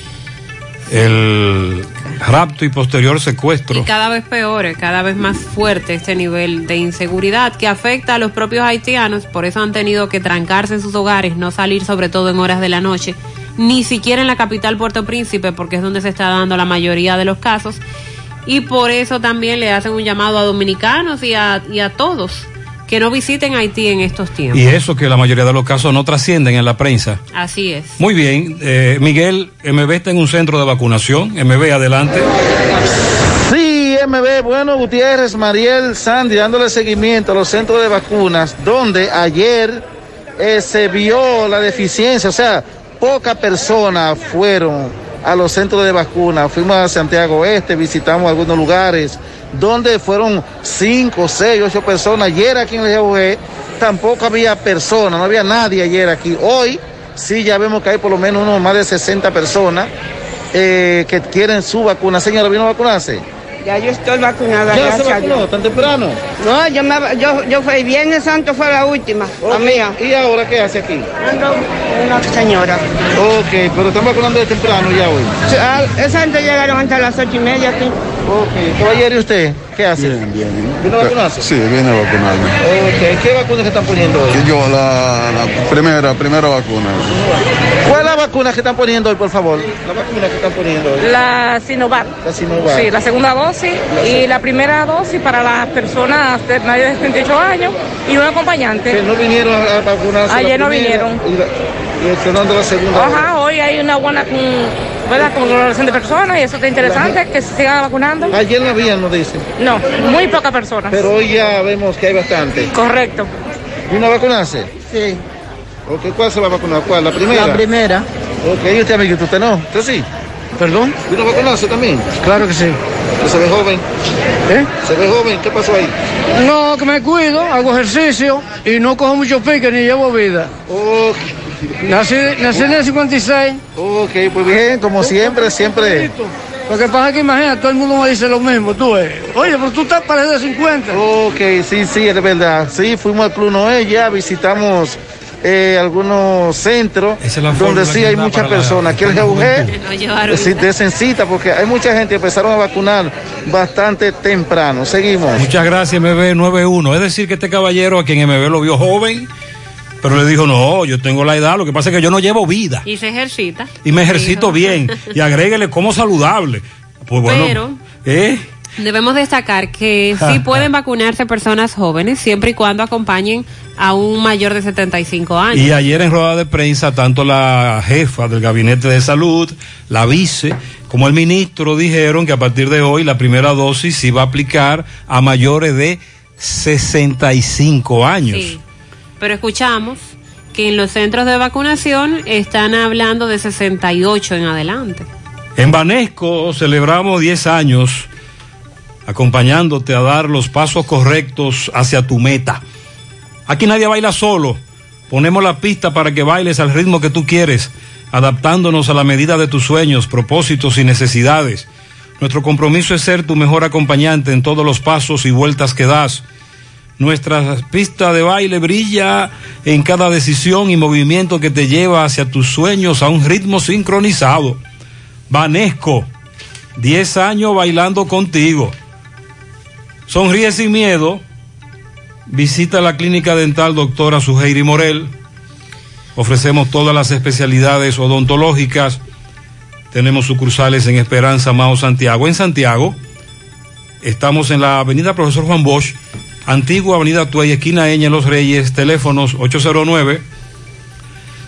El rapto y posterior secuestro. Y cada vez peor, cada vez más fuerte este nivel de inseguridad que afecta a los propios haitianos, por eso han tenido que trancarse en sus hogares, no salir sobre todo en horas de la noche, ni siquiera en la capital Puerto Príncipe, porque es donde se está dando la mayoría de los casos, y por eso también le hacen un llamado a dominicanos y a, y a todos que no visiten Haití en estos tiempos. Y eso que la mayoría de los casos no trascienden en la prensa. Así es. Muy bien, eh, Miguel, MB está en un centro de vacunación. MB, adelante. Sí, MB, bueno, Gutiérrez, Mariel, Sandy, dándole seguimiento a los centros de vacunas, donde ayer eh, se vio la deficiencia, o sea, pocas personas fueron a los centros de vacunas. Fuimos a Santiago Este, visitamos algunos lugares donde fueron cinco, seis, ocho personas. Ayer aquí en el GUG tampoco había personas, no había nadie ayer aquí. Hoy sí ya vemos que hay por lo menos unos más de 60 personas eh, que quieren su vacuna. Señora, ¿vino a vacunarse? Ya yo estoy vacunada. ¿Ya se vacunó tan temprano? No, yo, me, yo, yo fui Viernes Santo fue la última, la mía. ¿Y ahora qué hace aquí? Ando una señora. Ok, pero están vacunando de temprano ya hoy. Esa gente llegaron hasta las ocho y media aquí. Ok, caballero, ¿y usted qué hace? Bien, bien. ¿Vino a vacunarse? Sí, vine a vacunarme. ¿qué vacuna que están poniendo hoy? Yo, la, la primera, primera vacuna. ¿Cuál es la vacuna que están poniendo hoy, por favor? La vacuna que están poniendo hoy. La Sinovac. La Sinovac. Sí, la segunda dosis y la primera dosis para las personas de mayores de 38 años y un acompañante. Que no vinieron a vacunarse. Ayer no vinieron. Y, la, y la segunda. Ajá, hoy hay una buena con, ¿verdad? con relación de personas y eso está interesante, que se sigan vacunando. Ayer no había, nos dicen. No, muy pocas personas. Pero hoy ya vemos que hay bastante. Correcto. ¿Vino a vacunarse? Sí. Ok, ¿cuál se va a vacunar? ¿Cuál? ¿La primera? La primera. Ok, ¿y usted, amiguito? ¿Usted no? ¿Usted sí? ¿Perdón? ¿Vino a vacunarse también? Claro que sí. ¿Se ve joven? ¿Eh? ¿Se ve joven? ¿Qué pasó ahí? No, que me cuido, hago ejercicio y no cojo mucho pique ni llevo vida. Nací, nací en el 56. Ok, pues bien, como siempre, siempre. Lo que pasa es que imagina, todo el mundo me dice lo mismo, tú ves. Oye, pero tú estás parecido de 50. Ok, sí, sí, es verdad. Sí, fuimos al Club Noé, ya visitamos eh, algunos centros donde sí hay muchas personas. Aquí el GUG sí, desencita porque hay mucha gente que empezaron a vacunar bastante temprano. Seguimos. Muchas gracias, MB91. Es decir, que este caballero a quien MB lo vio joven, pero le dijo, no, yo tengo la edad, lo que pasa es que yo no llevo vida. Y se ejercita. Y me ejercito bien. Y agréguele como saludable. Pues bueno. Pero- ¿eh? Debemos destacar que sí pueden vacunarse personas jóvenes siempre y cuando acompañen a un mayor de 75 años. Y ayer en rueda de prensa, tanto la jefa del Gabinete de Salud, la vice, como el ministro dijeron que a partir de hoy la primera dosis se va a aplicar a mayores de 65 años. Sí. Pero escuchamos que en los centros de vacunación están hablando de 68 en adelante. En Banesco celebramos 10 años acompañándote a dar los pasos correctos hacia tu meta. Aquí nadie baila solo. Ponemos la pista para que bailes al ritmo que tú quieres, adaptándonos a la medida de tus sueños, propósitos y necesidades. Nuestro compromiso es ser tu mejor acompañante en todos los pasos y vueltas que das. Nuestra pista de baile brilla en cada decisión y movimiento que te lleva hacia tus sueños a un ritmo sincronizado. Vanesco, 10 años bailando contigo. Sonríe sin miedo. Visita la clínica dental doctora Suheiri Morel. Ofrecemos todas las especialidades odontológicas. Tenemos sucursales en Esperanza, Mao, Santiago. En Santiago estamos en la avenida Profesor Juan Bosch, antigua avenida Tuey, esquina Eña, Los Reyes, teléfonos 809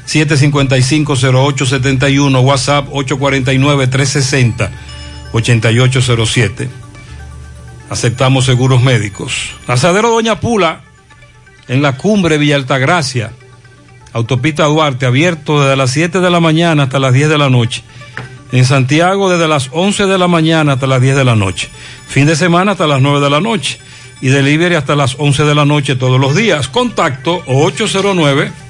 755-0871, WhatsApp 849-360-8807. Aceptamos seguros médicos. Asadero Doña Pula, en la cumbre Villa Altagracia, Autopista Duarte, abierto desde las 7 de la mañana hasta las 10 de la noche. En Santiago desde las 11 de la mañana hasta las 10 de la noche. Fin de semana hasta las 9 de la noche. Y delivery hasta las 11 de la noche todos los días. Contacto 809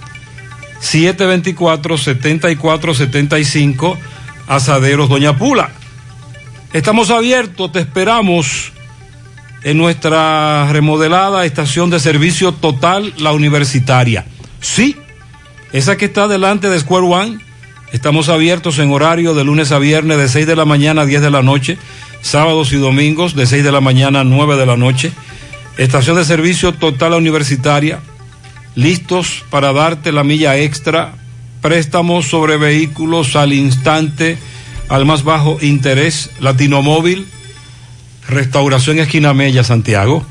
724-7475, Asaderos Doña Pula. Estamos abiertos, te esperamos en nuestra remodelada estación de servicio total, la universitaria. Sí, esa que está delante de Square One. Estamos abiertos en horario de lunes a viernes de 6 de la mañana a 10 de la noche, sábados y domingos de 6 de la mañana a 9 de la noche. Estación de servicio total, la universitaria. Listos para darte la milla extra, préstamos sobre vehículos al instante, al más bajo interés, Latinomóvil, Restauración Esquina Mella, Santiago,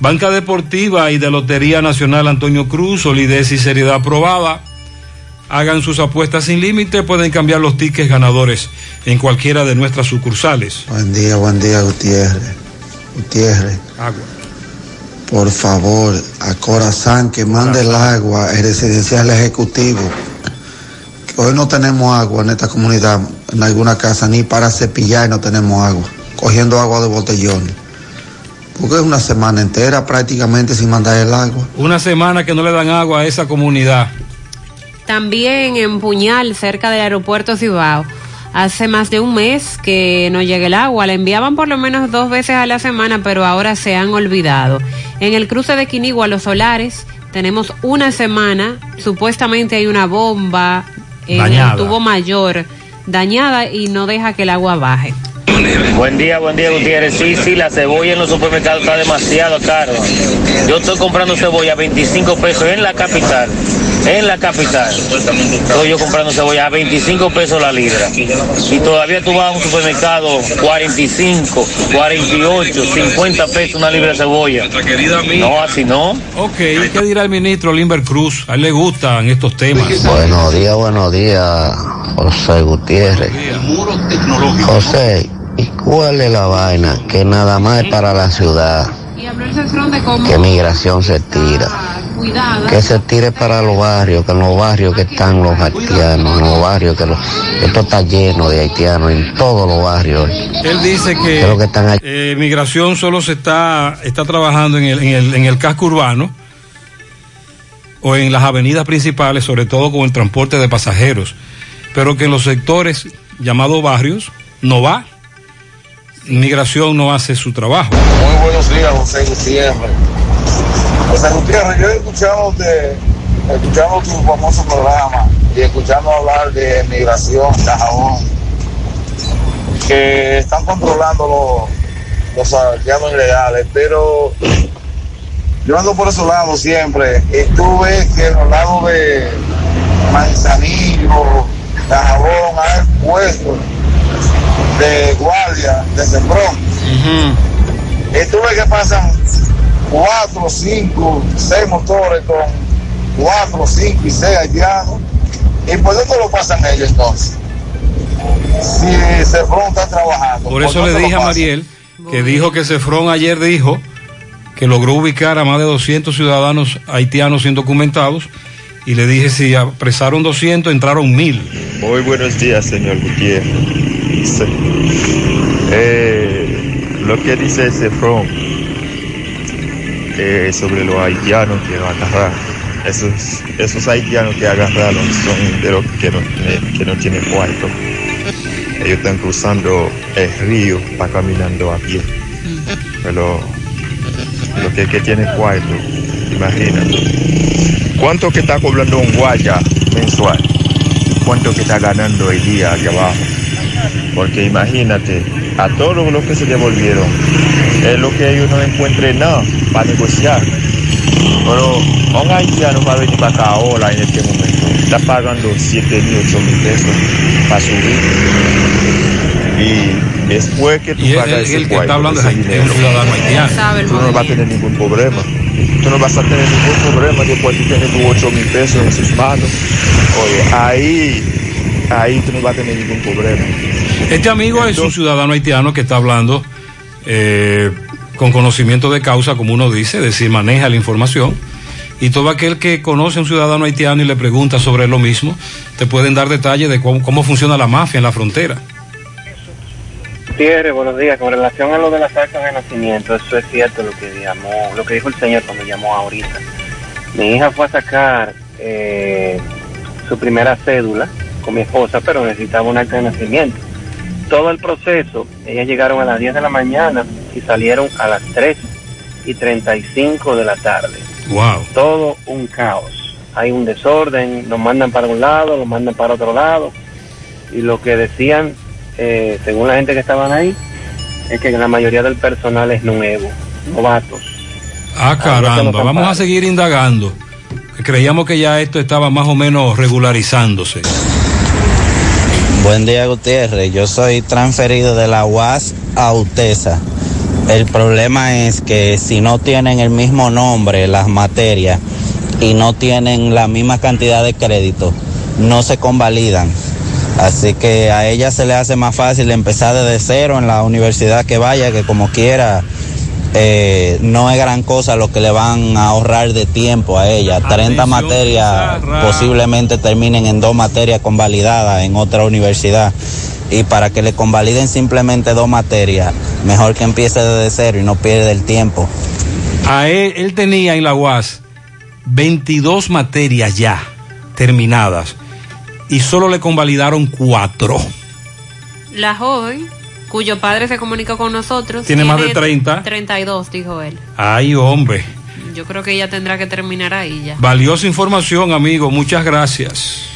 Banca Deportiva y de Lotería Nacional Antonio Cruz, solidez y seriedad aprobada. Hagan sus apuestas sin límite, pueden cambiar los tickets ganadores en cualquiera de nuestras sucursales. Buen día, buen día, Gutiérrez. Gutiérrez. Agua. Por favor, a Corazán que mande el agua al residencial ejecutivo. Que hoy no tenemos agua en esta comunidad, en alguna casa, ni para cepillar no tenemos agua. Cogiendo agua de botellones. Porque es una semana entera prácticamente sin mandar el agua. Una semana que no le dan agua a esa comunidad. También en Puñal, cerca del aeropuerto Cibao, hace más de un mes que no llega el agua. La enviaban por lo menos dos veces a la semana, pero ahora se han olvidado. En el cruce de Quinigua, Los Solares, tenemos una semana. Supuestamente hay una bomba en Dañada. el tubo mayor dañada y no deja que el agua baje. Buen día, buen día, Gutiérrez. Sí, sí, la cebolla en los supermercados está demasiado caro. Yo estoy comprando cebolla a 25 pesos en la capital. En la capital. Estoy yo comprando cebolla a 25 pesos la libra. Y todavía tú vas a un supermercado 45, 48, 50 pesos una libra de cebolla. No, así no. Ok, ¿qué dirá el ministro Limber Cruz? A él le gustan estos temas. Buenos días, buenos días, José Gutiérrez. José, ¿y cuál es la vaina? Que nada más es para la ciudad, que migración se tira. Que se tire para los barrios, que en los barrios que están los haitianos, en los barrios que los- esto está lleno de haitianos, en todos los barrios. Él dice que, Creo que están ahí. eh, migración solo se está, está trabajando en el, en, el, en el casco urbano o en las avenidas principales, sobre todo con el transporte de pasajeros, pero que en los sectores llamados barrios no va. Migración no hace su trabajo. Muy buenos días, José Gutiérrez. José Gutiérrez, yo he escuchado, de, escuchando tu famoso programa y escuchando hablar de migración, de jabón, que están controlando los, los ilegales, pero yo ando por esos lados siempre ves que en los lados de Manzanillo, de jabón, hay puestos de guardia, de Sembrón. Y tú ves que pasan cuatro, cinco, seis motores con cuatro, cinco y seis haitianos. ¿Y por dónde lo pasan ellos entonces? Si Cefrón está trabajando. Por eso le dije a? Mariel que dijo que Cefrón ayer dijo que logró ubicar a más de 200 ciudadanos haitianos indocumentados y le dije si apresaron 200 entraron mil. Muy buenos días, señor Gutiérrez. Sí. Eh, lo que dice Cefrón eh, sobre los haitianos que agarraron, esos, esos haitianos que agarraron son de los que no, tienen- que no tienen cuarto. Ellos están cruzando el río para caminando a pie. Pero lo que, que tiene cuarto, imagínate. ¿Cuánto que está cobrando un guaya mensual? ¿Cuánto que está ganando el día aquí abajo? Porque imagínate, a todos los que se devolvieron, es lo que ellos no encuentren nada para negociar. Pero un haitiano va a venir para acá ahora en este momento. Está pagando 7 mil, 8 mil pesos para subir. Y después que tú Y pagas ese el que cuarto, está hablando ese es haiti- dinero, un ciudadano haitiano. Sabe el tú no vas a tener ningún problema. Tú no vas a tener ningún problema después de tener tus 8 mil pesos en sus manos. Oye, ahí, ahí tú no vas a tener ningún problema. Este amigo es un ciudadano haitiano que está hablando eh, con conocimiento de causa, como uno dice, es decir, maneja la información. Y todo aquel que conoce a un ciudadano haitiano y le pregunta sobre lo mismo, te pueden dar detalles de cómo, funciona la mafia en la frontera. Gutiérrez, buenos días. Con relación a lo de las actas de nacimiento, eso es cierto lo que llamó, lo que dijo el señor cuando llamó ahorita. Mi hija fue a sacar eh, su primera cédula con mi esposa, pero necesitaba un acta de nacimiento. Todo el proceso, ellas llegaron a las 10 de la mañana y salieron a las 3 y 35 de la tarde. Wow. Todo un caos. Hay un desorden, los mandan para un lado, los mandan para otro lado. Y lo que decían, eh, según la gente que estaban ahí, es que la mayoría del personal es nuevo, novatos. Ah, caramba, vamos a seguir indagando. Creíamos que ya esto estaba más o menos regularizándose. Buen día, Gutiérrez. Yo soy transferido de la UAS a UTESA. El problema es que si no tienen el mismo nombre las materias y no tienen la misma cantidad de crédito, no se convalidan. Así que a ella se le hace más fácil empezar desde cero en la universidad que vaya, que como quiera, eh, no es gran cosa lo que le van a ahorrar de tiempo a ella. 30 materias posiblemente terminen en dos materias convalidadas en otra universidad. Y para que le convaliden simplemente dos materias, mejor que empiece desde cero y no pierda el tiempo. A él, él tenía en la UAS 22 materias ya terminadas y solo le convalidaron cuatro. La joven, cuyo padre se comunicó con nosotros. Tiene más de 30. 32, dijo él. Ay, hombre. Yo creo que ella tendrá que terminar ahí ya. Valiosa información, amigo. Muchas gracias.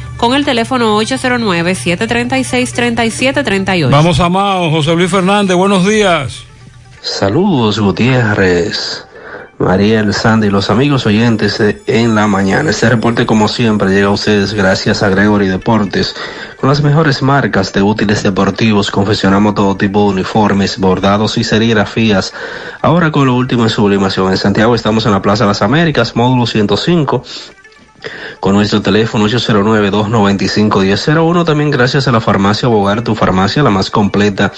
con el teléfono 809-736-3738. Vamos a Mao, José Luis Fernández, buenos días. Saludos, Gutiérrez, María El Sandy y los amigos oyentes En la Mañana. Este reporte, como siempre, llega a ustedes gracias a Gregory Deportes. Con las mejores marcas de útiles deportivos, confeccionamos todo tipo de uniformes, bordados y serigrafías. Ahora con lo último en sublimación. En Santiago estamos en la Plaza de las Américas, módulo 105 con nuestro teléfono 809-295-1001. También gracias a la farmacia Bogar, tu farmacia, la más completa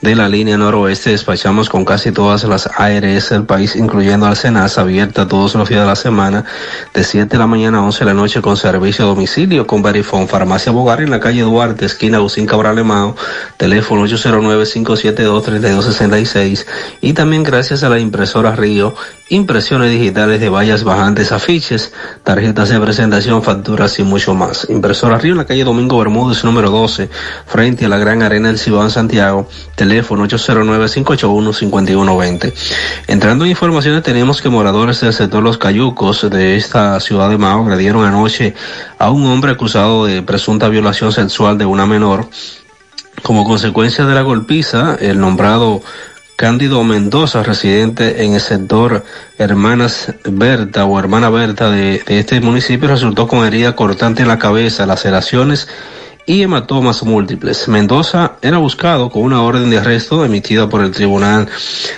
de la línea noroeste. Despachamos con casi todas las ARS del país, incluyendo Alcenas, abierta todos los días de la semana, de 7 de la mañana a 11 de la noche con servicio a domicilio con Verifone. Farmacia Bogar en la calle Duarte, esquina Agustín Cabral Emao, teléfono 809-572-3266. Y también gracias a la impresora Río, impresiones digitales de vallas bajantes, afiches, tarjetas de presentación, facturas y mucho más. Impresora Río en la calle Domingo Bermúdez, número 12, frente a la Gran Arena del Cibao en Santiago, teléfono 809-581-5120. Entrando en informaciones, tenemos que moradores del sector Los Cayucos de esta ciudad de Mao agredieron anoche a un hombre acusado de presunta violación sexual de una menor. Como consecuencia de la golpiza, el nombrado Cándido Mendoza, residente en el sector Hermanas Berta o Hermana Berta de, este municipio, resultó con herida cortante en la cabeza, laceraciones y hematomas múltiples. Mendoza era buscado con una orden de arresto emitida por el Tribunal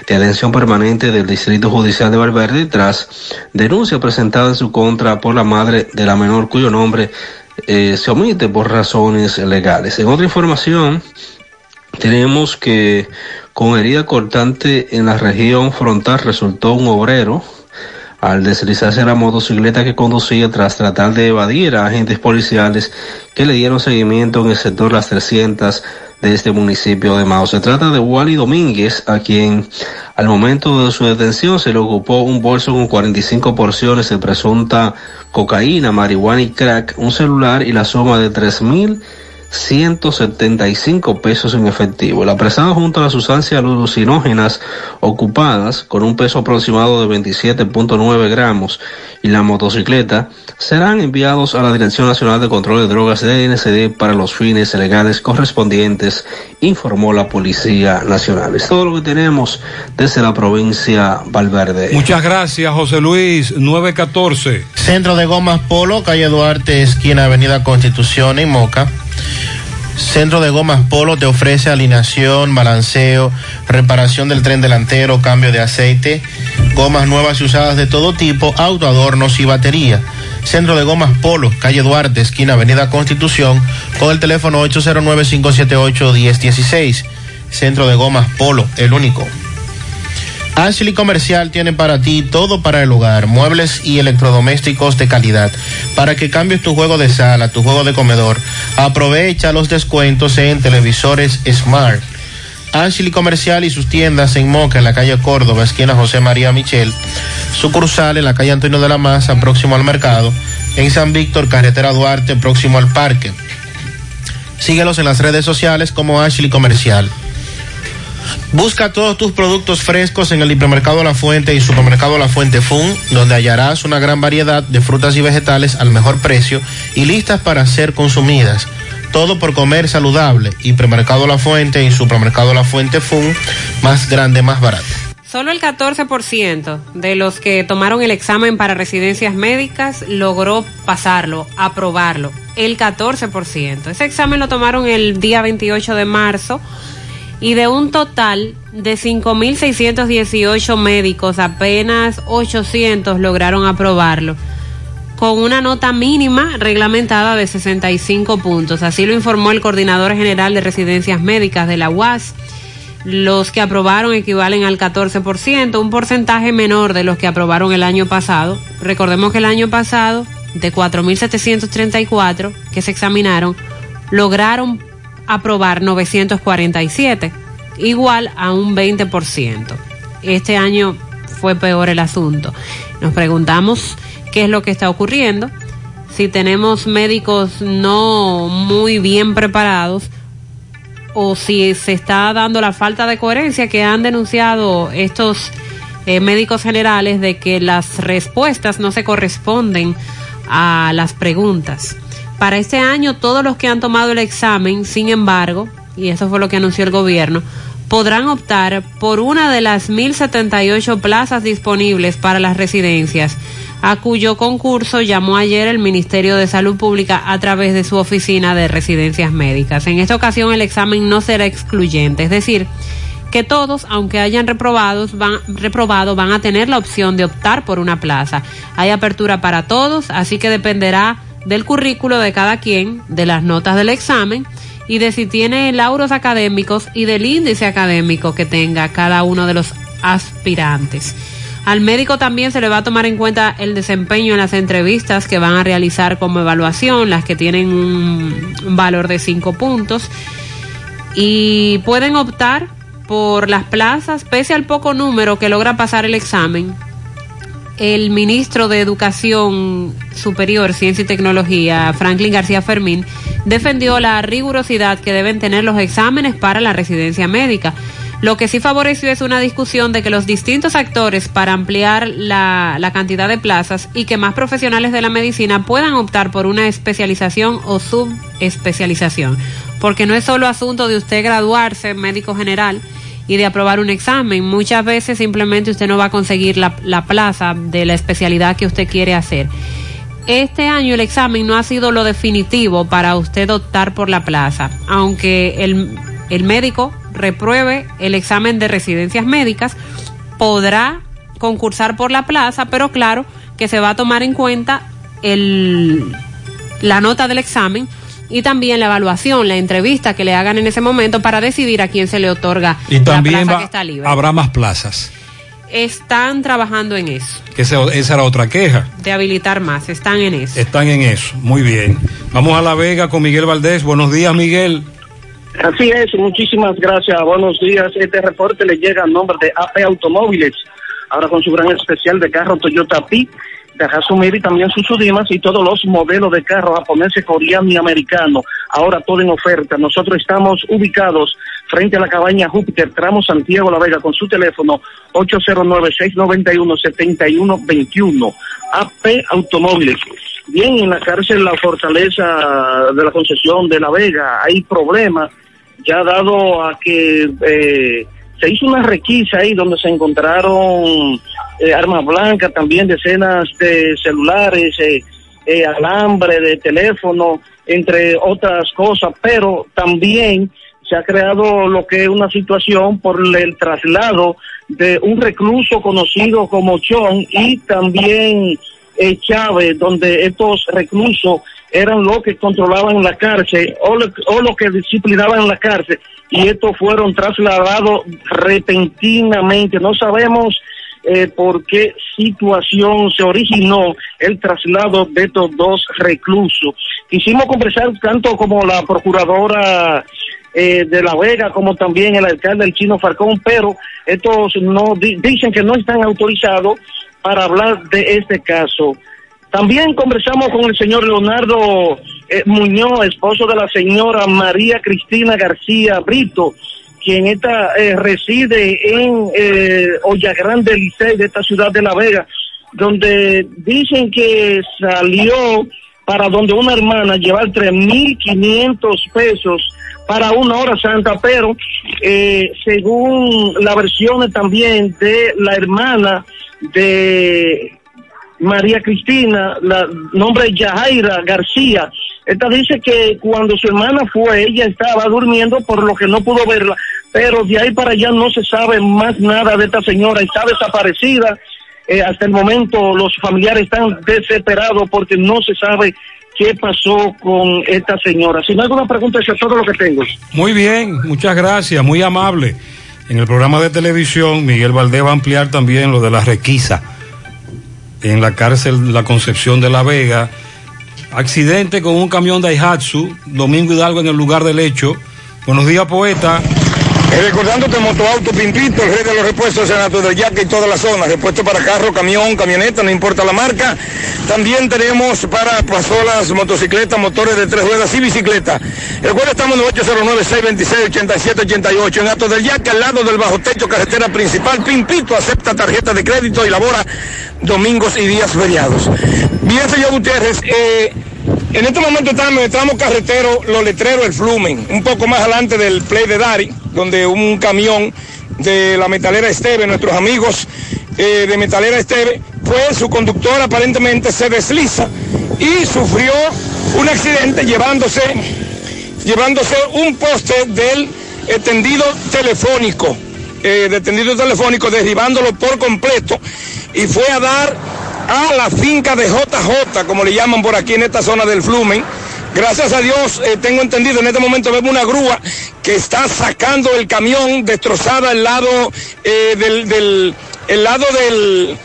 de Atención Permanente del Distrito Judicial de Valverde tras denuncia presentada en su contra por la madre de la menor cuyo nombre eh, se omite por razones legales. En otra información, tenemos que con herida cortante en la región frontal resultó un obrero al deslizarse la motocicleta que conducía tras tratar de evadir a agentes policiales que le dieron seguimiento en el sector Las 300 de este municipio de Mao. Se trata de Wally Domínguez, a quien al momento de su detención se le ocupó un bolso con 45 porciones de presunta cocaína, marihuana y crack, un celular y la suma de tres mil 175 pesos en efectivo. El apresado junto a las sustancias alucinógenas ocupadas con un peso aproximado de 27.9 gramos y la motocicleta serán enviados a la Dirección Nacional de Control de Drogas de NCD para los fines legales correspondientes, informó la Policía Nacional. Es todo lo que tenemos desde la provincia Valverde. Muchas gracias, José Luis. 914. Centro de Gomas Polo, calle Duarte, esquina Avenida Constitución y Moca. Centro de Gomas Polo te ofrece alineación, balanceo, reparación del tren delantero, cambio de aceite, gomas nuevas y usadas de todo tipo, autoadornos y batería. Centro de Gomas Polo, calle Duarte, esquina Avenida Constitución, con el teléfono 809-578-1016. Centro de Gomas Polo, el único. Ashley Comercial tiene para ti todo para el hogar, muebles y electrodomésticos de calidad. Para que cambies tu juego de sala, tu juego de comedor, aprovecha los descuentos en televisores Smart. Ashley Comercial y sus tiendas en Moca, en la calle Córdoba, esquina José María Michel. Sucursal en la calle Antonio de la Maza, próximo al mercado. En San Víctor, carretera Duarte, próximo al parque. Síguelos en las redes sociales como Ashley Comercial. Busca todos tus productos frescos en el hipermercado La Fuente y supermercado La Fuente Fun, donde hallarás una gran variedad de frutas y vegetales al mejor precio y listas para ser consumidas. Todo por comer saludable. Hipermercado La Fuente y supermercado La Fuente Fun, más grande, más barato. Solo el 14% de los que tomaron el examen para residencias médicas logró pasarlo, aprobarlo. El 14%. Ese examen lo tomaron el día 28 de marzo y de un total de 5.618 médicos, apenas 800 lograron aprobarlo, con una nota mínima reglamentada de 65 puntos. Así lo informó el coordinador general de residencias médicas de la UAS, Los que aprobaron equivalen al 14%, un porcentaje menor de los que aprobaron el año pasado. Recordemos que el año pasado, de 4.734 que se examinaron, lograron aprobar 947, igual a un 20%. Este año fue peor el asunto. Nos preguntamos qué es lo que está ocurriendo, si tenemos médicos no muy bien preparados o si se está dando la falta de coherencia que han denunciado estos eh, médicos generales de que las respuestas no se corresponden a las preguntas. Para este año todos los que han tomado el examen, sin embargo, y eso fue lo que anunció el gobierno, podrán optar por una de las 1.078 plazas disponibles para las residencias, a cuyo concurso llamó ayer el Ministerio de Salud Pública a través de su oficina de residencias médicas. En esta ocasión el examen no será excluyente, es decir, que todos, aunque hayan reprobados, van, reprobado, van a tener la opción de optar por una plaza. Hay apertura para todos, así que dependerá del currículo de cada quien, de las notas del examen y de si tiene lauros académicos y del índice académico que tenga cada uno de los aspirantes. Al médico también se le va a tomar en cuenta el desempeño en las entrevistas que van a realizar como evaluación, las que tienen un, valor de 5 puntos. Y pueden optar por las plazas, pese al poco número que logra pasar el examen. El ministro de Educación Superior, Ciencia y Tecnología, Franklin García Fermín, defendió la rigurosidad que deben tener los exámenes para la residencia médica. Lo que sí favoreció es una discusión de que los distintos actores para ampliar la, la, cantidad de plazas y que más profesionales de la medicina puedan optar por una especialización o subespecialización. Porque no es solo asunto de usted graduarse médico general y de aprobar un examen. Muchas veces simplemente usted no va a conseguir la, la plaza de la especialidad que usted quiere hacer este año el examen no ha sido lo definitivo para usted optar por la plaza, aunque el, el médico repruebe el examen de residencias médicas, podrá concursar por la plaza, pero claro que se va a tomar en cuenta el, la nota del examen y también la evaluación, la entrevista que le hagan en ese momento para decidir a quién se le otorga y también la plaza va- que está libre. habrá más plazas. Están trabajando en eso, Que esa, esa era otra queja. de habilitar más, están en eso. Están en eso. Muy bien. Vamos a La Vega con Miguel Valdés. Buenos días, Miguel. Así es, muchísimas gracias, buenos días. Este reporte le llega a nombre de AP Automóviles, ahora con su gran especial de carro Toyota P, y también sus Sudimas y todos los modelos de carro japonés, coreano y americano, ahora todo en oferta. Nosotros estamos ubicados frente a la cabaña Júpiter, tramo Santiago La Vega, con su teléfono 809-691-7121. AP Automóviles. Bien, en la cárcel La Fortaleza de la Concesión de La Vega hay problemas, ya dado a que eh, se hizo una requisa ahí donde se encontraron eh, armas blancas, también decenas de celulares, eh, eh, alambre de teléfono, entre otras cosas, pero también se ha creado lo que es una situación por el traslado de un recluso conocido como Chon y también eh, Chávez, donde estos reclusos eran los que controlaban la cárcel o lo, o lo que disciplinaban la cárcel y estos fueron trasladados repentinamente. No sabemos eh, por qué situación se originó el traslado de estos dos reclusos. Quisimos conversar tanto como la procuradora eh, de La Vega como también el alcalde del Chino Falcón, pero estos no di- dicen que no están autorizados para hablar de este caso. También conversamos con el señor Leonardo eh, Muñoz, esposo de la señora María Cristina García Brito, quien esta, eh, reside en eh, Olla Grande Licey de esta ciudad de La Vega, donde dicen que salió para donde una hermana llevar 3.500 pesos para una hora santa, pero eh, según la versión también de la hermana de María Cristina, la nombre es Yajaira García. Esta dice que cuando su hermana fue, ella estaba durmiendo, por lo que no pudo verla, pero de ahí para allá no se sabe más nada de esta señora, está desaparecida. Eh, hasta el momento los familiares están desesperados porque no se sabe qué pasó con esta señora. Si no hay alguna pregunta, eso es todo lo que tengo. Muy bien, muchas gracias, muy amable. En el programa de televisión, Miguel Valdés va a ampliar también lo de la requisa en la cárcel La Concepción de la Vega. Accidente con un camión de Daihatsu, Domingo Hidalgo en el lugar del hecho. Buenos días, poeta. Eh, recordándote Motoauto Pimpito, el rey de los repuestos en Alto del Yaque y toda la zona. Repuesto para carro, camión, camioneta, no importa la marca. También tenemos para pasolas, motocicletas, motores de tres ruedas y bicicleta. Recuerda, estamos en el 809-626-8788 en Alto del Yaque, al lado del bajo techo, carretera principal. Pimpito acepta tarjeta de crédito y labora domingos y días feriados. Bien, señor Gutiérrez, eh, en este momento estamos en el carretero Los Letreros, el Flumen, un poco más adelante del Play de Dari, donde un camión de la metalera Esteve, nuestros amigos eh, de metalera Esteve, pues su conductor aparentemente se desliza y sufrió un accidente llevándose, llevándose un poste del eh, tendido telefónico, eh, del tendido telefónico, derribándolo por completo y fue a dar a la finca de JJ, como le llaman por aquí en esta zona del Flumen. Gracias a Dios, eh, tengo entendido, en este momento vemos una grúa que está sacando el camión destrozada al lado eh, del, del, el lado del,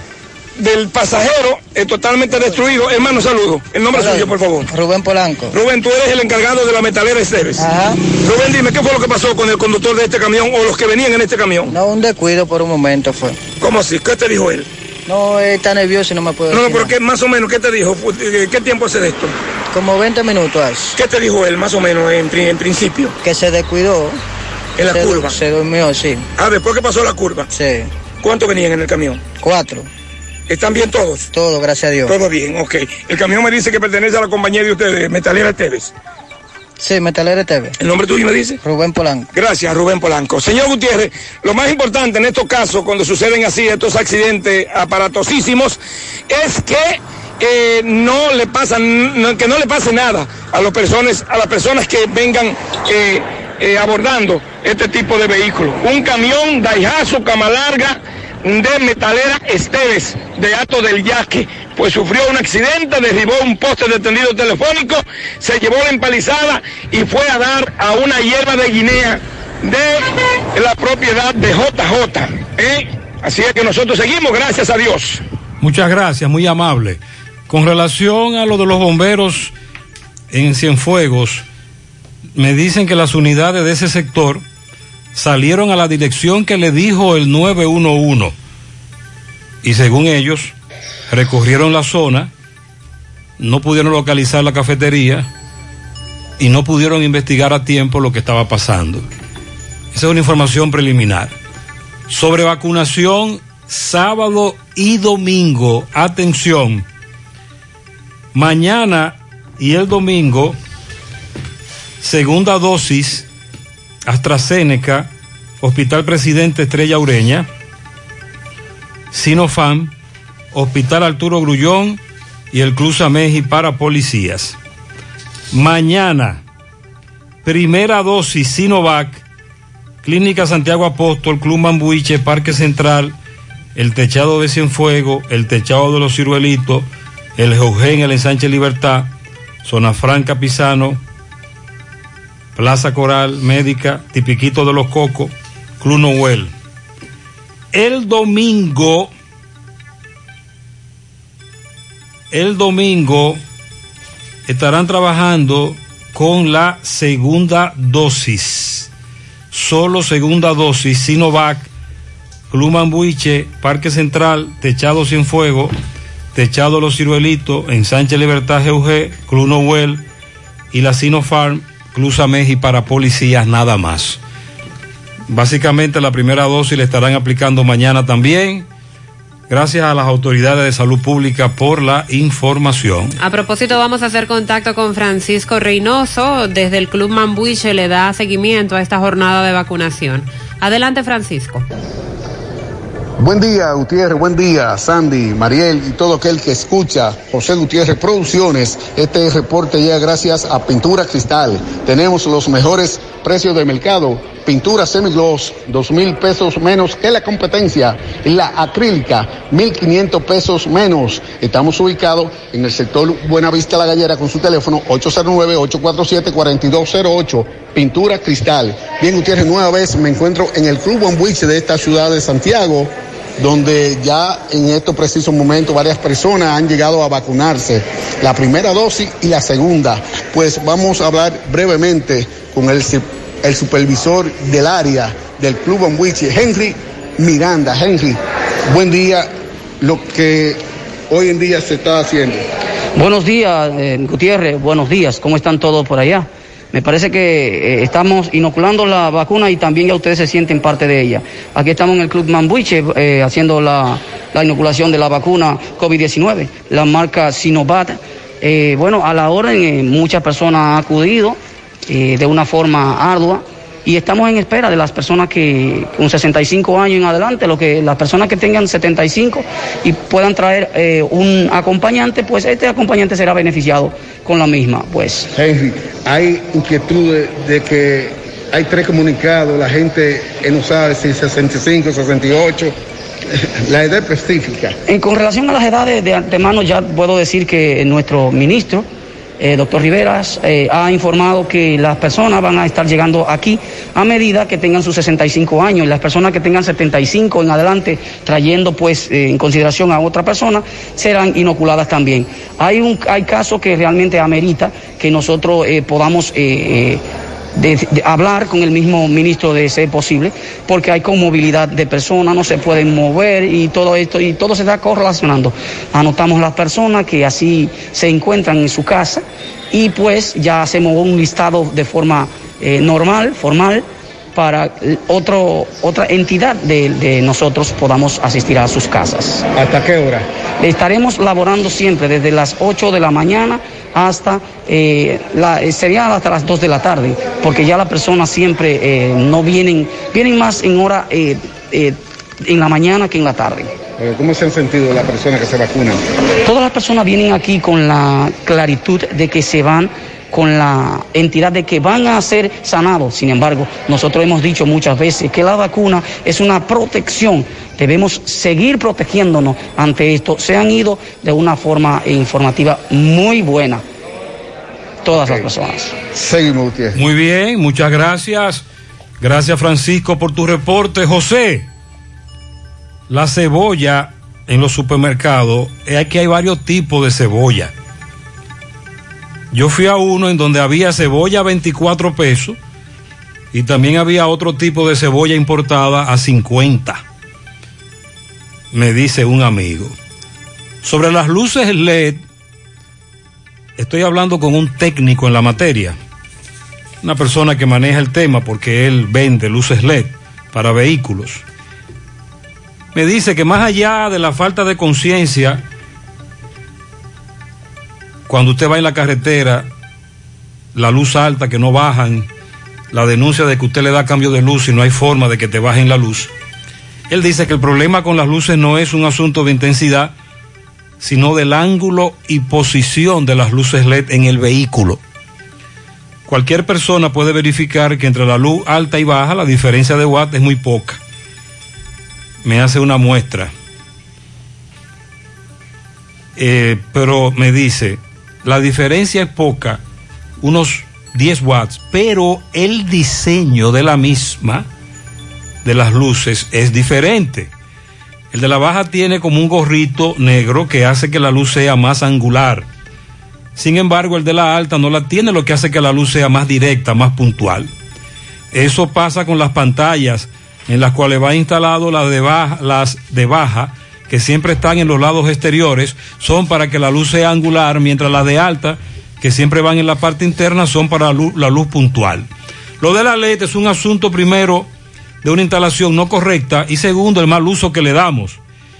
del pasajero, eh, totalmente destruido. Hermano, saludo. El nombre suyo, por favor. Rubén Polanco. Rubén, tú eres el encargado de la metalera Esteves. Ajá. Rubén, dime, ¿qué fue lo que pasó con el conductor de este camión o los que venían en este camión? No, un descuido por un momento fue. ¿Cómo así? ¿Qué te dijo él? No, él está nervioso y no me puede No, no, decir pero. ¿qué, más o menos, ¿qué te dijo? ¿Qué tiempo hace de esto? Como 20 minutos hace. ¿Qué te dijo él, más o menos, en, en principio? Que se descuidó. ¿En la Se- curva? Se durmió, sí. Ah, después que pasó la curva. Sí. ¿Cuántos venían en el camión? Cuatro. ¿Están bien todos? Todo, gracias a Dios. Todo bien, ok. El camión me dice que pertenece a la compañía de ustedes, Metalera Esteves. Sí, Metalera TV. ¿El nombre tuyo me dice? Rubén Polanco. Gracias, Rubén Polanco. Señor Gutiérrez, lo más importante en estos casos, cuando suceden así estos accidentes aparatosísimos, es que eh, no le pasan, no- que no le pase nada a las personas, a las personas que vengan eh, eh, abordando este tipo de vehículos. Un camión Daihatsu cama larga de metalera Esteves de Ato del Yaque, pues sufrió un accidente, derribó un poste de tendido telefónico, se llevó la empalizada y fue a dar a una hierba de Guinea de la propiedad de JJ. ¿eh? Así es que nosotros seguimos, gracias a Dios. Muchas gracias, muy amable. Con relación a lo de los bomberos en Cienfuegos, me dicen que las unidades de ese sector salieron a la dirección que le dijo el 911 y según ellos recorrieron la zona, no pudieron localizar la cafetería y no pudieron investigar a tiempo lo que estaba pasando. Esa es una información preliminar. Sobre vacunación, sábado y domingo, atención, mañana y el domingo, segunda dosis, AstraZeneca, Hospital Presidente Estrella Ureña, Sinofam, Hospital Arturo Grullón y el Cruz Ameji para policías. Mañana, primera dosis Sinovac, Clínica Santiago Apóstol, Club Mambuiche, Parque Central, el Techado de Cienfuegos, el Techado de los Ciruelitos, el Jeugen, el Ensanche Libertad, Zona Franca Pisano, Plaza Coral Médica, Tipiquito de los Cocos, Club. El domingo, el domingo estarán trabajando con la segunda dosis. Solo segunda dosis, Sinovac, Club Mambuiche, Parque Central, Techado Cienfuegos, Techado Los Ciruelitos, Ensanche Libertad GUG, Club y la Sinopharm, Club Sameji para policías nada más. Básicamente la primera dosis le estarán aplicando mañana también. Gracias a las autoridades de salud pública por la información. A propósito, vamos a hacer contacto con Francisco Reynoso. Desde el Club Mambuiche le da seguimiento a esta jornada de vacunación. Adelante, Francisco. Buen día, Gutiérrez, buen día, Sandy, Mariel y todo aquel que escucha José Gutiérrez Producciones. Este reporte llega gracias a Pintura Cristal. Tenemos los mejores precios del mercado. Pintura semigloss, dos mil pesos menos que la competencia. La acrílica, mil quinientos pesos menos. Estamos ubicados en el sector Buenavista La Gallera con su teléfono 809-847-4208. Pintura Cristal. Bien, Gutiérrez, nueva vez me encuentro en el Club Bombuiche de esta ciudad de Santiago donde ya en estos precisos momentos varias personas han llegado a vacunarse, la primera dosis y la segunda. Pues vamos a hablar brevemente con el, el supervisor del área del Club Ambuiche, Henry Miranda. Henry, buen día. Lo que hoy en día se está haciendo. Buenos días, eh, Gutiérrez, buenos días. ¿Cómo están todos por allá? Me parece que eh, estamos inoculando la vacuna y también ya ustedes se sienten parte de ella. Aquí estamos en el Club Mambuiche eh, haciendo la, la, inoculación de la vacuna COVID-19, la marca Sinovac. Eh, bueno, a la orden muchas personas han acudido de una forma ardua y estamos en espera de las personas que con 65 años en adelante, lo que las personas que tengan 75 y puedan traer eh, un acompañante, pues este acompañante será beneficiado con la misma, pues. Henry, hay inquietud de, de que hay tres comunicados, la gente no sabe si 65, 68 la edad específica. En, con relación a las edades de antemano ya puedo decir que nuestro ministro eh, doctor Riveras eh, ha informado que las personas van a estar llegando aquí a medida que tengan sus 65 años las personas que tengan 75 en adelante trayendo pues eh, en consideración a otra persona serán inoculadas también. Hay un hay casos que realmente amerita que nosotros podamos de, de hablar con el mismo ministro de ser posible, porque hay conmovilidad de personas, no se pueden mover y todo esto, y todo se está correlacionando. Anotamos las personas que así se encuentran en su casa y pues ya hacemos un listado de forma eh, normal, formal, para otro, otra entidad de, de, nosotros podamos asistir a sus casas. ¿Hasta qué hora? Estaremos laborando siempre desde las 8 de la mañana hasta, eh, la, sería hasta las 2 de la tarde, porque ya las personas siempre eh, no vienen, vienen más en hora, eh, en la mañana que en la tarde. ¿Cómo se han sentido las personas que se vacunan? Todas las personas vienen aquí con la claritud de que se van con la entidad de que van a ser sanados. Sin embargo, nosotros hemos dicho muchas veces que la vacuna es una protección. Debemos seguir protegiéndonos ante esto. Se han ido de una forma informativa muy buena todas okay. las personas. Seguimos, Gutiérrez. Muy bien, muchas gracias. Gracias, Francisco, por tu reporte. José, la cebolla en los supermercados, aquí hay varios tipos de cebolla. Yo fui a uno en donde había cebolla a 24 pesos y también había otro tipo de cebolla importada a 50. Me dice un amigo. Sobre las luces LED, estoy hablando con un técnico en la materia, una persona que maneja el tema porque él vende luces LED para vehículos. Me dice que más allá de la falta de conciencia, cuando usted va en la carretera, la luz alta que no bajan, la denuncia de que usted le da cambio de luz y no hay forma de que te bajen la luz. Él dice que el problema con las luces no es un asunto de intensidad, sino del ángulo y posición de las luces LED en el vehículo. Cualquier persona puede verificar que entre la luz alta y baja la diferencia de watt es muy poca. Me hace una muestra. Eh, pero me dice, la diferencia es poca, unos 10 watts, pero el diseño de la misma, de las luces, es diferente. El de la baja tiene como un gorrito negro que hace que la luz sea más angular. Sin embargo, el de la alta no la tiene, lo que hace que la luz sea más directa, más puntual. Eso pasa con las pantallas en las cuales va instalado las de baja, las de baja que siempre están en los lados exteriores, son para que la luz sea angular, mientras las de alta, que siempre van en la parte interna, son para la luz, puntual. Lo de la LED es un asunto primero de una instalación no correcta y segundo el mal uso que le damos.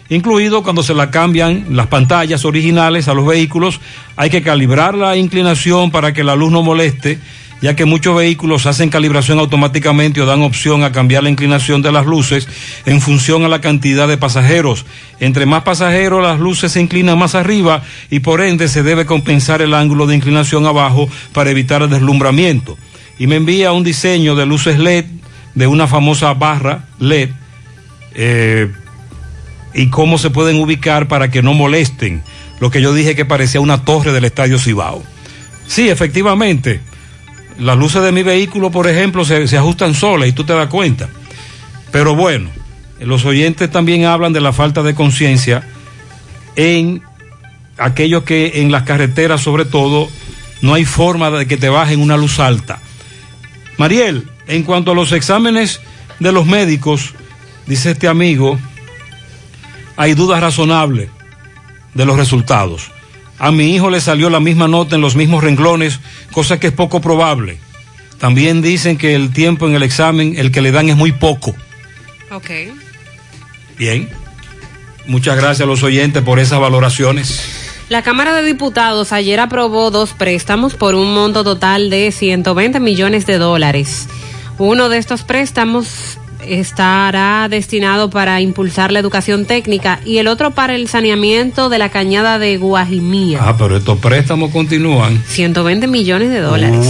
Incluido cuando se la cambian las pantallas originales a los vehículos, hay que calibrar la inclinación para que la luz no moleste ya que muchos vehículos hacen calibración automáticamente o dan opción a cambiar la inclinación de las luces en función a la cantidad de pasajeros. Entre más pasajeros, las luces se inclinan más arriba y por ende se debe compensar el ángulo de inclinación abajo para evitar el deslumbramiento. Y me envía un diseño de luces LED de una famosa barra LED eh, y cómo se pueden ubicar para que no molesten. Lo que yo dije que parecía una torre del Estadio Cibao. Sí, efectivamente. Las luces de mi vehículo, por ejemplo, se, ajustan solas y tú te das cuenta. Pero bueno, los oyentes también hablan de la falta de conciencia en aquellos que en las carreteras, sobre todo, no hay forma de que te bajen una luz alta. Mariel, en cuanto a los exámenes de los médicos, dice este amigo, hay dudas razonables de los resultados. A mi hijo le salió la misma nota en los mismos renglones, cosa que es poco probable. También dicen que el tiempo en el examen, el que le dan es muy poco. Ok. Bien. Muchas gracias a los oyentes por esas valoraciones. La Cámara de Diputados ayer aprobó dos préstamos por un monto total de 120 millones de dólares. Uno de estos préstamos estará destinado para impulsar la educación técnica y el otro para el saneamiento de la cañada de Guajimía. Ah, pero estos préstamos continúan. 120 millones de dólares.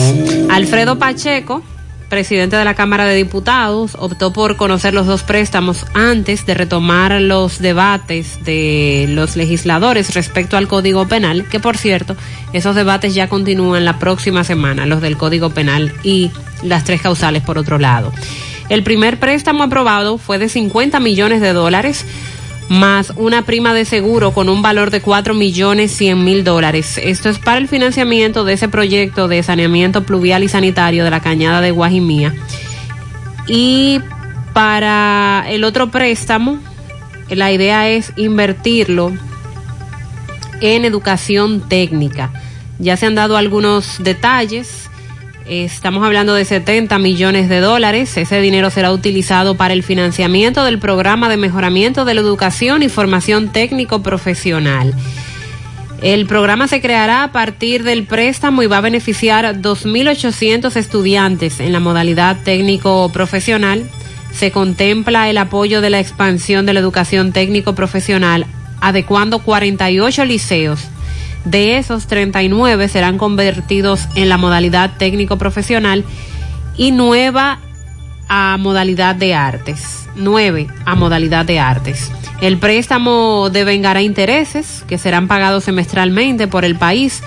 Alfredo Pacheco, presidente de la Cámara de Diputados, optó por conocer los dos préstamos antes de retomar los debates de los legisladores respecto al Código Penal, que por cierto, esos debates ya continúan la próxima semana, los del Código Penal y las tres causales por otro lado. El primer préstamo aprobado fue de 50 millones de dólares más una prima de seguro con un valor de 4 millones 100 mil dólares. Esto es para el financiamiento de ese proyecto de saneamiento pluvial y sanitario de la cañada de Guajimía. Y para el otro préstamo, la idea es invertirlo en educación técnica. Ya se han dado algunos detalles. Estamos hablando de 70 millones de dólares. Ese dinero será utilizado para el financiamiento del programa de mejoramiento de la educación y formación técnico profesional. El programa se creará a partir del préstamo y va a beneficiar a 2.800 estudiantes en la modalidad técnico profesional. Se contempla el apoyo de la expansión de la educación técnico profesional, adecuando 48 liceos de esos, 39 serán convertidos en la modalidad técnico profesional y nueva a modalidad de artes. 9 a modalidad de artes. El préstamo devengará intereses que serán pagados semestralmente por el país.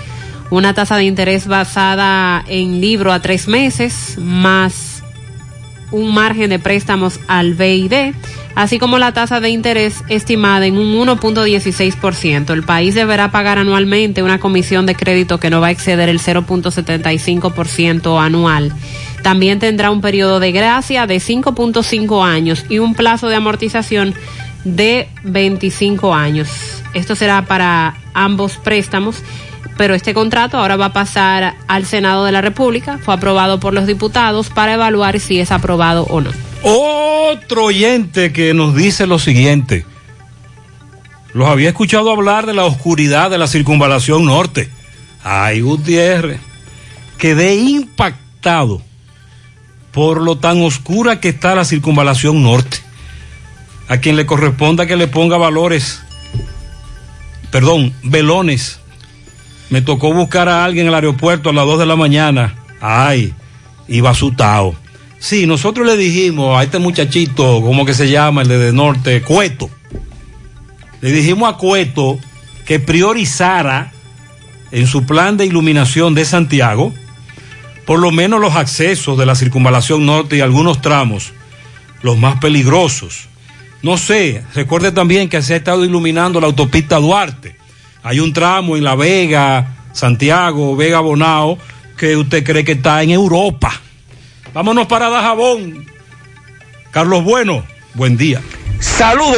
Una tasa de interés basada en libro a tres meses más un margen de préstamos al BID así como la tasa de interés estimada en un 1.16%. El país deberá pagar anualmente una comisión de crédito que no va a exceder el 0.75% anual. También tendrá un periodo de gracia de 5.5 años y un plazo de amortización de 25 años. Esto será para ambos préstamos pero este contrato ahora va a pasar al Senado de la República, fue aprobado por los diputados para evaluar si es aprobado o no. Otro oyente que nos dice lo siguiente. Los había escuchado hablar de la oscuridad de la circunvalación norte. Ay, Gutiérrez. Quedé impactado por lo tan oscura que está la circunvalación norte. A quien le corresponda que le ponga valores, perdón, velones. Me tocó buscar a alguien en el aeropuerto a las 2 de la mañana. Ay, iba asustado. Sí, nosotros le dijimos a este muchachito, ¿cómo que se llama? El de, de norte, Cueto. Le dijimos a Cueto que priorizara en su plan de iluminación de Santiago, por lo menos los accesos de la circunvalación norte y algunos tramos, los más peligrosos. No sé, recuerde también que se ha estado iluminando la autopista Duarte. Hay un tramo en La Vega, Santiago, Vega Bonao, que usted cree que está en Europa. Vámonos para Dajabón. Carlos Bueno, buen día. Saludos,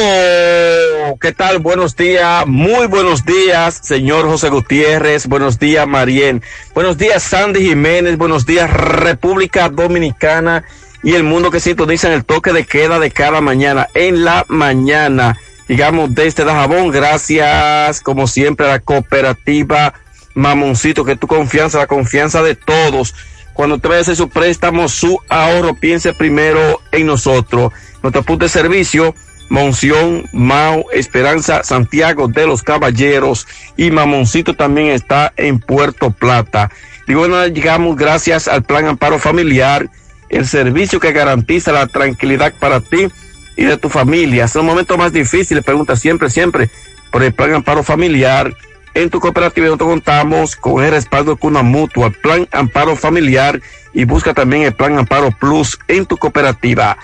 ¿qué tal? Buenos días, muy buenos días, señor José Gutiérrez, buenos días, Marien, buenos días, Sandy Jiménez, buenos días, República Dominicana y el mundo que sintoniza en el toque de queda de cada mañana, en la mañana, digamos, desde Dajabón, gracias, como siempre, a la cooperativa Mamoncito, que tu confianza, la confianza de todos cuando te vaya a su préstamo, su ahorro, piense primero en nosotros. Nuestro punto de servicio, Monción, Mau, Esperanza, Santiago de los Caballeros y Mamoncito también está en Puerto Plata. Y bueno, llegamos gracias al Plan Amparo Familiar, el servicio que garantiza la tranquilidad para ti y de tu familia. Es un momento más difícil, pregunta siempre, siempre por el Plan Amparo Familiar. En tu cooperativa nosotros contamos con el respaldo de Cuna Mutua, Plan Amparo Familiar y busca también el Plan Amparo Plus en tu cooperativa.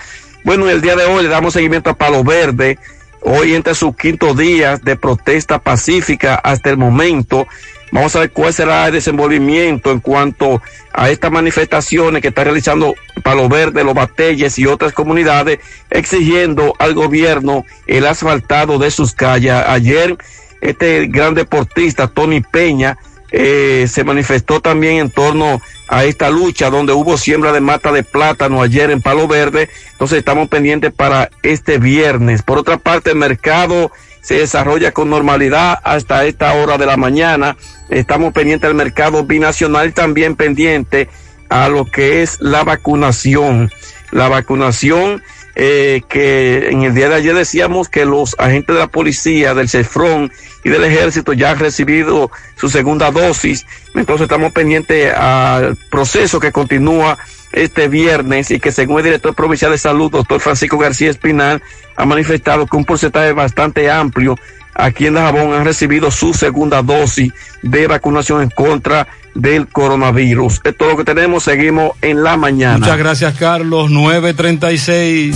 Bueno, el día de hoy le damos seguimiento a Palo Verde. Hoy entre sus quinto días de protesta pacífica hasta el momento. Vamos a ver cuál será el desenvolvimiento en cuanto a estas manifestaciones que está realizando Palo Verde, Los Batelles y otras comunidades exigiendo al gobierno el asfaltado de sus calles. Ayer este gran deportista Tony Peña eh, se manifestó también en torno a esta lucha donde hubo siembra de mata de plátano ayer en Palo Verde. Entonces estamos pendientes para este viernes. Por otra parte, el mercado se desarrolla con normalidad hasta esta hora de la mañana. Estamos pendientes del mercado binacional también pendiente a lo que es la vacunación. La vacunación eh, que en el día de ayer decíamos que los agentes de la policía, del CEFRON y del ejército ya han recibido su segunda dosis. Entonces estamos pendientes al proceso que continúa este viernes y que según el director provincial de salud, doctor Francisco García Espinal, ha manifestado que un porcentaje bastante amplio aquí en Dajabón han recibido su segunda dosis de vacunación en contra del coronavirus. Esto es todo lo que tenemos, seguimos en la mañana. Muchas gracias, Carlos. 936.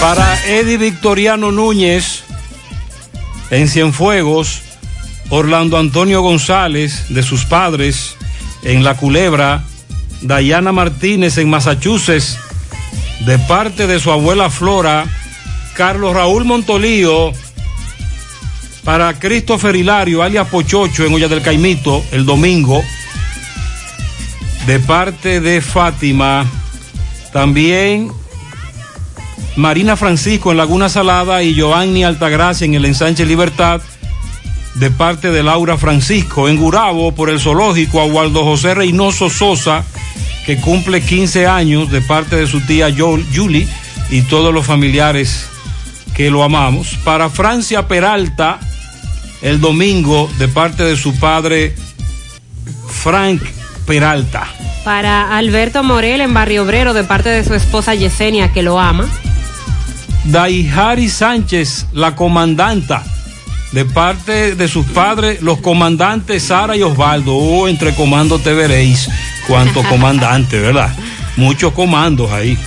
Para Eddie Victoriano Núñez, en Cienfuegos, Orlando Antonio González, de sus padres, en La Culebra, Dayana Martínez, en Massachusetts, de parte de su abuela Flora, Carlos Raúl Montolío, para Christopher Hilario, alias Pochocho, en Olla del Caimito, el domingo, de parte de Fátima, también Marina Francisco en Laguna Salada y Joanny Altagracia en el ensanche Libertad, de parte de Laura Francisco, en Gurabo, por el zoológico, a Waldo José Reynoso Sosa, que cumple 15 años, de parte de su tía Julie y todos los familiares que lo amamos. Para Francia Peralta, el domingo, de parte de su padre Frank Peralta. Para Alberto Morel en Barrio Obrero, de parte de su esposa Yesenia, que lo ama. Daihari Sánchez, la comandanta, de parte de sus padres, los comandantes Sara y Osvaldo. Oh, entre comandos te veréis cuántos comandantes, ¿verdad? Muchos comandos ahí.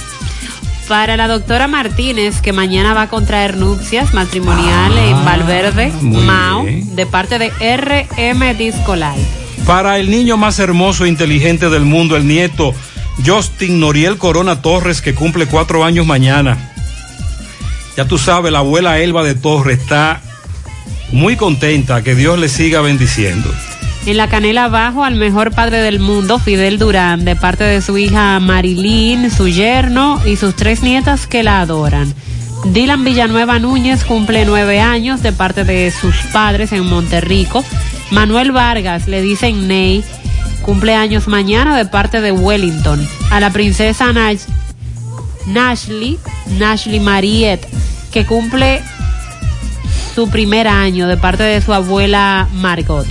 Para la doctora Martínez, que mañana va a contraer nupcias matrimoniales Ah, en Valverde, muy Mao, bien. de parte de RM Disco Live. Para el niño más hermoso e inteligente del mundo, el nieto Justin Noriel Corona Torres, que cumple cuatro años mañana. Ya tú sabes, la abuela Elba de Torres está muy contenta, que Dios le siga bendiciendo. En la canela abajo al mejor padre del mundo, Fidel Durán, de parte de su hija Marilyn, su yerno y sus tres nietas que la adoran. Dylan Villanueva Núñez cumple nueve años de parte de sus padres en Monterrico. Manuel Vargas, le dicen Ney, cumple años mañana de parte de Wellington. A la princesa Nash, Nashley, Nashley Mariette, que cumple su primer año de parte de su abuela Margot.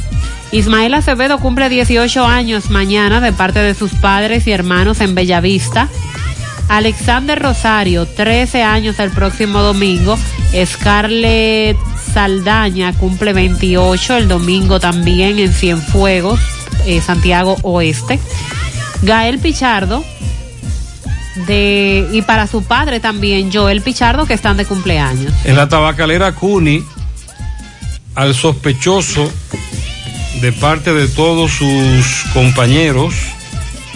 Ismael Acevedo cumple 18 años mañana de parte de sus padres y hermanos en Bellavista. Alexander Rosario, 13 años el próximo domingo. Scarlett Saldaña cumple 28 el domingo también en Cienfuegos, eh, Santiago Oeste. Gael Pichardo, de, y para su padre también, Joel Pichardo, que están de cumpleaños. En la tabacalera Cuni, al sospechoso de parte de todos sus compañeros,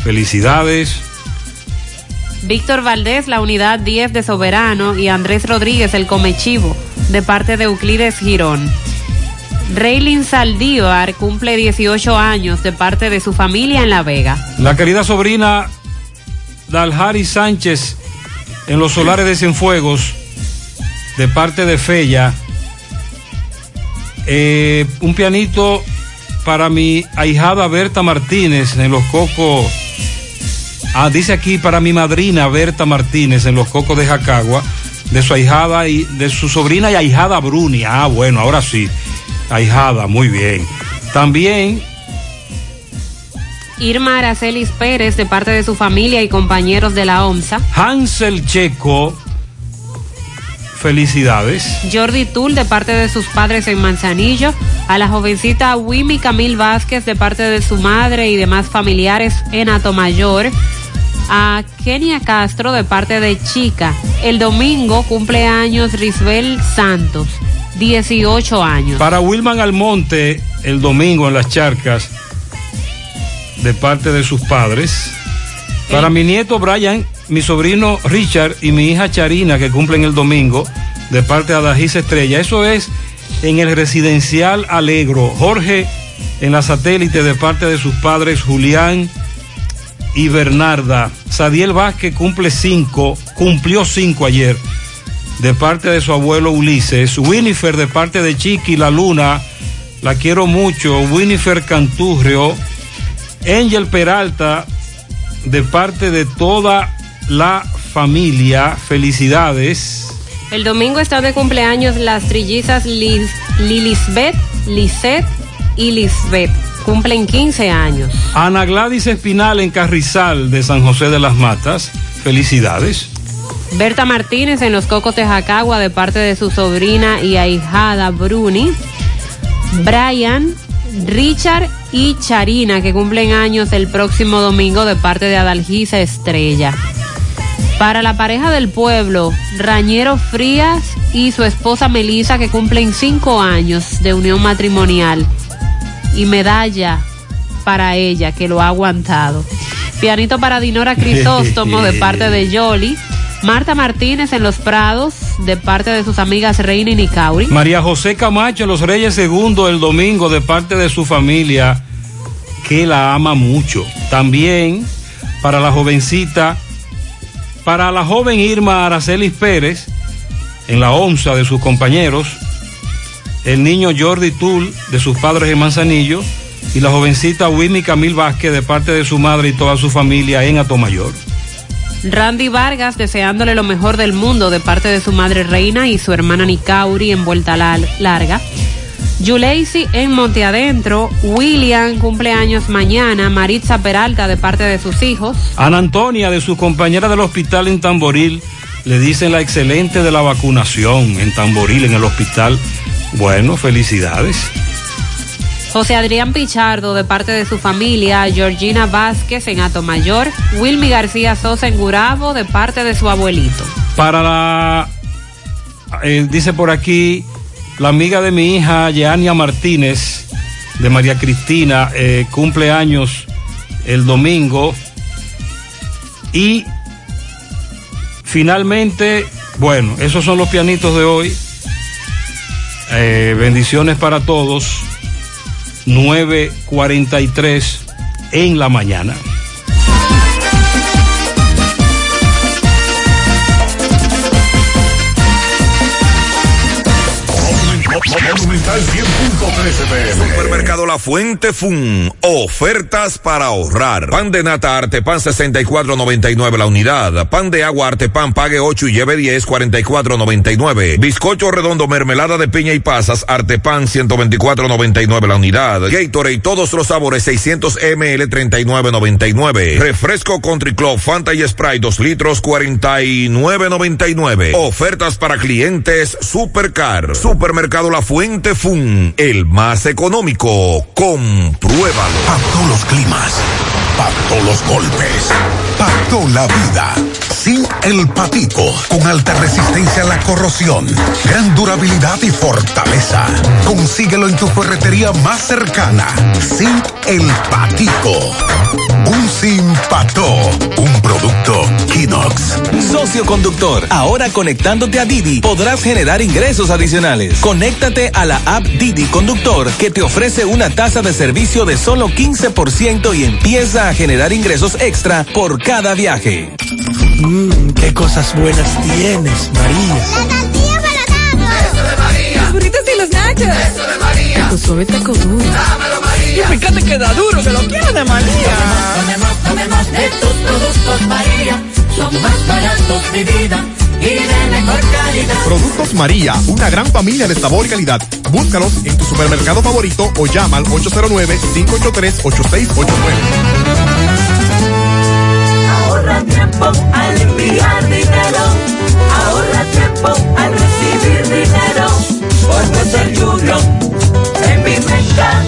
felicidades. Víctor Valdés, la unidad 10 de Soberano, y Andrés Rodríguez, el Comechivo, de parte de Euclides Girón. Reylin Saldívar cumple 18 años de parte de su familia en La Vega. La querida sobrina Daljari Sánchez en los solares de Cienfuegos, de parte de Fella. Eh, un pianito para mi ahijada Berta Martínez en los cocos. Ah, dice aquí para mi madrina Berta Martínez en los cocos de Jacagua, de su ahijada y de su sobrina y ahijada Bruni. Ah, bueno, ahora sí. Ahijada, muy bien. También Irma Aracelis Pérez de parte de su familia y compañeros de la OMSA. Hansel Checo. Felicidades. Jordi Tul de parte de sus padres en Manzanillo, a la jovencita Wimi Camil Vázquez de parte de su madre y demás familiares en Atomayor, a Kenia Castro de parte de Chica. El domingo cumpleaños Risbel Santos, 18 años. Para Wilman Almonte, el domingo en las charcas, de parte de sus padres. Para mi nieto Brian, mi sobrino Richard y mi hija Charina, que cumplen el domingo, de parte de Adajís Estrella. Eso es en el residencial Alegro. Jorge en la satélite de parte de sus padres Julián y Bernarda. Sadiel Vázquez cumple cinco, cumplió cinco ayer, de parte de su abuelo Ulises. Winnifer de parte de Chiqui La Luna, la quiero mucho. Winnifer Canturrio. Angel Peralta, de parte de toda la familia, felicidades. El domingo están de cumpleaños las trillizas Lis, Lilisbeth, Lisette y Lisbeth. Cumplen 15 años. Ana Gladys Espinal en Carrizal de San José de las Matas, felicidades. Berta Martínez en Los Cocos de Jacagua de parte de su sobrina y ahijada Bruni. Brian, Richard y Charina que cumplen años el próximo domingo de parte de Adalgisa Estrella. Para la pareja del pueblo, Rañero Frías y su esposa Melisa que cumplen cinco años de unión matrimonial. Y medalla para ella que lo ha aguantado. Pianito para Dinora Crisóstomo de parte de Yoli. Marta Martínez en Los Prados de parte de sus amigas Reina y Nicauri. María José Camacho en Los Reyes Segundo el domingo de parte de su familia que la ama mucho. También para la jovencita, para la joven Irma Aracelis Pérez en la onza de sus compañeros, el niño Jordi Tul de sus padres en Manzanillo y la jovencita Wimi Camil Vázquez de parte de su madre y toda su familia en Atomayor. Randy Vargas deseándole lo mejor del mundo de parte de su madre Reina y su hermana Nicauri en vuelta larga. Yuleisi en Monte Adentro, William cumpleaños mañana, Maritza Peralta de parte de sus hijos. Ana Antonia de su compañera del hospital en Tamboril le dicen la excelente de la vacunación en Tamboril en el hospital. Bueno, felicidades. José Adrián Pichardo de parte de su familia, Georgina Vázquez en Atomayor, Wilmy García Sosa en Gurabo de parte de su abuelito. Para la, eh, dice por aquí, la amiga de mi hija, Yeania Martínez, de María Cristina, eh, cumple años el domingo. Y finalmente, bueno, esos son los pianitos de hoy. Eh, bendiciones para todos. 9.43 en la mañana. Supermercado La Fuente Fun. Ofertas para ahorrar. Pan de nata Artepan 64.99 la unidad. Pan de agua Artepan pague 8 y lleve 10 44.99. Bizcocho redondo mermelada de piña y pasas Artepan 124.99 la unidad. Gatorade todos los sabores 600 ml 39.99. Refresco Country Club Fanta y Sprite 2 litros 49.99. Ofertas para clientes Supercar. Supermercado La Fuente Fun, el más económico. Compruébalo. Pactó los climas, pactó los golpes, pactó la vida. Sin el patico, con alta resistencia a la corrosión, gran durabilidad y fortaleza. Consíguelo en tu ferretería más cercana. Sin el patico. Un simpató, un producto Kinox. Socio conductor, ahora conectándote a Didi podrás generar ingresos adicionales. Conéctate a la app Didi Conductor que te ofrece una tasa de servicio de solo 15% y empieza a generar ingresos extra por cada viaje. Mmm, qué cosas buenas tienes, María. La tortilla para tacos. Eso de María. Los burritos y los nachos. Eso de María. Tu suave taco duro. Dámelo. Y fíjate que da duro, que lo quiero de María. Tomemos, tomemos de tus productos María. Son más baratos de vida y de mejor calidad. Productos María, una gran familia de sabor y calidad. Búscalos en tu supermercado favorito o llama al 809-583-8689. Ahorra tiempo al enviar dinero. Ahorra tiempo al recibir dinero. Por Western Union en mi mercado.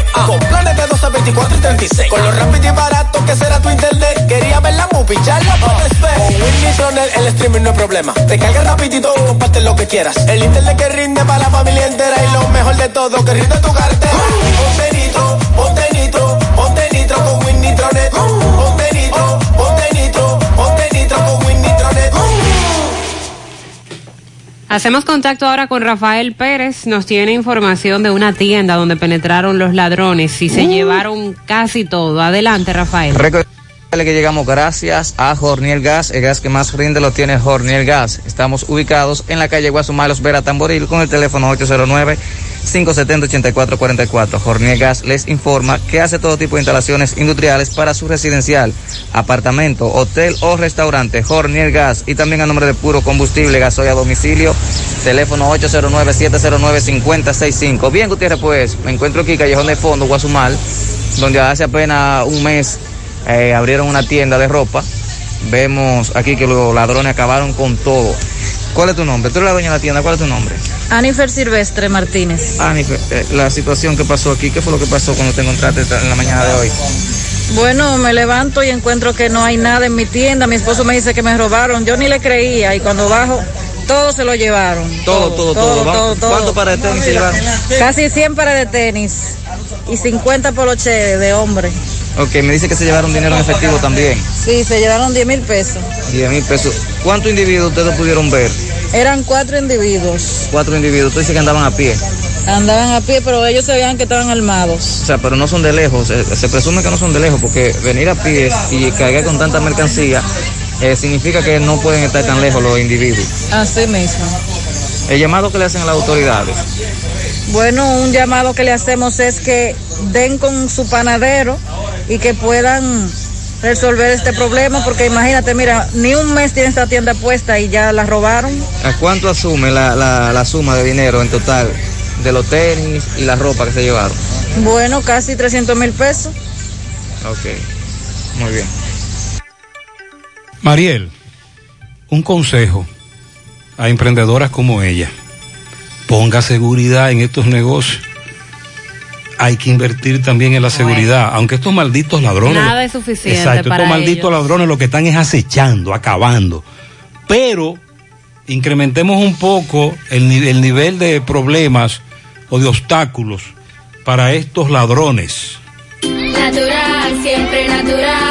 Con planes de 12, 24 y 36. Con lo rápido y barato que será tu internet. Quería ver la movie, ya la puedes ver. Con Win Nitronet el streaming no es problema. Te carga rapidito comparte lo que quieras. El internet que rinde para la familia entera. Y lo mejor de todo, que rinde tu cartera. Ponte nitro, ponte nitro, ponte nitro con Win Nitronet. Hacemos contacto ahora con Rafael Pérez. Nos tiene información de una tienda donde penetraron los ladrones y se llevaron casi todo. Adelante, Rafael. Recuerden que llegamos gracias a Jorniel Gas, el gas que más rinde lo tiene Jorniel Gas. Estamos ubicados en la calle Guasumalos Vera Tamboril con el teléfono 809 570-8444. Jorniel Gas les informa que hace todo tipo de instalaciones industriales para su residencial, apartamento, hotel o restaurante. Jorniel Gas y también a nombre de puro combustible, gasoil a domicilio, teléfono 809-709-5065. Bien, Gutiérrez, pues me encuentro aquí, Callejón de Fondo, Guasumal, donde hace apenas un mes eh, abrieron una tienda de ropa. Vemos aquí que los ladrones acabaron con todo. ¿Cuál es tu nombre? Tú eres la dueña de la tienda, ¿cuál es tu nombre? Anifer Silvestre Martínez. Anifer, eh, la situación que pasó aquí, ¿qué fue lo que pasó cuando te encontraste en la mañana de hoy? Bueno, me levanto y encuentro que no hay nada en mi tienda. Mi esposo me dice que me robaron. Yo ni le creía y cuando bajo, todo se lo llevaron. Todo, todo, todo. Vamos, ¿Cuánto para de tenis se llevaron? Casi 100 para de tenis y 50 poloche de hombre. Ok, me dice que se llevaron dinero en efectivo también. Sí, se llevaron 10 mil pesos. 10 mil pesos. ¿Cuántos individuos ustedes pudieron ver? Eran cuatro individuos. Cuatro individuos. Tú dices que andaban a pie. Andaban a pie, pero ellos se veían que estaban armados. O sea, pero no son de lejos. Se, se presume que no son de lejos porque venir a pie y cargar con tanta mercancía eh, significa que no pueden estar tan lejos los individuos. Así mismo. El llamado que le hacen a las autoridades. Bueno, un llamado que le hacemos es que den con su panadero y que puedan resolver este problema, porque imagínate, mira, ni un mes tiene esta tienda puesta y ya la robaron. ¿A cuánto asume la, la, la suma de dinero en total de los tenis y la ropa que se llevaron? Bueno, casi 300 mil pesos. Ok, muy bien. Mariel, un consejo a emprendedoras como ella. Ponga seguridad en estos negocios. Hay que invertir también en la seguridad, aunque estos malditos ladrones. Nada es suficiente. Exacto, para estos malditos ellos. ladrones lo que están es acechando, acabando. Pero incrementemos un poco el, el nivel de problemas o de obstáculos para estos ladrones. Natural, siempre natural.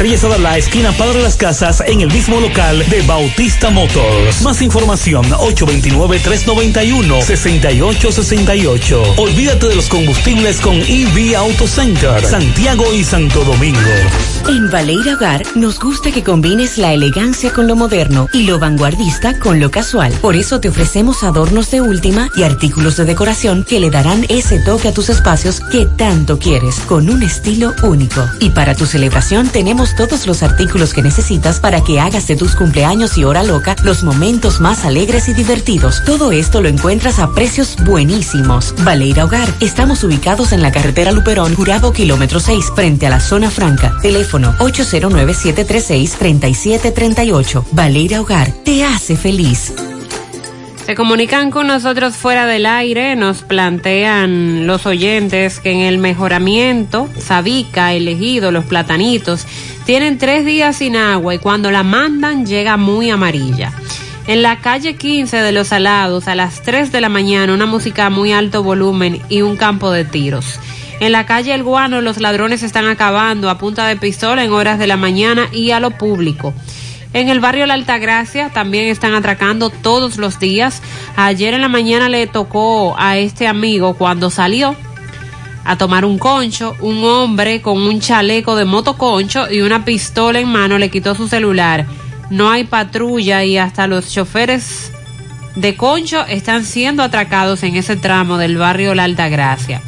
Estrellas la esquina Padre Las Casas, en el mismo local de Bautista Motors. Más información 829-391-6868. Olvídate de los combustibles con EV Auto Center, Santiago y Santo Domingo. En Valeira Hogar nos gusta que combines la elegancia con lo moderno y lo vanguardista con lo casual. Por eso te ofrecemos adornos de última y artículos de decoración que le darán ese toque a tus espacios que tanto quieres, con un estilo único. Y para tu celebración tenemos todos los artículos que necesitas para que hagas de tus cumpleaños y hora loca los momentos más alegres y divertidos. Todo esto lo encuentras a precios buenísimos. Valeira Hogar, estamos ubicados en la carretera Luperón, Jurado Kilómetro 6, frente a la zona franca. Teléfono 809-736-3738. Valeira Hogar, te hace feliz. Se comunican con nosotros fuera del aire, nos plantean los oyentes que en el mejoramiento, Sabica, elegido, los platanitos, tienen tres días sin agua y cuando la mandan llega muy amarilla. En la calle 15 de Los Alados, a las 3 de la mañana, una música a muy alto volumen y un campo de tiros. En la calle El Guano, los ladrones están acabando a punta de pistola en horas de la mañana y a lo público. En el barrio La Altagracia también están atracando todos los días. Ayer en la mañana le tocó a este amigo cuando salió a tomar un concho, un hombre con un chaleco de motoconcho y una pistola en mano le quitó su celular. No hay patrulla y hasta los choferes de concho están siendo atracados en ese tramo del barrio La Altagracia.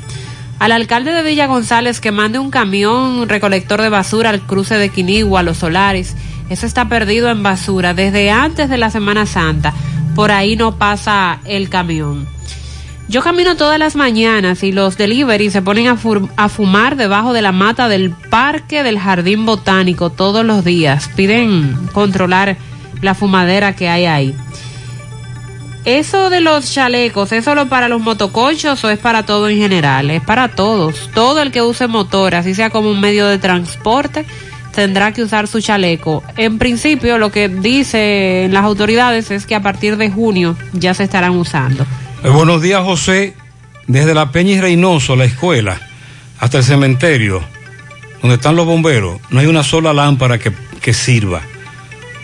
Al alcalde de Villa González que mande un camión recolector de basura al cruce de Quinigua, Los Solares. Eso está perdido en basura desde antes de la Semana Santa. Por ahí no pasa el camión. Yo camino todas las mañanas y los delivery se ponen a, fumar debajo de la mata del parque del jardín botánico todos los días. Piden controlar la fumadera que hay ahí. Eso de los chalecos, ¿es solo para los motoconchos o es para todo en general? Es para todos. Todo el que use motor, así sea como un medio de transporte, tendrá que usar su chaleco. En principio, lo que dicen las autoridades es que a partir de junio ya se estarán usando. Eh, buenos días, José. Desde la Peña y Reynoso, la escuela, hasta el cementerio, donde están los bomberos, no hay una sola lámpara que, que sirva.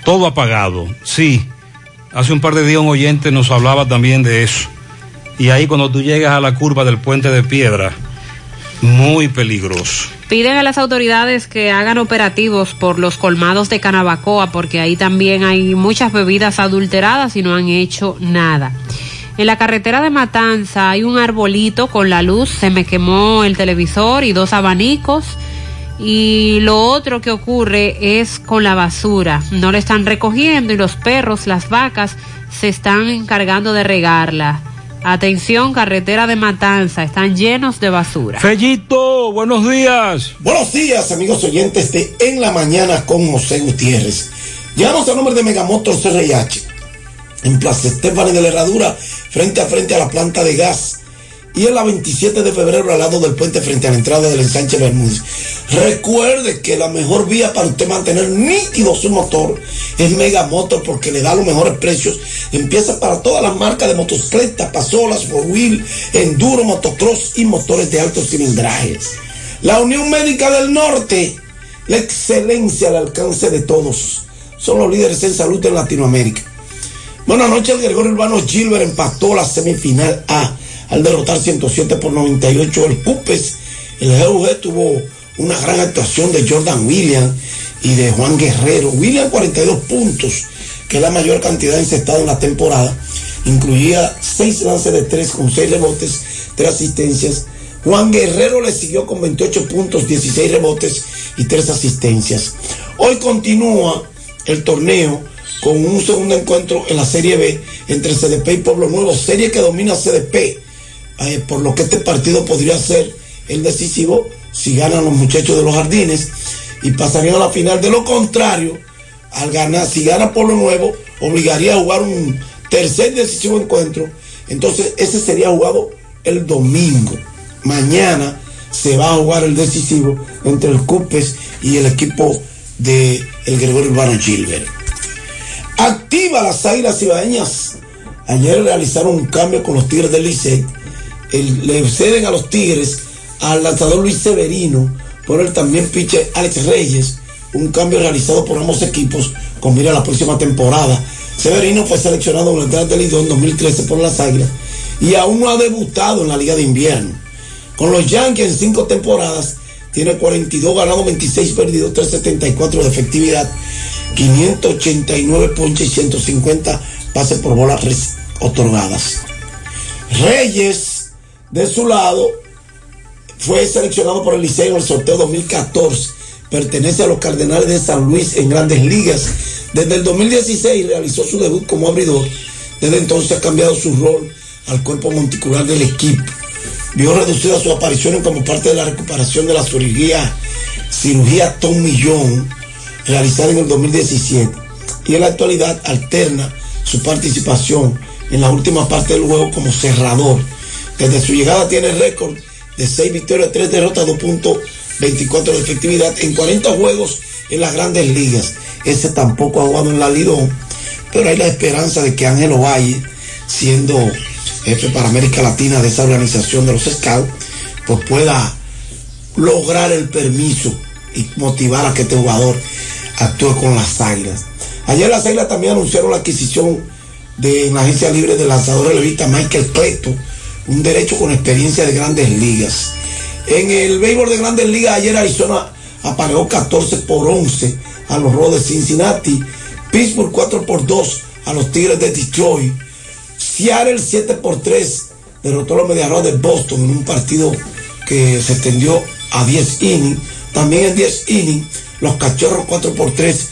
Todo apagado. Sí, hace un par de días un oyente nos hablaba también de eso. Y ahí cuando tú llegas a la curva del puente de piedra, muy peligroso. Piden a las autoridades que hagan operativos por los colmados de Canabacoa, porque ahí también hay muchas bebidas adulteradas y no han hecho nada. En la carretera de Matanza hay un arbolito con la luz, se me quemó el televisor y dos abanicos. Y lo otro que ocurre es con la basura. No la están recogiendo y los perros, las vacas, se están encargando de regarla. Atención, carretera de Matanza, están llenos de basura. Fellito, buenos días. Buenos días, amigos oyentes de En la Mañana con José Gutiérrez. Llegamos al nombre de Megamotor CRH, en Plaza Estefani de la Herradura, frente a frente a la planta de gas. Y en la 27 de febrero al lado del puente frente a la entrada del ensanche Bermúdez. Recuerde que la mejor vía para usted mantener nítido su motor es Megamotor porque le da los mejores precios. Empieza para todas las marcas de motocicletas, pasolas, four wheel, enduro, motocross y motores de altos cilindrajes. La Unión Médica del Norte, la excelencia al alcance de todos. Son los líderes en salud en Latinoamérica. Buenas noches, el Gregorio Urbano Gilbert empató la semifinal A al derrotar 107 por 98 el Pupes. El GUG tuvo una gran actuación de Jordan Williams y de Juan Guerrero. Williams 42 puntos, que es la mayor cantidad encestada en la temporada. Incluía 6 lances de 3 con 6 rebotes, 3 asistencias. Juan Guerrero le siguió con 28 puntos, 16 rebotes y 3 asistencias. Hoy continúa el torneo con un segundo encuentro en la Serie B entre CDP y Pueblo Nuevo, serie que domina CDP, eh, por lo que este partido podría ser el decisivo si ganan los muchachos de los jardines. y pasarían a la final. De lo contrario, al ganar, si gana por lo nuevo, obligaría a jugar un tercer decisivo encuentro. Entonces, ese sería jugado el domingo. Mañana se va a jugar el decisivo entre el Cupes y el equipo de el Gregorio Urbano Gilbert. Activa las águilas cibaeñas. Ayer realizaron un cambio con los Tigres del Licey. El- le ceden a los Tigres al lanzador Luis Severino por el también pitcher Alex Reyes. Un cambio realizado por ambos equipos con mira a la próxima temporada. Severino fue seleccionado en el draft del Lidón 2013 por las Águilas y aún no ha debutado en la Liga de Invierno. Con los Yankees en cinco temporadas tiene 42 ganados, 26 perdidos, 374 de efectividad, 589 ponches y 150 pases por bolas otorgadas. Reyes, de su lado, fue seleccionado por el Liceo en el sorteo 2014. Pertenece a los Cardenales de San Luis en grandes ligas. Desde el 2016 realizó su debut como abridor. Desde entonces ha cambiado su rol al cuerpo monticular del equipo. Vio reducida sus apariciones como parte de la recuperación de la cirugía, cirugía Tom Millón, realizada en el 2017. Y en la actualidad alterna su participación en la última parte del juego como cerrador. Desde su llegada tiene récord de 6 victorias, 3 derrotas, 2.24 de efectividad en 40 juegos en las grandes ligas. Ese tampoco ha jugado en la Lidón, pero hay la esperanza de que Ángelo Valle, siendo jefe para América Latina de esa organización de los Scouts, pues pueda lograr el permiso y motivar a que este jugador actúe con las águilas. Ayer las águilas también anunciaron la adquisición de la agencia libre del lanzador relevista Michael Cleto, un derecho con experiencia de grandes ligas. En el béisbol de grandes ligas, ayer Arizona apareó 14 por 11 a los Rojos de Cincinnati, Pittsburgh 4 por 2 a los Tigres de Detroit, Seattle 7 por 3 derrotó a los Mediarrojas de Boston en un partido que se extendió a 10 innings. También en 10 innings, los Cachorros 4 por 3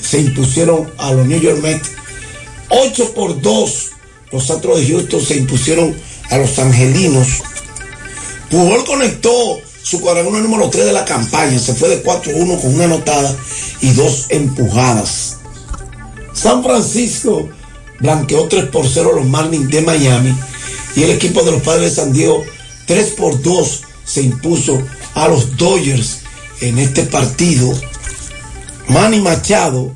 se impusieron a los New York Mets. 8 por 2, los Astros de Houston se impusieron a los Angelinos. Pujol conectó su cuadrangular número 3 de la campaña. Se fue de 4-1 con una anotada y dos empujadas. San Francisco blanqueó 3 por 0 a los Marlins de Miami. Y el equipo de los Padres de San Diego 3 por 2 se impuso a los Dodgers en este partido. Manny Machado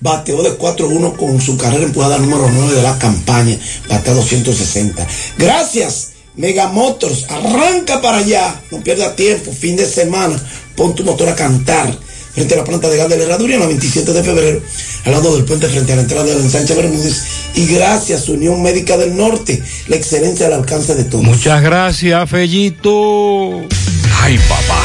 bateó de 4-1 con su carrera empujada número 9 de la campaña, batea 260. Gracias, Mega Motors, arranca para allá, no pierda tiempo, fin de semana, pon tu motor a cantar frente a la planta de gas de la herradura en la 27 de febrero, al lado del puente frente a la entrada de la ensanche Bermúdez. Y gracias, Unión Médica del Norte, la excelencia al alcance de todos. Muchas gracias, Fellito. Ay, papá,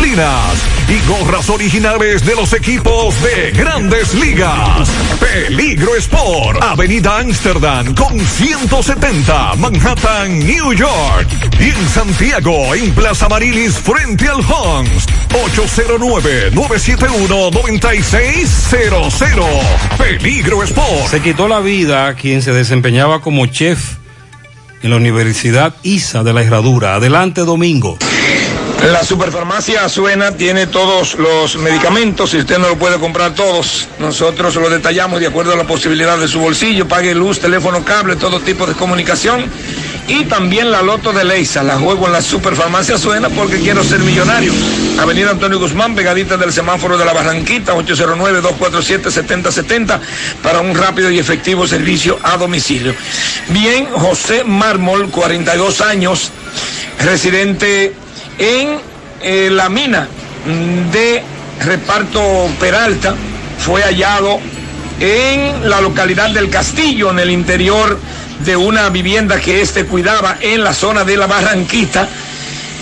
y gorras originales de los equipos de grandes ligas. Peligro Sport, Avenida Amsterdam con 170, Manhattan, New York. Y en Santiago, en Plaza Marilis, frente al Hans, 809-971-9600. Peligro Sport. Se quitó la vida quien se desempeñaba como chef en la Universidad ISA de la Herradura. Adelante, Domingo. La superfarmacia Azuena tiene todos los medicamentos, si usted no lo puede comprar todos, nosotros lo detallamos de acuerdo a la posibilidad de su bolsillo, pague luz, teléfono, cable, todo tipo de comunicación. Y también la loto de Leisa, la juego en la superfarmacia Azuena porque quiero ser millonario. Avenida Antonio Guzmán, pegadita del semáforo de la Barranquita, 809-247-7070, para un rápido y efectivo servicio a domicilio. Bien, José Mármol, 42 años, residente en eh, la mina de reparto Peralta fue hallado en la localidad del Castillo, en el interior de una vivienda que éste cuidaba en la zona de la Barranquita.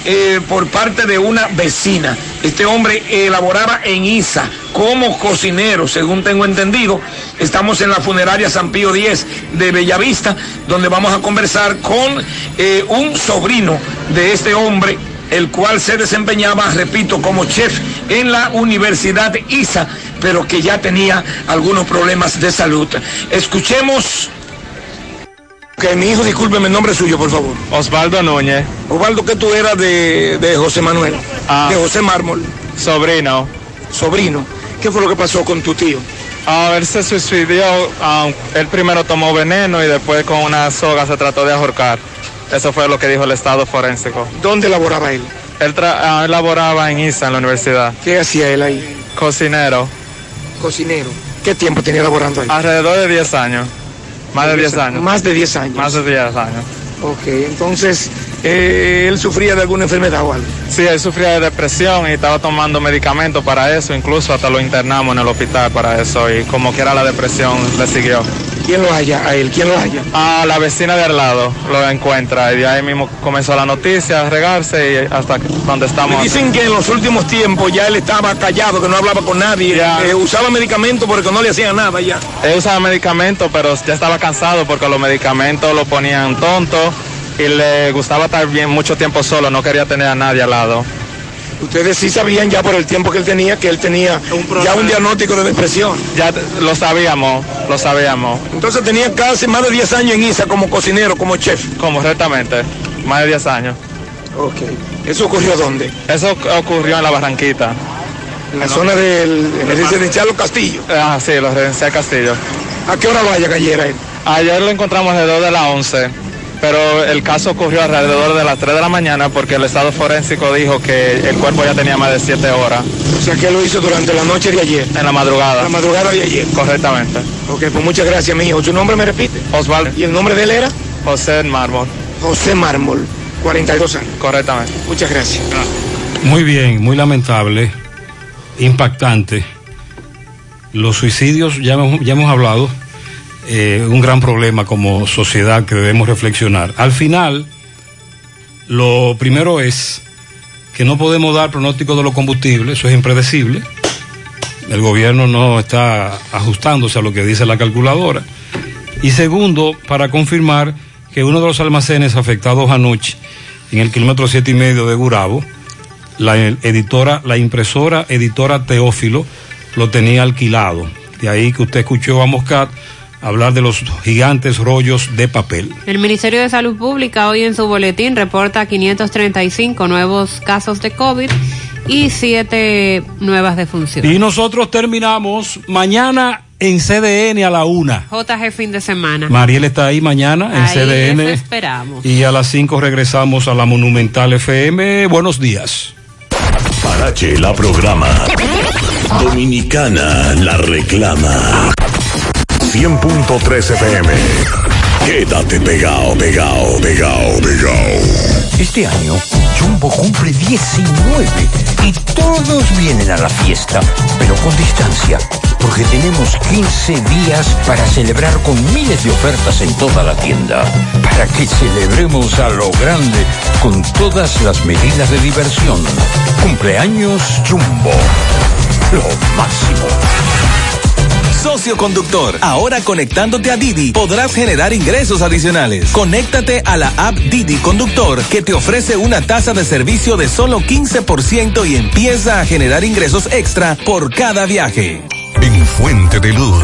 eh, por parte de una vecina. Este hombre elaboraba en ISA como cocinero, según tengo entendido. Estamos en la funeraria San Pío X de Bellavista, donde vamos a conversar con eh, un sobrino de este hombre el cual se desempeñaba, repito, como chef en la Universidad ISA, pero que ya tenía algunos problemas de salud. Escuchemos. Que mi hijo, discúlpeme el nombre suyo, por favor. Osvaldo Núñez. Osvaldo, ¿qué tú eras de, de José Manuel? Ah. de José Mármol. Sobrino. Sobrino. ¿Qué fue lo que pasó con tu tío? Ah, él se suicidió, ah, él primero tomó veneno y después con una soga se trató de ahorcar. Eso fue lo que dijo el estado forénsico. ¿Dónde laboraba él? Él, tra- ah, él laboraba en ISA, en la universidad. ¿Qué hacía él ahí? Cocinero. Cocinero. ¿Qué tiempo tenía laborando ahí? Alrededor de 10 años. Más de 10 años. Más de 10 años. Más de 10 años. Ok, entonces, eh, ¿él sufría de alguna enfermedad o algo? Sí, él sufría de depresión y estaba tomando medicamentos para eso, incluso hasta lo internamos en el hospital para eso y como quiera la depresión le siguió. ¿Quién lo halla a él? ¿Quién lo halla? Ah, la vecina de al lado lo encuentra y de ahí mismo comenzó la noticia a regarse y hasta donde Me estamos. dicen que en los últimos tiempos ya él estaba callado, que no hablaba con nadie, eh, usaba medicamentos porque no le hacían nada ya. Él usaba medicamentos, pero ya estaba cansado porque los medicamentos lo ponían tonto y le gustaba estar bien mucho tiempo solo, no quería tener a nadie al lado. Ustedes sí sabían ya por el tiempo que él tenía que él tenía ya un diagnóstico de depresión. Ya lo sabíamos, lo sabíamos. Entonces tenía casi más de 10 años en ISA como cocinero, como chef. Correctamente, más de 10 años. Ok. ¿Eso ocurrió dónde? Eso ocurrió en la Barranquita. En la zona del el residencial Los Castillos. Ah, sí, los residencial Castillo. ¿A qué hora lo haya ayer él? Ayer lo encontramos alrededor de las 11, pero el caso ocurrió alrededor de las 3 de la mañana porque el estado forénsico dijo que el cuerpo ya tenía más de 7 horas. O sea que lo hizo durante la noche de ayer. En la madrugada. La madrugada de ayer. Correctamente. Ok, pues muchas gracias, mi hijo. ¿Su nombre me repite? Osvaldo. ¿Y el nombre de él era? José Mármol. José Mármol, 42 años. Correctamente. Muchas gracias. Muy bien, muy lamentable, impactante. Los suicidios, ya hemos, ya hemos hablado, eh, un gran problema como sociedad que debemos reflexionar. Al final, lo primero es que no podemos dar pronóstico de los combustibles, eso es impredecible. El gobierno no está ajustándose a lo que dice la calculadora. Y segundo, para confirmar que uno de los almacenes afectados anoche, en el kilómetro siete y medio de Gurabo, la editora, la impresora editora Teófilo lo tenía alquilado. De ahí que usted escuchó a Moscat hablar de los gigantes rollos de papel. El Ministerio de Salud Pública hoy en su boletín reporta 535 nuevos casos de COVID y 7 nuevas defunciones. Y nosotros terminamos mañana en CDN a la una. JG fin de semana. Mariel está ahí mañana en Ahí CDN. esperamos. Y a las 5 regresamos a la Monumental FM. Buenos días. Guarache la programa. Dominicana la reclama. 100.3 FM. Quédate pegado, pegado, pegado, pegado. Este año, Jumbo cumple 19 y todos vienen a la fiesta, pero con distancia, porque tenemos 15 días para celebrar con miles de ofertas en toda la tienda, para que celebremos a lo grande con todas las medidas de diversión. Cumpleaños Jumbo, lo máximo. Socio conductor, ahora conectándote a Didi podrás generar ingresos adicionales. Conéctate a la app Didi Conductor que te ofrece una tasa de servicio de solo 15% y empieza a generar ingresos extra por cada viaje. En Fuente de Luz